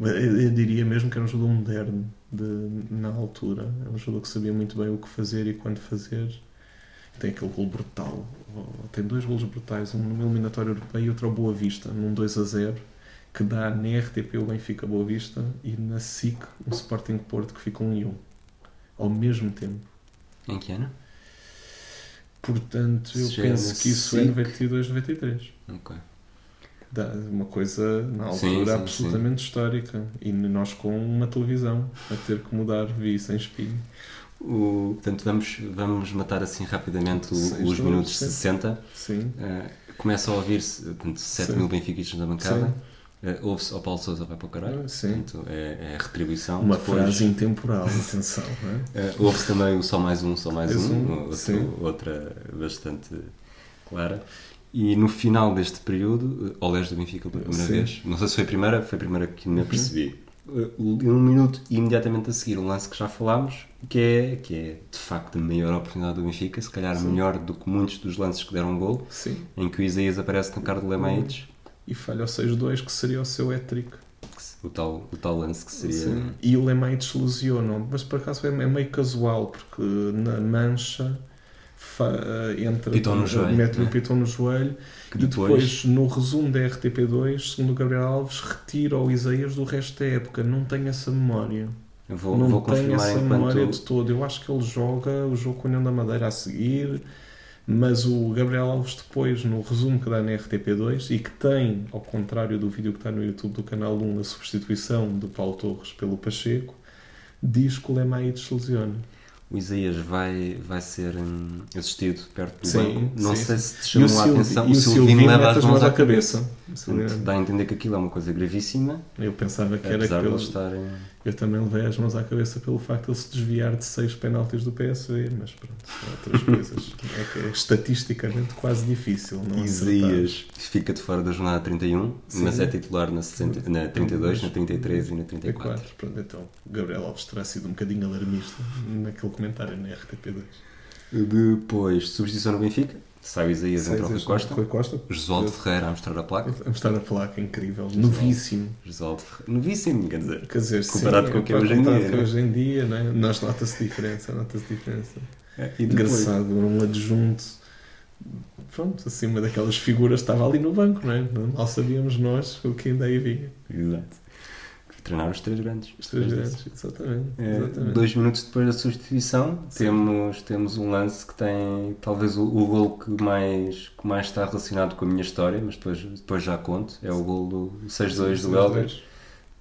eh, eu diria mesmo que era um jogador moderno de, na altura. Era um jogador que sabia muito bem o que fazer e quando fazer. Tem aquele gol brutal. Tem dois golos brutais, um no eliminatório europeu e outro ao Boa Vista, num 2 a 0, que dá na RTP o Benfica Boa Vista e na SIC um Sporting Porto que fica um e um. Ao mesmo tempo. Em que ano? Portanto, eu é penso que isso é SIC. 92, 93. Ok. Uma coisa na Sim, altura sim, absolutamente histórica. E nós com uma televisão a ter que mudar, vi sem espinho. O, portanto, vamos, vamos matar assim rapidamente o- os minutos, minutos sim. 60. Sim. Eh, começa a ouvir-se portanto, 7 Sim. mil benfiquistas na bancada. Sim. Eh, ouve-se ao Paulo Sousa vai para o caralho. Sim. Portanto, é, é a retribuição. Uma Depois, frase intemporal, atenção. é? eh, ouve-se também o só mais um, só mais Mais um. um, outro- sim. outra bastante clara. E no final deste período, eh, Olés do Benfica pela primeira Sim. vez. Não sei se foi a primeira, foi a primeira que me Uhum. apercebi. Eh, Um minuto imediatamente a seguir, um lance que já falámos, que é, que é de facto a maior oportunidade do Benfica, se calhar Sim. melhor do que muitos dos lances que deram gol, Sim. em que o Isaías aparece na cara do Lemaites, E falha o 6-2, que seria o seu hat-trick. o tal, o tal lance que seria. Sim. E o Lemaites lesionam, mas por acaso é meio casual, porque na mancha entra, Pitão no joelho, mete-lhe né? o pitão no joelho Que e depois- depois, no resumo da RTP2, segundo o Gabriel Alves, retira o Isaías do resto da época. Não tenho essa memória. Eu vou, não vou confirmar essa enquanto. memória de todo. Eu acho que ele joga o jogo com a União da Madeira a seguir, mas o Gabriel Alves depois, no resumo que dá na RTP2, e que tem, ao contrário do vídeo que está no YouTube do Canal 1, a substituição de Paulo Torres pelo Pacheco, diz que o Lemaites se lesiona. O Isaías vai, vai ser hum, assistido perto do Sim, banco. Não sim, sei sim. se te chamou a Silvi- atenção. e O Silvino leva as mãos à cabeça. Portanto, Silvino- dá a entender que aquilo é uma coisa gravíssima, Eu pensava que era eles estarem. Eu também levei as mãos à cabeça pelo facto de ele se desviar de seis penaltis do PSV, mas pronto, são outras coisas. É que é estatisticamente quase difícil não. Isaías fica de fora da jornada 31, Sim. mas é titular na, 60, na 32, na 33 e na 34. 34. Pronto, então, Gabriel Alves terá sido um bocadinho alarmista naquele comentário na RTP2. Depois, substituição no Benfica, sai o Isaías entra o Rui Costa. Rui Costa. Josualdo Ferreira a mostrar a placa. A mostrar a placa, incrível. Novíssimo. Josualdo Ferreira. Novíssimo, quer dizer. Quer dizer, Comparado sim, com o que é hoje em comparado dia, com né? hoje em dia, né? Nós nota-se diferença, nota-se diferença. E depois- Engraçado, um adjunto pronto, assim, uma daquelas figuras estava ali no banco, não é? Mal sabíamos nós o que ainda aí vinha. Exato. Treinar os três grandes. Os três grandes, exatamente. É, exatamente. dois minutos depois da substituição, Sim. temos, temos um lance que tem talvez o, o gol que mais, que mais está relacionado com a minha história, mas depois, depois já conto. É o gol do 6-2 do Helder.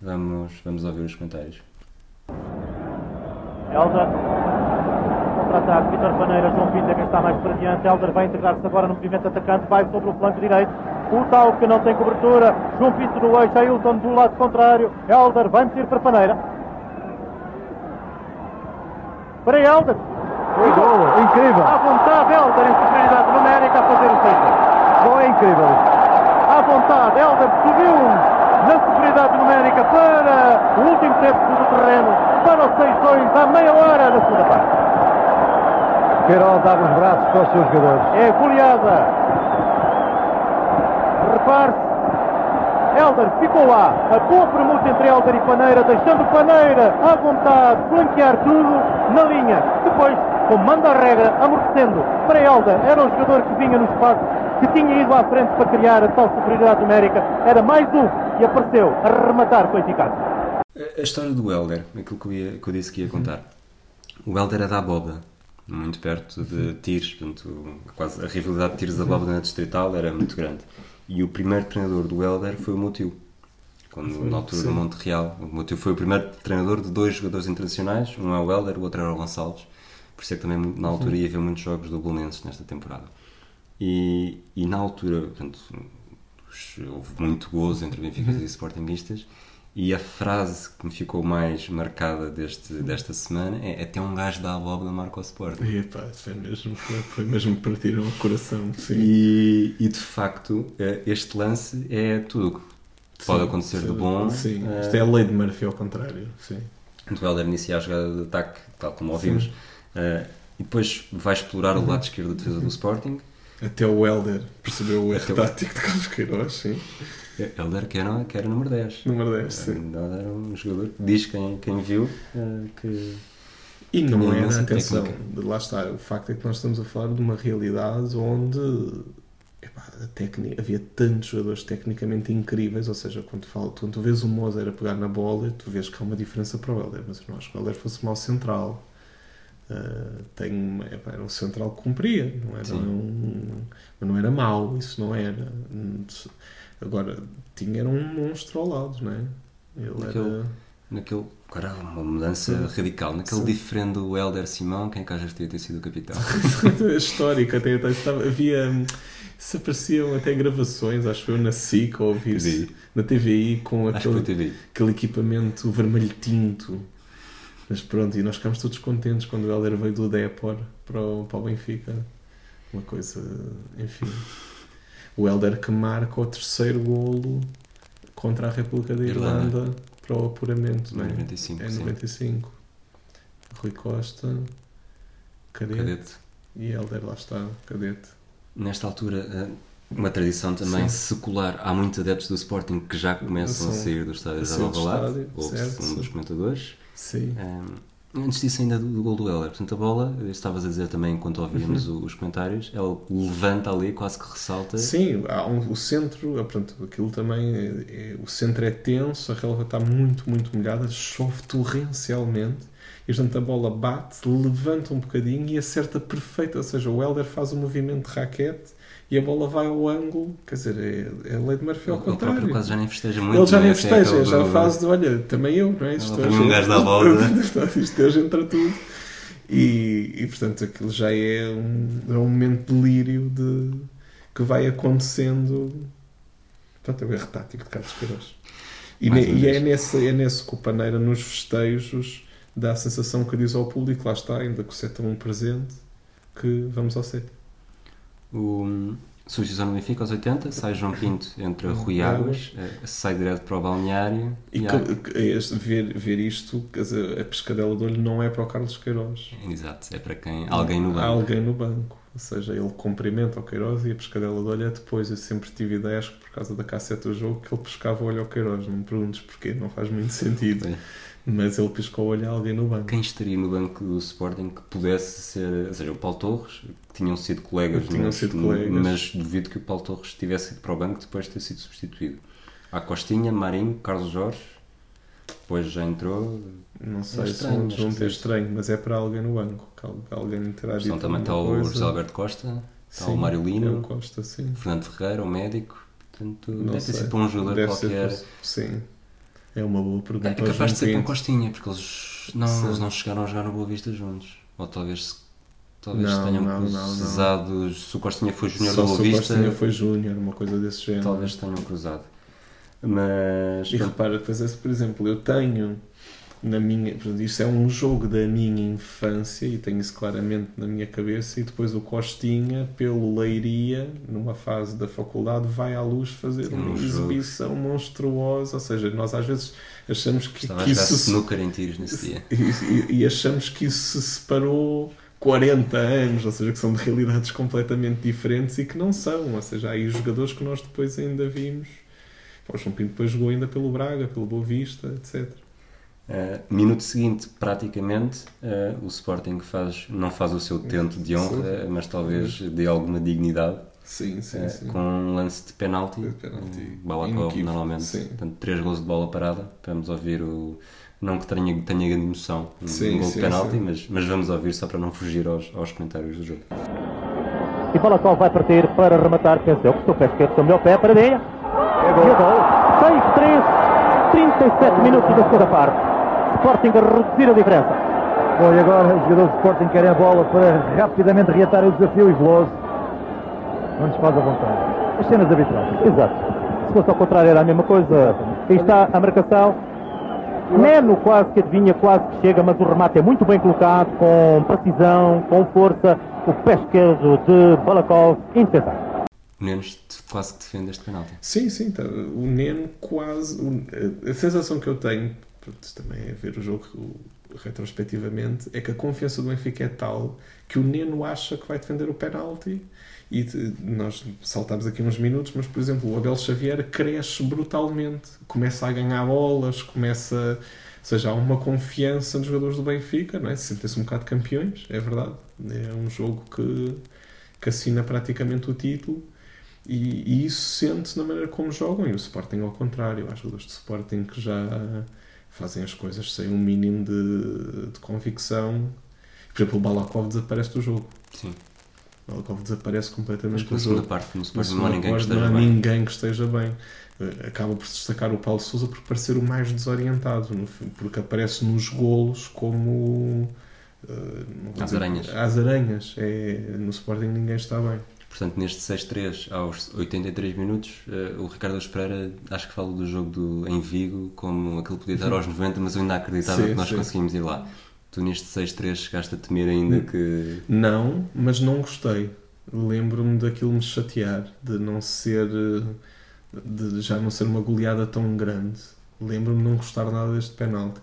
Vamos, vamos ouvir os comentários. Helder. Contra-ataque, Vitor Paneira, João Pinto é quem está mais para diante. Helder vai integrar-se agora no movimento atacante, vai sobre o flanco direito. O tal que não tem cobertura. João Pinto no eixo, Ailton do lado contrário. Helder vai meter para Paneira. Para Helder. Que golo, incrível. À vontade, Helder em superioridade numérica a fazer o 6 Gol é incrível. À vontade, Helder subiu na superioridade numérica para o último terço do terreno, para o 6-2, à meia hora da segunda parte. Queiroz abre os braços para os seus jogadores. É goleada. Repare-se. Helder ficou lá. A boa permuta entre Helder e Paneira, deixando Paneira à vontade, flanquear tudo na linha. Depois, comanda a regra, amortecendo para Helder. Era o jogador que vinha no espaço, que tinha ido à frente para criar a tal superioridade numérica. Era mais um e apareceu a rematar com eficácia. A história do Helder, aquilo que eu, ia- que eu disse que ia contar. O Helder é da Abóbora, muito perto de Tires, portanto, quase a rivalidade de Tires da Abóbora na Distrital era muito grande. E o primeiro treinador do Helder foi o meu tio. Quando, na altura sim. do Monte Real, o meu tio foi o primeiro treinador de dois jogadores internacionais, um é o Helder, o outro era o Gonçalves. Por isso é que também na altura ia ver muitos jogos do Belenenses nesta temporada. E, e na altura, portanto, houve muito gozo entre benfiquistas e sportinguistas e a frase que me ficou mais marcada deste, desta semana é até um gajo da abóbora marca o Sporting. E pá, foi mesmo, foi, mesmo partiram o coração, sim. E, e de facto, eh, este lance é tudo o que pode acontecer sim, de bom. Sim, Eh, isto é a lei de Murphy ao contrário, sim. o Helder inicia a jogada de ataque, tal como ouvimos, eh, e depois vai explorar o lado esquerdo da defesa do Sporting. Até o Helder percebeu o erro tático de Carlos Queiroz, sim. Helder que era, que era número 10. Número 10, sim. Helder era um jogador que diz quem, quem viu eh, que E não Tinha era, imensa atenção, técnica. lá está, o facto é que nós estamos a falar de uma realidade onde epá, técnica, havia tantos jogadores tecnicamente incríveis, ou seja, quando, falo, quando tu vês o Moser a pegar na bola, tu vês que há uma diferença para o Helder, mas eu não acho que o Helder fosse mau central. Uh, tem uma- epá, era um central que cumpria, não era, um, mas não era mau, isso não era. Agora, tinha era um monstro ao lado, não é? Ele Naquele- era. naquele. Uma mudança radical. Naquele Sim. diferente do Helder Simão, quem cá já devia ter sido o capitão. histórico até, até estava, havia hum, se apareciam até gravações acho eu na SIC ou ouvir TVI. na TVI com que aquele, TV. aquele equipamento vermelho tinto mas pronto, e nós ficámos todos contentes quando o Helder veio do Depor para o, para o Benfica uma coisa, enfim o Helder que marca o terceiro golo contra a República da Irlanda. Irlanda para o apuramento, não é? 95, é sim. 95 Rui Costa Cadete, Cadete. e Helder lá está, cadete. Nesta altura, eh, uma tradição também secular. Há muitos adeptos do Sporting que já começam a São- sair do estádio a Alvalade. certo, um sim. dos comentadores. Sim. Um, antes disso, ainda do, do gol do Heller. Portanto, a bola, estavas a dizer também enquanto ouvíamos o- os comentários, ela levanta ali, quase que ressalta. Sim, um- o centro, ah, pronto, aquilo também, é, o centro é tenso, a relva está muito, muito molhada, chove torrencialmente, e portanto a bola bate, levanta um bocadinho e acerta perfeito, ou seja, o Helder faz o movimento de raquete e a bola vai ao ângulo, quer dizer, é, é a lei de Murphy ao Ele contrário. quase já nem festeja muito. Ele já é? nem Assim, festeja, aquele já do- faz de olha, também eu, não é? Isto Ele também um gajo dá a bola. Isto hoje entra tudo. E, e portanto aquilo já é um, é um momento de delírio de, que vai acontecendo. Portanto, é o erro tático de Carlos Queiroz. E, ne- e é, nesse, é nesse que o Paneira, nos festejos, dá a sensação que diz ao público: lá está, ainda que o set um presente, que vamos ao set. O substituição no Benfica aos 80, sai João Pinto, entra Rui Águas, eh, sai direto para o balneário. E e que- há- este- ver, ver isto, quer dizer, a pescadela de olho não é para o Carlos Queiroz. Exato, é para quem? Alguém no Há banco. alguém no banco. Ou seja, ele cumprimenta o Queiroz e a pescadela de olho é depois. Eu sempre tive ideia, acho que por causa da cassete do jogo, que ele pescava o olho ao Queiroz. Não me perguntes porquê, não faz muito sentido. Mas ele piscou o olho a alguém no banco. Quem estaria no banco do Sporting que pudesse ser. Ou seja, o Paulo Torres, que tinham sido colegas, Tinham mas, sido colegas. mas duvido que o Paulo Torres tivesse ido para o banco depois de ter sido substituído. Há Costinha, Marinho, Carlos Jorge, depois já entrou. Não sei É se estranho, um mas junto é estranho, mas é para alguém no banco. Alguém terá dito Então também está o. José Alberto Costa, está o Sim, Mário o Lino, Costa, sim. Fernando Ferreira, o médico. Portanto, Não deve ter sei. sido para um jogador Deve ser qualquer. para- Sim. É uma boa pergunta. É ao capaz de ser para um Pinto. Costinha, porque eles não, Sim. eles não chegaram a jogar no Boa Vista juntos. Ou talvez, talvez Não, tenham não, não, não. cruzado. Se o Costinha foi júnior do Boa se o Vista, Costinha foi Júnior, uma coisa desse género. talvez tenham cruzado. Mas. E repara, depois, esse, por exemplo, eu tenho na minha. Isto é um jogo da minha infância e tenho isso claramente na minha cabeça. E depois o Costinha, pelo Leiria, numa fase da faculdade, vai à luz fazer Sim, uma um jogo. exibição monstruosa. Ou seja, nós às vezes achamos que, Estava que isso. se- snooker em tiros nesse dia. E, e- e achamos que isso se separou 40 anos, ou seja, que são de realidades completamente diferentes e que não são. Ou seja, há aí jogadores que nós depois ainda vimos. O João Pinto depois jogou ainda pelo Braga, pelo Boa Vista, etc. Uh, minuto seguinte, praticamente, uh, o Sporting faz, não faz o seu tento de honra, mas talvez dê alguma dignidade Sim, sim, uh, sim. com um lance de penalti. De penalti. Um Balakov, Inequívoco, normalmente. sim. Portanto, três gols de bola parada. Vamos ouvir o. Não que tenha, tenha grande emoção um, Sim, um gol sim, de penalti, sim. mas, mas vamos ouvir só para não fugir aos, aos comentários do jogo. E Balakov vai partir para rematar. Pensa eu que estou pé esquerdo, estou melhor pé para a Deia. E o gol. 6-3, 37 minutos da segunda parte. Sporting a reduzir a diferença. Bom, e agora os jogadores do Sporting querem a bola para rapidamente reatar o desafio e Veloso não nos faz a vontade. As cenas habituais. Exato. Se fosse ao contrário era a mesma coisa. Aí está a marcação. Neno quase que adivinha, quase que chega, mas o remate é muito bem colocado, com precisão, com força. O pé esquerdo de Balakov, indefensável. O Nenos quase que defende este penalti. Sim, sim, tá. o Neno quase. o- a sensação que eu tenho, pronto, também é ver o jogo retrospectivamente, é que a confiança do Benfica é tal que o Neno acha que vai defender o penalti. E nós saltámos aqui uns minutos, mas por exemplo, o Abel Xavier cresce brutalmente, começa a ganhar bolas, começa. Ou seja, há uma confiança nos jogadores do Benfica, não é? Sentem-se um bocado campeões, é verdade. É um jogo que, que assina praticamente o título. E, e isso sente-se na maneira como jogam. E o Sporting ao contrário. Há jogadores de Sporting que já fazem as coisas sem um mínimo de, de convicção. Por exemplo, o Balakov desaparece do jogo. Sim. O Balakov desaparece completamente do jogo. parte, no não há ninguém que parte, esteja não há bem. ninguém que esteja bem. Eh, Acaba por se destacar o Paulo Sousa por parecer o mais desorientado, porque aparece nos golos como. eh, vou Às dizer- aranhas. Às aranhas. É, no Sporting ninguém está bem. Portanto, neste 6-3 aos 83 minutos, eh, o Ricardo Espereira acho que fala do jogo do, em Vigo como aquele podia estar aos 90, mas eu ainda acreditava Sim, que nós sim. conseguimos ir lá. Tu neste 6-3 chegaste a temer ainda que. Não, mas não gostei. Lembro-me daquilo me chatear, de não ser. eh, de já não ser uma goleada tão grande. Lembro-me de não gostar nada deste penalti.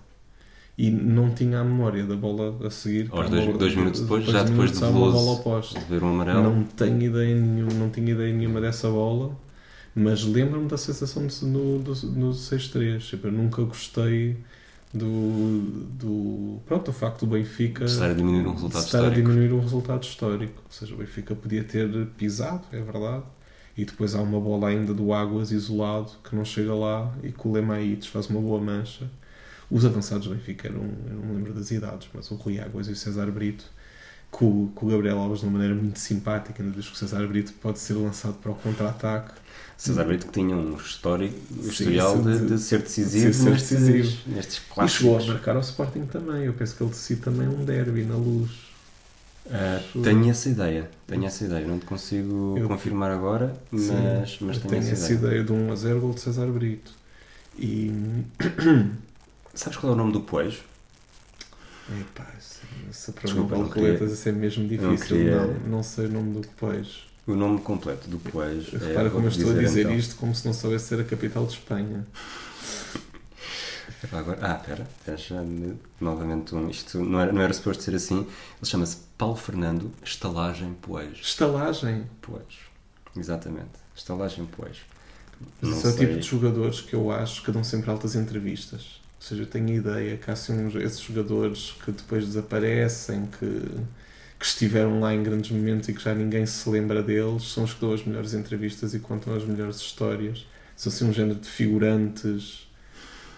E não tinha a memória da bola a seguir. Aos a dois- bola- dois minutos depois, dois já depois de Veloso bola oposta. de ver um amarelo. Não tenho ideia nenhuma, não tinha ideia nenhuma dessa bola, mas lembro-me da sensação de, no, do, no 6-3. Tipo, eu nunca gostei do, do. Pronto, o facto do Benfica estar a diminuir um resultado estar a histórico. diminuir um resultado histórico. Ou seja, o Benfica podia ter pisado, é verdade. E depois há uma bola ainda do Águas isolado que não chega lá e que o Lemaites faz uma boa mancha. Os avançados do Benfica eram, eu não me lembro das idades, mas o Rui Águas e o César Brito, com, com o Gabriel Alves de uma maneira muito simpática, ainda diz que o César Brito pode ser lançado para o contra-ataque. César Brito que tinha um histórico, um historial sim, de, de- de ser decisivo, de ser nestes, decisivo. nestes E chegou a clássicos. marcar ao Sporting também. Eu penso que ele decide também um derby na luz. Ah, tenho essa ideia, tenho essa ideia. Não te consigo Eu- confirmar agora, mas, Sim, mas eu tenho, essa ideia. de 1 a 0 gol de César Brito. E. Sabes qual é o nome do Poejo? Epá, essa, essa Desculpa, pergunta não queria- isso é mesmo não difícil. queria- Não, não sei o nome do país. O nome completo do Poejo. é, Repara como eu estou a dizer então. isto como se não soubesse ser a capital de Espanha. Agora, ah, espera, já me- novamente um. Isto não era, não era suposto ser assim. Ele chama-se Paulo Fernando Estalagem Poejo. Estalagem. Poejo. Exatamente. Estalagem Poejo. Mas Não Esse é o tipo de jogadores que eu acho que dão sempre altas entrevistas. Seja, eu tenho a ideia que há assim uns, esses jogadores que depois desaparecem, que, que estiveram lá em grandes momentos e que já ninguém se lembra deles, são os que dão as melhores entrevistas e contam as melhores histórias. São assim um género de figurantes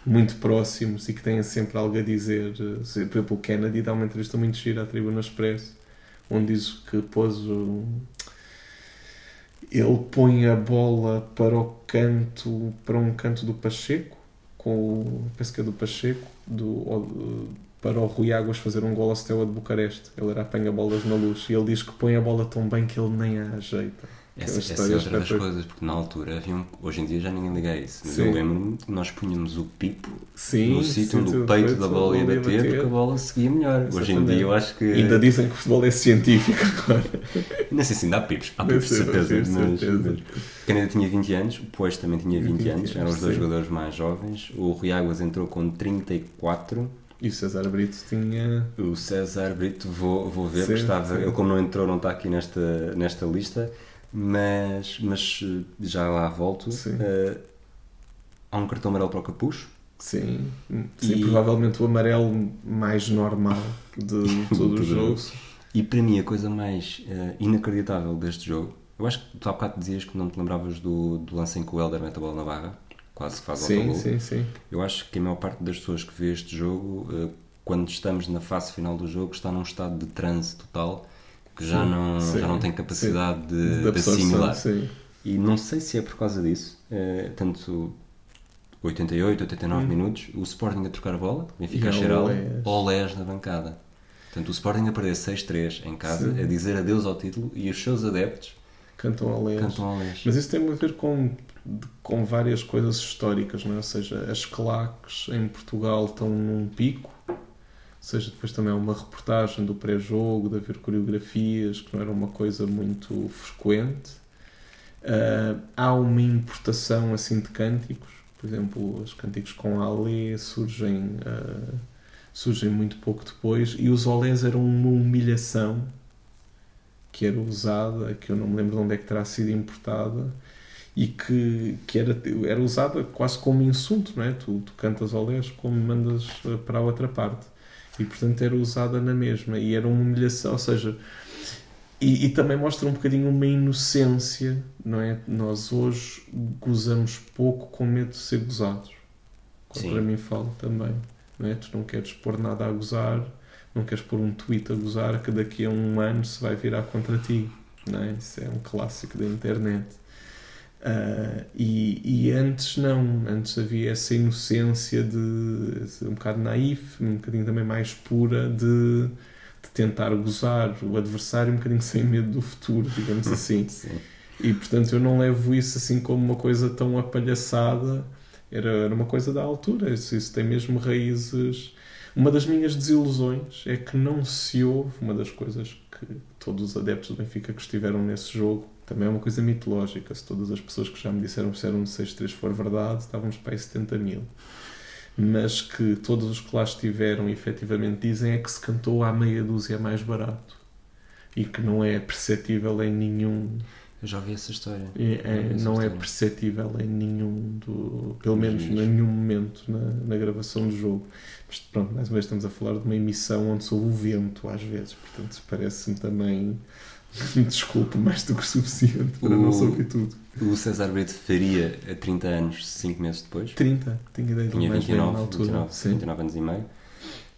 muito próximos e que têm sempre algo a dizer. Por exemplo, o Kennedy dá uma entrevista muito gira à Tribuna Expresso, onde diz que pôs o... Ele põe a bola para o canto, para um canto do Pacheco, com o, do Pacheco, do, para o Rui Águas fazer um gol ao Steaua de Bucareste. Ele era apanha-bolas na luz e ele diz que põe a bola tão bem que ele nem a ajeita. Essa, essa é outra das coisas, porque na altura havia um, hoje em dia já ninguém liga a isso, mas Sim. eu lembro-me que nós punhamos o pipo Sim, no sítio do peito da bola ia a bola ia bater, bater. porque a bola seguia melhor. Hoje em Exatamente. dia eu acho que. Ainda dizem que o futebol é científico agora. Não sei se ainda há pipos, há pipos de certeza. mas, certeza. mas- Caneda tinha 20 anos, o Pois também tinha 20, 20 anos, eram os dois sim. jogadores mais jovens. O Rui Águas entrou com 34. E o César Brito tinha. O César Brito, vou, vou ver, Sim, porque estava, ele como não entrou não está aqui nesta, nesta lista, mas, mas eh, já lá volto. Eh, há um cartão amarelo para o Capucho. Sim, sim E- provavelmente o amarelo mais normal de todo o jogo. E para mim a coisa mais eh, inacreditável deste jogo, eu acho que tu há bocado dizias que não te lembravas do, do lance em que o Helder mete a bola na barra, quase que faz Sim, autogol. sim, sim. Eu acho que a maior parte das pessoas que vê este jogo, eh, quando estamos na fase final do jogo, está num estado de transe total que já não, sim, já não tem capacidade sim. de, de absorção, assimilar. sim. E não sei se é por causa disso, eh, tanto 88, 89 minutos, o Sporting a trocar a bola, o Benfica Hum. E a cheirar Olés. Olés na bancada. Portanto, o Sporting a perder 6-3 em casa, Sim. a dizer adeus ao título e os seus adeptos Cantam a lés. cantam Olés. Mas isso tem a ver com, com várias coisas históricas, não é? Ou seja, as claques em Portugal estão num pico, seja, depois também uma reportagem do pré-jogo, de haver coreografias, que não era uma coisa muito frequente. Ah, há uma importação assim de cânticos, por exemplo, os cânticos com Alê surgem, ah, surgem muito pouco depois, e os olés eram uma humilhação que era usada, que eu não me lembro de onde é que terá sido importada, e que, que era, era usada quase como insulto, não é? Tu, tu cantas olés como mandas eh, para a outra parte. E portanto era usada na mesma, e era uma humilhação, ou seja, e, e também mostra um bocadinho uma inocência, não é? Nós hoje gozamos pouco com medo de ser gozados. Como para mim falo também, não é? Tu não queres pôr nada a gozar, não queres pôr um tweet a gozar que daqui a um ano se vai virar contra ti, não é? Isso é um clássico da internet. Ah, e, e antes não, antes havia essa inocência de um bocado naif, um bocadinho também mais pura de, de tentar gozar o adversário um bocadinho sem medo do futuro, digamos assim. Sim. E portanto eu não levo isso assim como uma coisa tão apalhaçada, era, era uma coisa da altura, isso, isso tem mesmo raízes. Uma das minhas desilusões é que não se ouve, uma das coisas que todos os adeptos do Benfica que estiveram nesse jogo, também é uma coisa mitológica, se todas as pessoas que já me disseram que eram de 6-3 for verdade, estávamos para aí 70 mil. Mas que todos os que lá estiveram efetivamente dizem é que se cantou à meia dúzia mais barato e que não é perceptível em nenhum Eu já ouvi essa história. é- é- essa não é história. perceptível em nenhum do, pelo menos em nenhum momento na, na gravação do jogo. Mas pronto, mais uma vez estamos a falar de uma emissão onde soube o vento às vezes, portanto parece-me também desculpa mais do que suficiente para não O- saber tudo. O César Brito faria a 30 anos 5 meses depois. 30, tinha ideia de Tinha mais velho 29, na altura. 29, Sim. 29 anos e meio.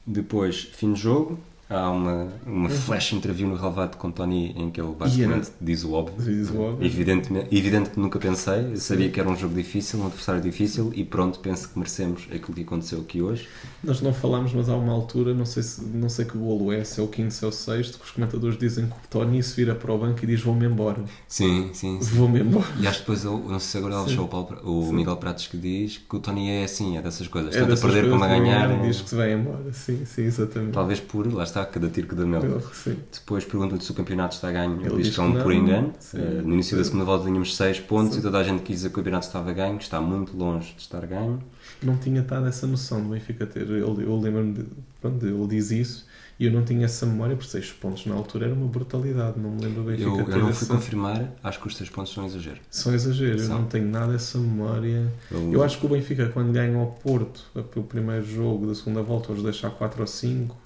Depois, fim de jogo, há uma, uma flash interview no relevado com Tony em que ele basicamente diz o óbvio. Diz o óbvio. Evidentemente, evidente que nunca pensei, eu sabia que era um jogo difícil, um adversário difícil e pronto, penso que merecemos aquilo que aconteceu aqui hoje. Nós não falámos, mas há uma altura, não sei, se, não sei que golo é, se é o quinto, se é o sexto, que os comentadores dizem que o Tony se vira para o banco e diz vou-me embora. Sim, sim, sim. Vou-me embora. E acho que depois, eu não sei se agora ele deixou o, Paulo o Sim. Miguel Pratos que diz que o Tony é assim, é dessas coisas, É tanto a perder como a coisas, ganhar. Diz que se vai embora, sim, sim, exatamente. Talvez por, lá está, está, cada tiro que dá mel. Sim. Depois perguntam-lhe se o campeonato está a ganho. Ele Ele diz que é um por engano. Sim. Eh, no início da Sim. segunda volta tínhamos 6 pontos e toda a gente quis que o campeonato estava a ganho, que está muito longe de estar ganho. Não tinha estado essa noção do Benfica ter. Eu, eu lembro-me de. Pronto, ele diz isso e eu não tinha essa memória, porque 6 pontos na altura era uma brutalidade. Não me lembro Benfica Eu, eu não fui essa. confirmar, acho que os 3 pontos são exagero. São exageros, eu São. não tenho nada essa memória. Eu- Eu acho que o Benfica, quando ganha ao Porto, o primeiro jogo da segunda volta, os deixa a 4 ou 5.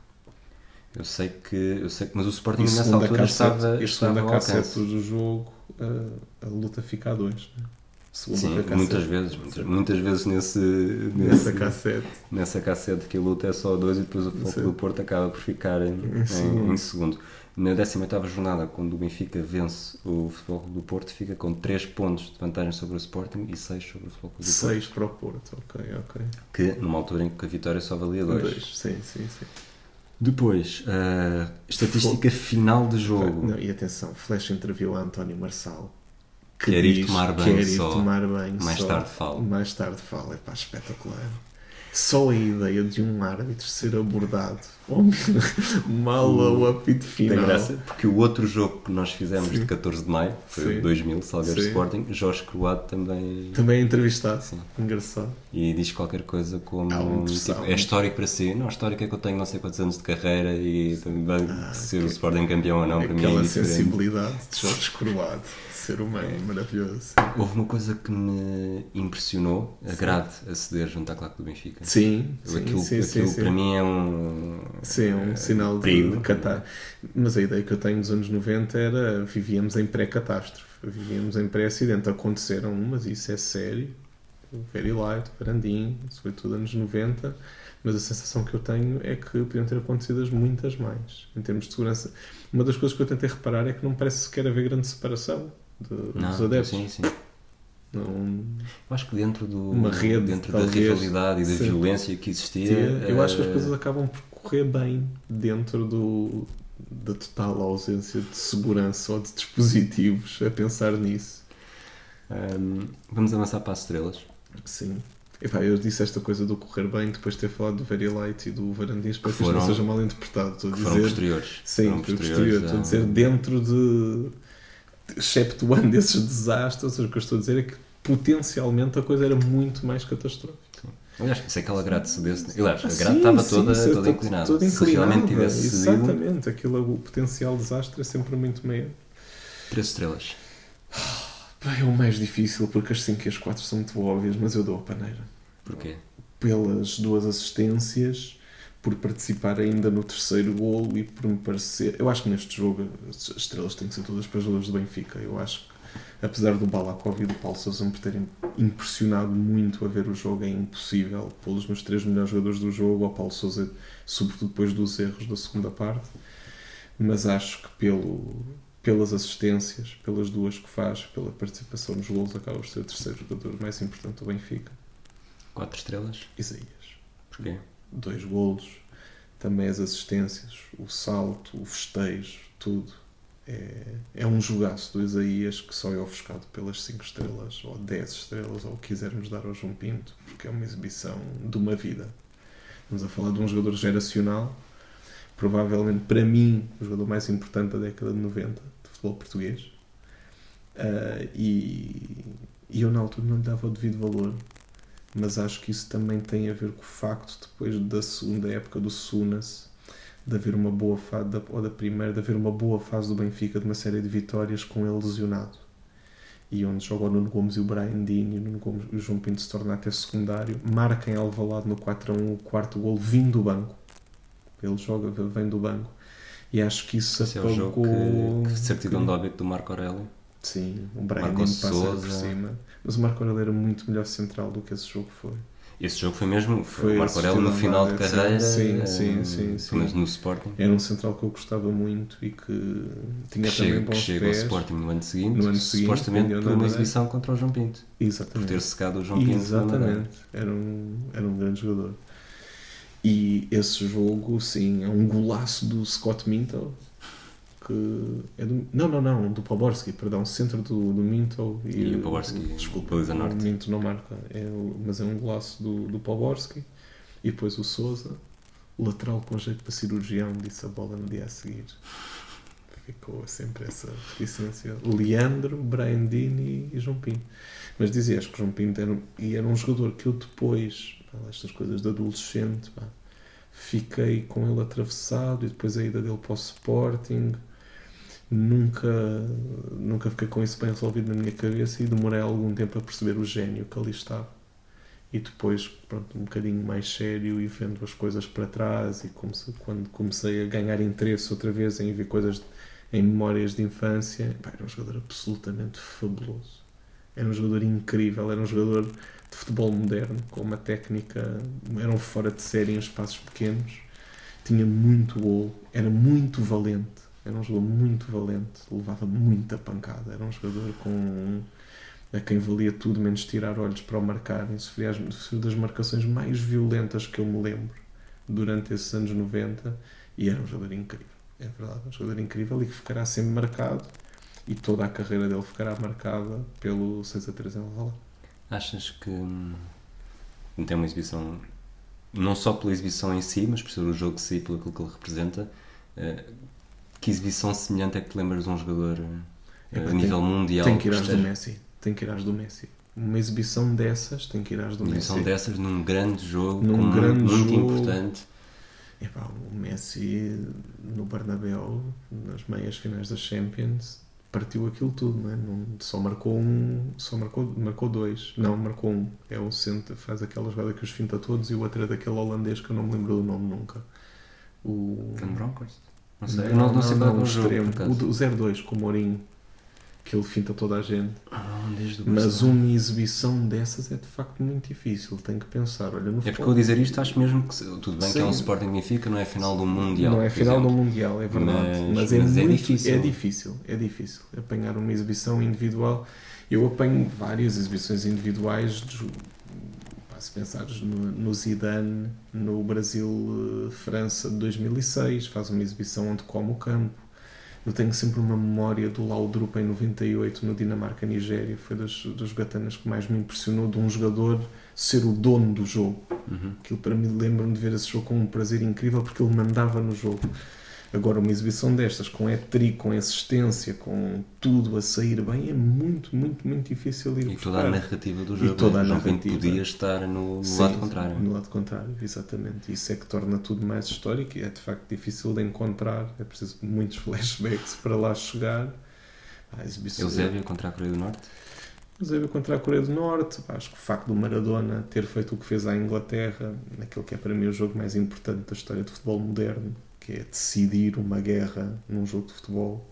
Eu sei que, eu sei que, mas o Sporting nessa altura cassete, estava, e segunda cassete do jogo, a, a luta fica a 2. Né? Sim, muitas vezes, muitas, muitas vezes nesse, Nessa cassete. nessa cassete que a luta é só a 2 e depois o Futebol do Porto acaba por ficar em, Em em- segundo. Na 18ª jornada, quando o Benfica vence o Futebol do Porto, fica com 3 pontos de vantagem sobre o Sporting e 6 sobre o Futebol do Porto. 6 para o Porto, ok, ok. Que numa altura em que a vitória só valia 2. Dois, Sim, sim, sim. Depois, a estatística final de jogo. Não, e atenção, Flash interviu a António Marçal. Quer ir tomar que banho quer ir só. tomar banho Mais só. tarde falo. Mais tarde fala, é pá, espetacular. Só a ideia de um árbitro ser abordado oh, mal ao apito Tem final. graça, porque o outro jogo que nós fizemos Sim. de 14 de maio, foi Sim. o 2000, Salgueiro Sim. Sporting, Jorge Croado também. Também é entrevistado. Sim. Engraçado. E diz qualquer coisa como um tipo, é histórico para si. Não, histórico é que eu tenho não sei quantos anos de carreira e também ser o Sporting campeão ou não, para mim é Aquela sensibilidade de Jorge Croado. Ser humano, É. maravilhoso. Houve uma coisa que me impressionou, a grade a ceder junto à claque do Benfica. Sim, sim, aquilo sim, aquilo sim. para mim é um. Sim, é um eh, sinal de, perigo. de catar. Mas a ideia que eu tenho dos anos 90 era vivíamos em pré-catástrofe, vivíamos em pré-acidente. Aconteceram umas, isso é sério. Very Light, o Varandim, isso foi tudo anos 90. Mas a sensação que eu tenho é que podiam ter acontecido muitas mais, em termos de segurança. Uma das coisas que eu tentei reparar é que não parece sequer haver grande separação de- dos Não, adeptos. sim, sim. Não, Eu acho que dentro do Uma rede, dentro da talvez. rivalidade e da Sim. violência que existia, Tia, eu acho que as eh, coisas acabam por correr bem dentro do, da total ausência de segurança ou de dispositivos a pensar nisso. Ahm, vamos avançar para as estrelas. Sim. Epá, eu disse esta coisa do correr bem depois de ter falado do Very Light e do Varandins para que isto não seja mal interpretado. Estou a Que foram dizer, posteriores. sim, Foram posteriores posterior. Estou a dizer dentro de. Exceptuando esses desastres, o que eu estou a dizer é que potencialmente a coisa era muito mais catastrófica. Aliás, se aquela grade cedesse. Aliás, a grade sim, estava sim, toda, isso é toda to- inclinada. toda Se realmente inclinada, tivesse Exatamente, aquilo, o potencial desastre é sempre muito maior. três estrelas. É o mais difícil porque as 5 e as 4 são muito óbvias, mas eu dou a paneira. Porquê? Pelas duas assistências, por participar ainda no terceiro golo e por me parecer. Eu acho que neste jogo as estrelas têm que ser todas para os jogadores do Benfica. Eu acho que, apesar do Balakov e do Paulo Sousa me terem impressionado muito a ver o jogo, é impossível pô-los nos três melhores jogadores do jogo, ao Paulo Sousa, sobretudo depois dos erros da segunda parte. Mas acho que pelo, pelas assistências, pelas duas que faz, pela participação nos golos, acaba por ser o terceiro jogador mais importante do Benfica. Quatro estrelas. Isaías. Porquê? Dois golos, também as assistências, o salto, o festejo, tudo. É, é um jogaço do Isaías que só é ofuscado pelas 5 estrelas, ou 10 estrelas, ou o que quisermos dar ao João Pinto, porque é uma exibição de uma vida. Estamos a falar de um jogador geracional, provavelmente para mim o jogador mais importante da década de 90 de futebol português. Ah, e, e eu na altura não lhe dava o devido valor, mas acho que isso também tem a ver com o facto, depois da segunda época do Sunas, de haver uma boa fase, ou da primeira, de haver uma boa fase do Benfica, de uma série de vitórias com ele lesionado. E onde joga o Nuno Gomes e o Brian Dean, e o, Nuno Gomes, o João Pinto se torna até secundário, marca em Alvalade no 4 a 1 o quarto gol vindo do banco. Ele joga, vem do banco. E acho que isso Esse é o jogo apagou... que, que certidão de óbito do Marco Aurélio. Sim, o Brian Dean passa por cima. Mas o Marco Aurélio era muito melhor central do que esse jogo foi. Esse jogo foi mesmo. Foi o Marco Aurélio no final de carreira. sim, eh, sim, sim, sim. Mas no Sporting. Era um central que eu gostava muito e que tinha que também chega, que bons chega ao. Sporting no ano seguinte, No ano seguinte, supostamente por uma exibição contra o João Pinto. Por Exatamente. ter secado o João Pinto. Exatamente. Era um, era um grande jogador. E esse jogo, sim, é um golaço do Scott Minto. Que é do, não, não, não, do Poborski, perdão, centro do, do Minto e, E o Poborski, desculpa, baliza norte. o Minto não marca, é, o- mas é um golaço do, do Poborski e depois o Souza, lateral com jeito para cirurgião, disse a bola no dia a seguir. Ficou sempre essa reticência. Leandro, Brian Dini e João Pinto. Mas dizias que João Pinto era, e era um jogador que eu depois, pá, estas coisas de adolescente, pá, fiquei com ele atravessado e depois a ida dele para o Sporting. Nunca, nunca fiquei com isso bem resolvido na minha cabeça e demorei algum tempo a perceber o gênio que ali estava. E depois, pronto, um bocadinho mais sério e vendo as coisas para trás e quando comecei a ganhar interesse outra vez em ver coisas em memórias de infância, pá, era um jogador absolutamente fabuloso. Era um jogador incrível, era um jogador de futebol moderno, com uma técnica, era um fora de série em espaços pequenos, tinha muito gol, era muito valente, era um jogador muito valente, levava muita pancada, era um jogador com a quem valia tudo menos tirar olhos para o marcar, e sofria, as, sofreu das marcações mais violentas que eu me lembro durante esses anos 90 e era um jogador incrível, é verdade, um jogador incrível e que ficará sempre marcado. E toda a carreira dele ficará marcada pelo 6 a 3 em Alvalade. Achas que hum, tem uma exibição, não só pela exibição em si, mas por ser o jogo em si, pelo que ele representa, eh, que exibição semelhante é que te lembras de um jogador eh, Epá, a nível mundial? Tem que ir às do Messi. Tem que ir às do Messi. Uma exibição dessas tem que ir às do Uma Messi. exibição dessas num grande jogo, Num com grande muito, muito jogo. importante. Epá, o Messi no Bernabéu, nas meias finais da Champions, partiu aquilo tudo, não é? Não, só marcou um, só marcou, marcou dois. Não, marcou um. É o centro, faz aquela jogada que os finta todos e o outro é daquele holandês que eu não me lembro do nome nunca. O Van Bronckhorst? Não sei, eu não, não, sei qual é o extremo. O do 0-2 com o Mourinho, que ele finta toda a gente. Ah, Mas uma exibição dessas é de facto muito difícil. Tem que pensar. Olha, no É porque eu dizer isto acho mesmo que tudo bem que é um Sim. Sporting Benfica, não é final do Mundial. Não é final do exemplo. Mundial, é verdade. Mas- Mas, é, mas é muito, difícil. É difícil, é difícil apanhar uma exibição individual. Eu apanho várias exibições individuais. Se pensares no, no Zidane, no Brasil-França de 2006, faz uma exibição onde come o campo. Eu tenho sempre uma memória do Laudrup em 98 no Dinamarca-Nigéria. Foi das, das gatanas que mais me impressionou de um jogador ser o dono do jogo. Uhum. Aquilo para mim lembro-me de ver esse jogo com um prazer incrível porque ele mandava no jogo. Agora, uma exibição destas, com hat-trick, com assistência, com tudo a sair bem, é muito, muito, muito difícil ir E buscar. toda a narrativa do jogo. toda a narrativa. podia estar no, no Sim, lado contrário. No lado contrário, exatamente. Isso é que torna tudo mais histórico e é de facto difícil de encontrar. É preciso muitos flashbacks para lá chegar. Ah, exibição- Eusébio contra a Coreia do Norte. Eusébio contra a Coreia do Norte, acho que o facto do Maradona ter feito o que fez à Inglaterra, naquele que é para mim o jogo mais importante da história do futebol moderno, que é decidir uma guerra num jogo de futebol.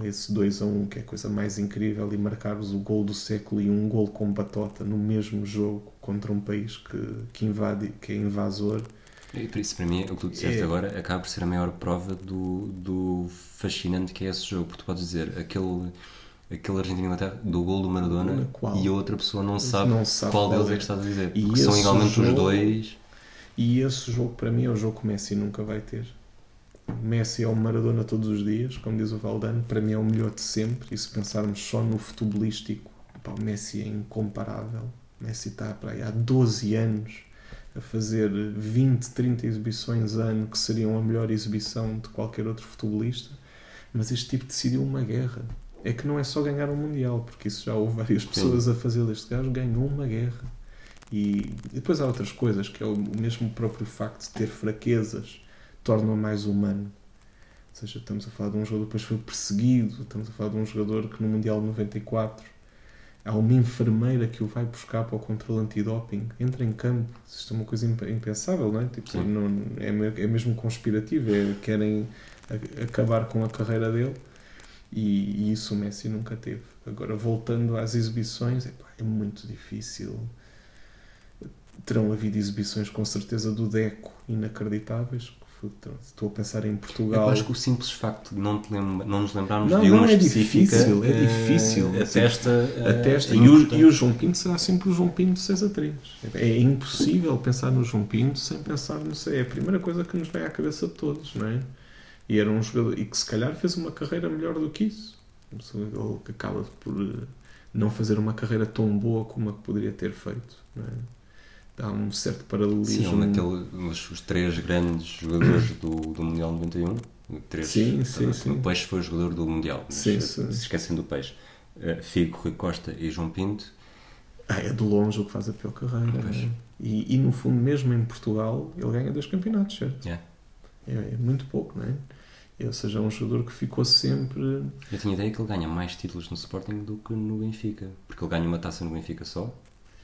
Esse 2 a 1, que é a coisa mais incrível, e marcares o gol do século e um gol com batota no mesmo jogo contra um país que, que invade, que é invasor. E por isso, para mim, o que tu disseste É. agora acaba por ser a maior prova do, do fascinante que é esse jogo. Porque tu podes dizer aquele, aquele Argentina-Inglaterra do gol do Maradona e a outra pessoa não sabe, Não sabe qual qual deles é é. que estás a dizer. E Porque são igualmente os jogo- dois. E esse jogo, para mim, é o jogo que o Messi nunca vai ter. Messi é o Maradona todos os dias, como diz o Valdano. Para mim é o melhor de sempre. E se pensarmos só no futebolístico, pá, o Messi é incomparável. O Messi está para aí há 12 anos a fazer 20, 30 exibições ano, que seriam a melhor exibição de qualquer outro futebolista. Mas este tipo decidiu uma guerra. É que não é só ganhar um Mundial, porque isso já houve várias pessoas a fazer deste gajo. Ganhou uma guerra. E depois há outras coisas, que é o mesmo próprio facto de ter fraquezas torna-o mais humano. Ou seja, estamos a falar de um jogador que depois foi perseguido, estamos a falar de um jogador que no Mundial 94 há uma enfermeira que o vai buscar para o controle antidoping, entra em campo. Isto é uma coisa imp- impensável, não é? Tipo, não, é, é mesmo conspirativo, é, querem a- acabar com a carreira dele e, e isso o Messi nunca teve. Agora, voltando às exibições, epá, é muito difícil. Terão havido exibições com certeza do Deco inacreditáveis. que Estou a pensar em Eu Portugal. acho que o simples facto de não, lembra, não nos lembrarmos Não, de uma não, é difícil, é eh, difícil. atesta, eh, Atesta. a E, o, e o João Pinto será sempre o João Pinto 6 a 3. É impossível pensar no João Pinto sem pensar no sei. É a primeira coisa que nos vem à cabeça de todos, não é? E era um jogador e que se calhar fez uma carreira melhor do que isso. Ele que acaba por eh, não fazer uma carreira tão boa como a que poderia ter feito, não é? Há um certo Sim, paralelismo. ele naquele, os, os três grandes jogadores do, do Mundial 91. Três, Sim, sim, também, sim. O Peixe foi o jogador do Mundial. Sim, eh, sim. Se esquecem do Peixe. Eh, Figo, Rui Costa e João Pinto. Ah, é de longe o que faz a pior carreira. Né? E, e no fundo, mesmo em Portugal, ele ganha dois campeonatos, certo? Yeah. É, é muito pouco, não é? Ou seja, é um jogador que ficou sempre. Eu tinha a ideia que ele ganha mais títulos no Sporting do que no Benfica. Porque ele ganha uma taça no Benfica só.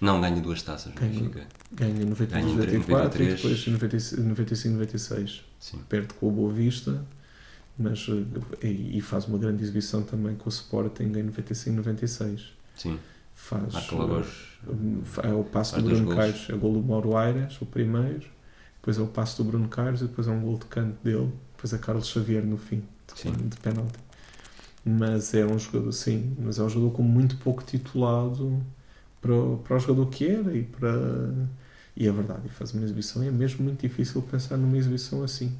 Não, ganha duas taças Ganha. Benfica. Ganha em 92, Ganha em 94 e 93. depois em 95, 95, 96. Sim. Perde com o Boa Vista, mas, eh, e, e faz uma grande exibição também com o Sporting em 95, 96. Sim. Faz. Marca logo aos. eh, É o passo do Bruno. Caires, é o gol do Mauro Aires, o primeiro, depois é o passo do Bruno e depois é um gol de canto dele, depois é Carlos Xavier no fim, de, Sim. de penalti. Mas é um jogador, sim, mas é um jogador com muito pouco titulado para, o- para o jogador que era e para. E é verdade, e faz uma exibição é mesmo muito difícil pensar numa exibição assim.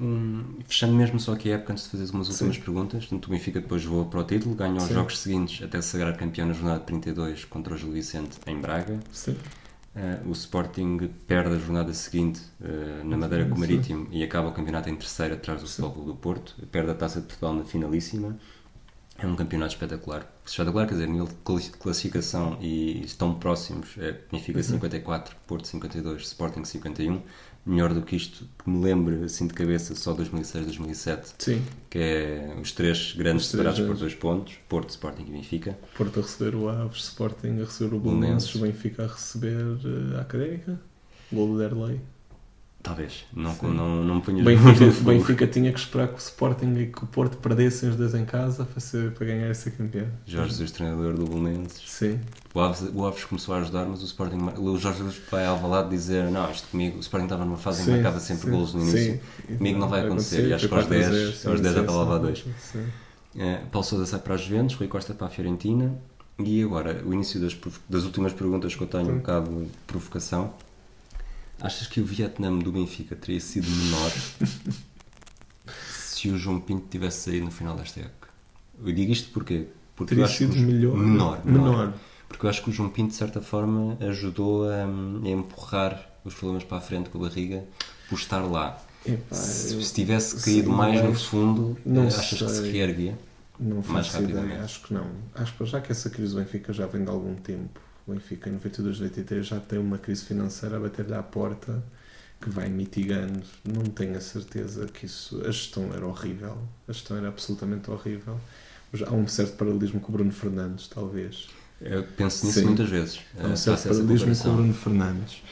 Hum, fechando mesmo só aqui a época antes de fazer umas últimas Sim. perguntas, o Benfica depois voou para o título, ganhou os Sim. jogos seguintes até se sagrar campeão na jornada 32 contra o Gil Vicente em Braga. Sim. Eh, o Sporting perde a jornada seguinte eh, na Madeira com o. Marítimo e acaba o campeonato em terceiro atrás do. Futebol do Porto. Perde a Taça de Portugal na finalíssima. É um campeonato espetacular. Espetacular, quer dizer, nível de classi- classificação e estão próximos. É Benfica Uhum. 54, Porto 52, Sporting 51. Melhor do que isto, que me lembro assim de cabeça, só 2006, 2007, Sim. que é os três grandes Os três separados por dois pontos: Porto, Sporting e Benfica. Porto a receber o Aves, Sporting a receber o Belenenses. O Benfica a receber eh, a Académica, gol do Derlei. Talvez, não, Sim. não, não me ponho O Benfica, o Benfica tinha que esperar que o Sporting e que o Porto perdessem os dois em casa para, ser, para ganhar essa campeão. Jorge Jesus, treinador do Belenenses. Sim, O Aves, o Aves começou a ajudar, mas o Sporting, o Jorge Jesus vai ao lado dizer: Não, isto comigo, o Sporting estava numa fase em que marcava sempre sim, golos no início. sim. Comigo não vai acontecer, e acho que aos 10, 4 a 0, aos sim, 10 já estava lá sim, a dois. sim. Eh, Paulo Sousa sai para as Juventus, Rui Costa para a Fiorentina. E agora, o início das, das últimas perguntas que eu tenho, um Sim. bocado de provocação. Achas que o Vietnã do Benfica teria sido menor se o João Pinto tivesse saído no final desta época? Eu digo isto? Porque eu Teria sido melhor. menor, Menor. menor. Porque eu acho que o João Pinto, de certa forma, ajudou a, a empurrar os problemas para a frente com a barriga por estar lá. Epá, Se, tivesse sim, caído mais no fundo, não eh, achas que se sei. reerguia? não mais faço ideia, rapidamente. acho que não. Acho que já que essa crise do Benfica já vem de algum tempo. O Benfica em 92, 93 já tem uma crise financeira a bater-lhe à porta que vai mitigando. Não tenho a certeza que isso. A gestão era horrível. A gestão era absolutamente horrível. Já Há um certo paralelismo com o Bruno Fernandes, talvez. Eu penso nisso Sim. muitas vezes. Há Eh, um certo paralelismo com o. Bruno Fernandes.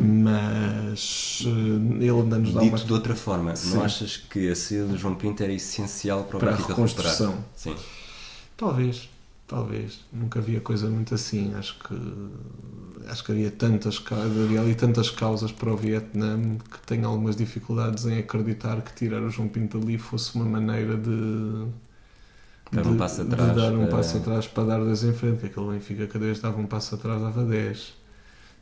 Mas eh, ele andando-nos dar Dito uma de outra forma, Sim. não achas que a saída do João Pinto era essencial para para a reconstrução. Sim. Talvez, talvez. Nunca havia coisa muito assim. Acho que acho que havia tantas havia ali tantas causas para o Vietnã que tenho algumas dificuldades em acreditar que tirar o João Pinto ali fosse uma maneira de Dar um passo atrás dar um para- passo atrás para dar dois em frente, que aquele Benfica cada vez dava um passo atrás dava 10.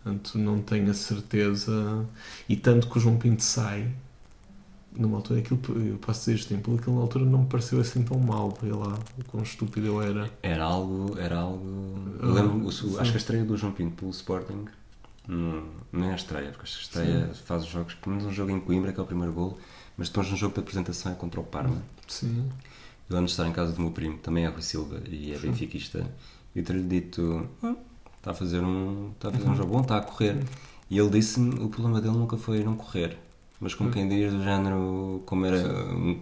Portanto, não tenho a certeza. E tanto que o João Pinto sai, numa altura, aquilo, eu posso dizer isto, tempo, aquilo na altura não me pareceu assim tão mal, vê lá, o quão estúpido ele era. Era algo. Era algo eu Ah, lembro, o- sim. acho que a estreia do João Pinto pelo Sporting. Não, não é a estreia, porque a estreia faz os jogos. Pelo menos um jogo em Coimbra, que é o primeiro gol, mas depois um jogo de apresentação é contra o Parma. Sim. Eu lembro de estar em casa do meu primo, também é Rui Silva e é benfiquista, e eu ter-lhe dito: "Ah, está a fazer um, está a fazer um Uhum. jogo bom, está a correr. E ele disse-me: o problema dele nunca foi não correr, mas como quem diz, do género, como era,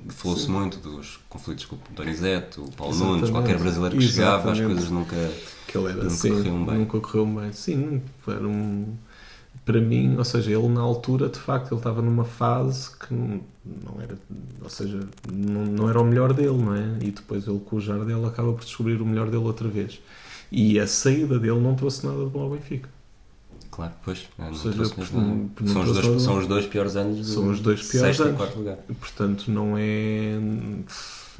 falou-se muito dos conflitos com o Donizete, o Paulo Exatamente. Nunes, qualquer brasileiro que chegava, as Exatamente. coisas nunca. Que ele era Nunca assim, corriam bem. nunca correu bem. Sim, era um. Para mim, ou seja, ele na altura, de facto, ele estava numa fase que não, não era, ou seja, não, não era o melhor dele, não é? E depois ele com o Jardel acaba por descobrir o melhor dele outra vez. E a saída dele não trouxe nada de bom ao Benfica. Claro, pois, não mesmo não- não são, os dois, são os dois piores anos do São os dois piores sexto anos. e quarto lugar. Portanto, não é.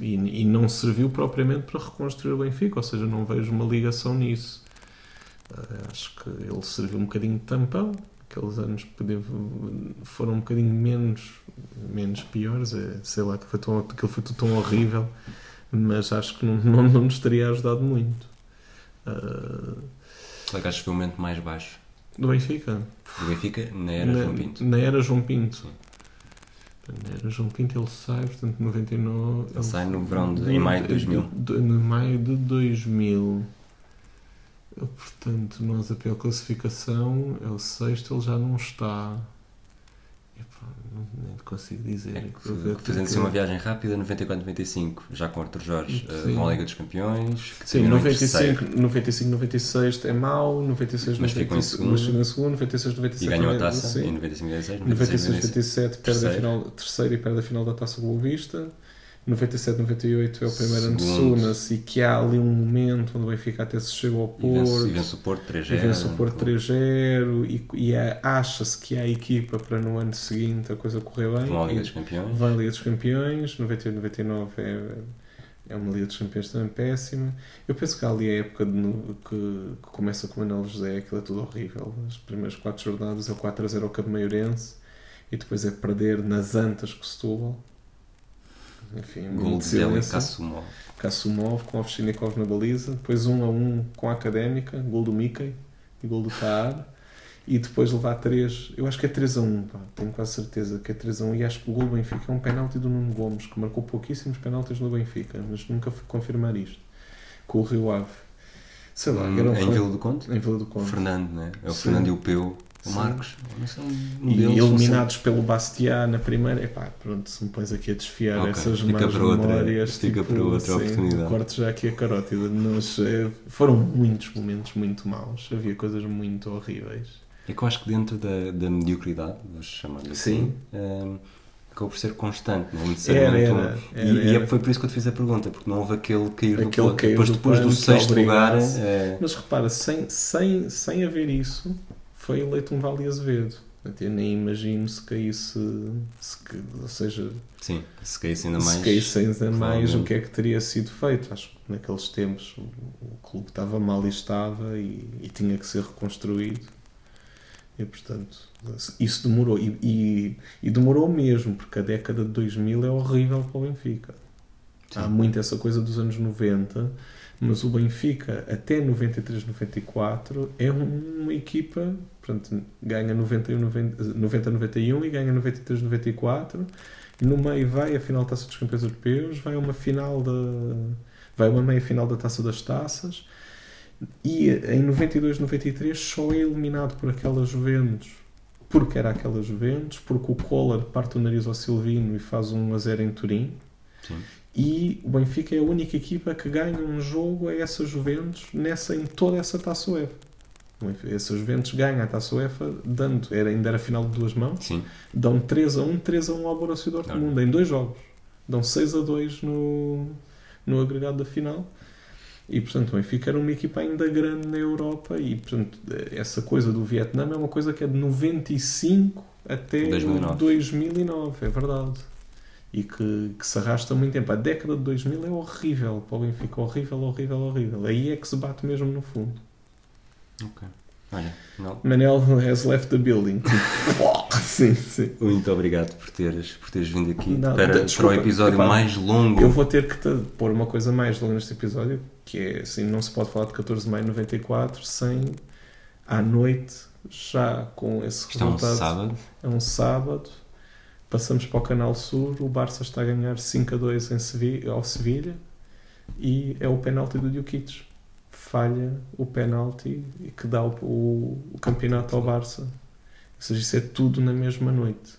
E, e não serviu propriamente para reconstruir o Benfica, ou seja, não vejo uma ligação nisso. Ah, acho que ele serviu um bocadinho de tampão. Aqueles anos foram um bocadinho menos, menos piores. é, sei lá, que foi tão, aquilo foi tudo tão horrível, mas acho que não, não, não nos teria ajudado muito. Que achas que foi o momento mais baixo Do Benfica? Do Benfica na era na, João Pinto. Na era João Pinto. Na era João Pinto ele sai, portanto, 99. Ele sai no verão de- em maio de 2000. de- No maio de 2000. Eu, Portanto, nós a pior classificação é o sexto, ele já não está. Nem consigo dizer. É Eu- que, eu- fazendo assim uma viagem rápida, 94-95, já com Arthur Jorge, eh, Sim. à Liga dos Campeões. Sim, terminam em terceiro. 95, 95, 96 é mau, 96, Mas ficam em 96, segundo. mas ficam em segundo, 96, 97 E ganhou a taça em 95-96. 96, 97 perde a final, terceiro e perde a final da Taça Boa Vista. 97, 98 é o primeiro ano de. Sunas e que há ali um momento onde o Benfica até se chega ao E vence, Porto. e vence o Porto E 3-0. vence o Porto 3-0 e, e é- acha-se que há equipa para no ano seguinte a coisa correr bem. Vão à Liga E dos Campeões. vai à Liga dos Campeões, 98, 99 é, é uma Liga dos Campeões também péssima. Eu penso que há ali a época de que, que começa com o Manuel José, aquilo é tudo horrível. As primeiras quatro jornadas é o 4-0 ao Cabo Maiorense e depois é perder nas Antas com o Setúbal. Enfim, Gol de Zélia. Kassumov. Kassumov com Ovchinikov na baliza, depois 1 a 1 com a Académica, gol do Mickey e gol do Taar, e depois levar 3, eu acho que é 3 a 1, pá, tenho quase certeza que é 3 a 1, e acho que o gol do Benfica é um penalti do Nuno Gomes, que marcou pouquíssimos penaltis no Benfica, mas nunca fui confirmar isto, com o Rio Ave. Sei lá, Hum, era um em Vila do Conde? em Vila do Conde. Fernando, né? É o Sim. Fernando e o Peu. O. Marcos. Um E eliminados pelo Bastia na primeira, epá, pronto, se me pões aqui a desfiar Ok, essas más memórias, fica tipo, para outra sim, oportunidade. corto já aqui a carótida, mas eh, foram muitos momentos muito maus, havia coisas muito horríveis. É que eu acho que dentro da, da mediocridade, vamos chamar-lhe assim, Sim. hum, acabou por ser constante, não é? necessariamente. Era, um- era, e, era, e é- era. foi por isso que eu te fiz a pergunta, porque não houve aquele cair do Aquele cair Depois, do depois do sexto lugar, é, Mas repara, sem, sem, sem haver isso, foi eleito um Vale Azevedo. Até nem imagino se caísse, se, ou seja, sim, se caísse ainda mais. se caísse ainda mais, o que é que teria sido feito? Acho que naqueles tempos o, o clube estava mal e estava e, e tinha que ser reconstruído. E portanto, isso demorou. E, e, e demorou mesmo, porque a década de 2000 é horrível para o Benfica. Sim. Há muito essa coisa dos anos 90, mas o Benfica, até 93, 94, é uma equipa, portanto, ganha 91, 90, 90, 91 e ganha 93, 94. E no meio vai a final da Taça dos Campeões Europeus, vai uma final da. vai uma meia final da Taça das Taças. E em 92, 93 só é eliminado por aquela Juventus, porque era aquela Juventus, porque o Collor parte o nariz ao Silvino e faz um a 0 em Turim. Sim. E o Benfica é a única equipa que ganha um jogo a essa Juventus nessa, em toda essa taça UEFA. Benfica- Essa Juventus ganha a taça UEFA, dando, era, ainda era final de duas mãos, Sim, dão 3 a 1, 3 a 1 ao Borussia Dortmund, em dois jogos. Dão 6 a 2 no, no agregado da final. E, portanto, o Benfica era uma equipa ainda grande na Europa e, portanto, essa coisa do Vietnã é uma coisa que é de 95 até 2009. 2009, é verdade. E que, que se arrasta muito tempo. A década de 2000 é horrível para o Benfica, horrível, horrível, horrível. Aí é que se bate mesmo no fundo. Ok. Olha, não. Manel has left the building. Sim, sim. Muito obrigado por teres, por teres vindo aqui Não, para, para desculpa, o episódio epá, mais longo. Eu vou ter que te pôr uma coisa mais longa neste episódio, que é assim, não se pode falar de 14 de maio de 94 sem à noite, já com esse Isto é um resultado. sábado. É um sábado. Passamos para o Canal Sur, o Barça está a ganhar 5 a 2 em Sevi ao Sevilha e é o penalti do Djukic. Falha o penalti e que dá o, o- o campeonato ao Barça. Ou seja, isso é tudo na mesma noite.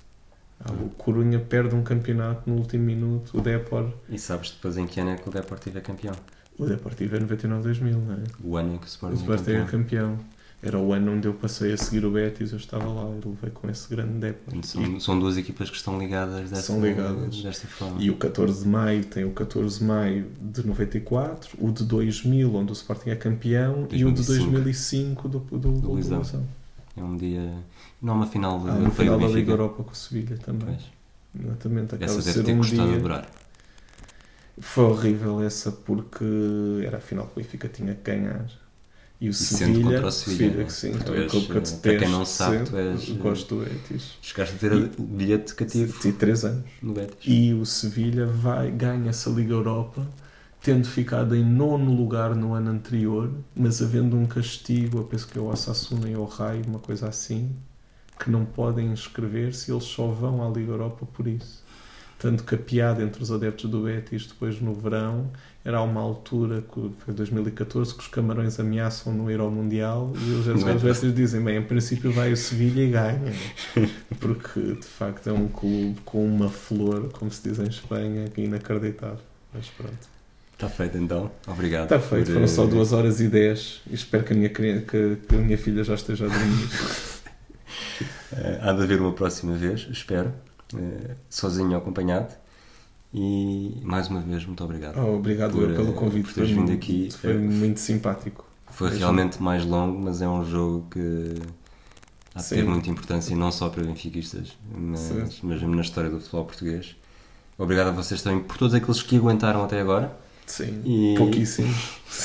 Ah, O Corunha perde um campeonato no último minuto, o Depor, E sabes depois em que ano é que o Deportivo é campeão? o Deportivo é 99-2000, não é? O ano em que o O Sporting é Sporting é campeão. Era o ano onde eu passei a seguir o Betis, eu estava lá e levei com esse grande. Portanto, São, são duas equipas que estão ligadas dessa, São ligadas. desta forma. E o 14 de maio tem o 14 de maio de 94, o de 2000, onde o Sporting é campeão, e o de 2005. 2005 do, do, do, do Luizão. Luizão. É um dia. Não há uma final Ah, no europeia final da Liga. Europa com o Sevilha também. Pois. Exatamente, acaba Essa de deve ter um custado a dia. durar. Foi horrível essa porque era a final que o Benfica tinha que ganhar. E o Sevilha, contra o Sevilha, que sim, tu é um clube que eu eh, detesto para quem não sabe, sempre, tu és, eh, gosto do Betis. Chegaste a ter o bilhete cativo Tive 3 anos. no Betis. E o Sevilha vai, ganha essa Liga Europa tendo ficado em nono lugar no ano anterior, mas havendo um castigo, eu penso que é o Osasuna e o Rai, uma coisa assim, que não podem inscrever-se, eles só vão à Liga Europa por isso. Tanto que a piada entre os adeptos do Betis depois no verão era uma altura, que foi 2014, que os camarões ameaçam no Euro Mundial e os Não é? dizem, bem, em princípio vai o Sevilha e ganha. Porque, de facto, é um clube com uma flor, como se diz em Espanha, que é inacreditável. Mas pronto. Está feito então. Obrigado. Está feito, por, foram só eh, 2 horas e 10 e espero que a minha, que, que a minha filha já esteja a dormir. eh, há de haver uma próxima vez, espero. eh, sozinho ou acompanhado. E mais uma vez, muito obrigado. Oh, obrigado Por, pelo eh, convite, por teres vindo aqui. foi Eh, muito simpático. Foi realmente mais longo, mas é um jogo que há de ter muita importância, não só para benfiquistas, mas, mesmo na história do futebol português. Obrigado a vocês também por todos aqueles que aguentaram até agora. Sim, E- pouquíssimo.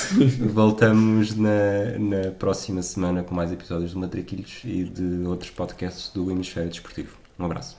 Voltamos na, na próxima semana com mais episódios do Matraquilhos e de outros podcasts do Hemisfério Desportivo. Um abraço.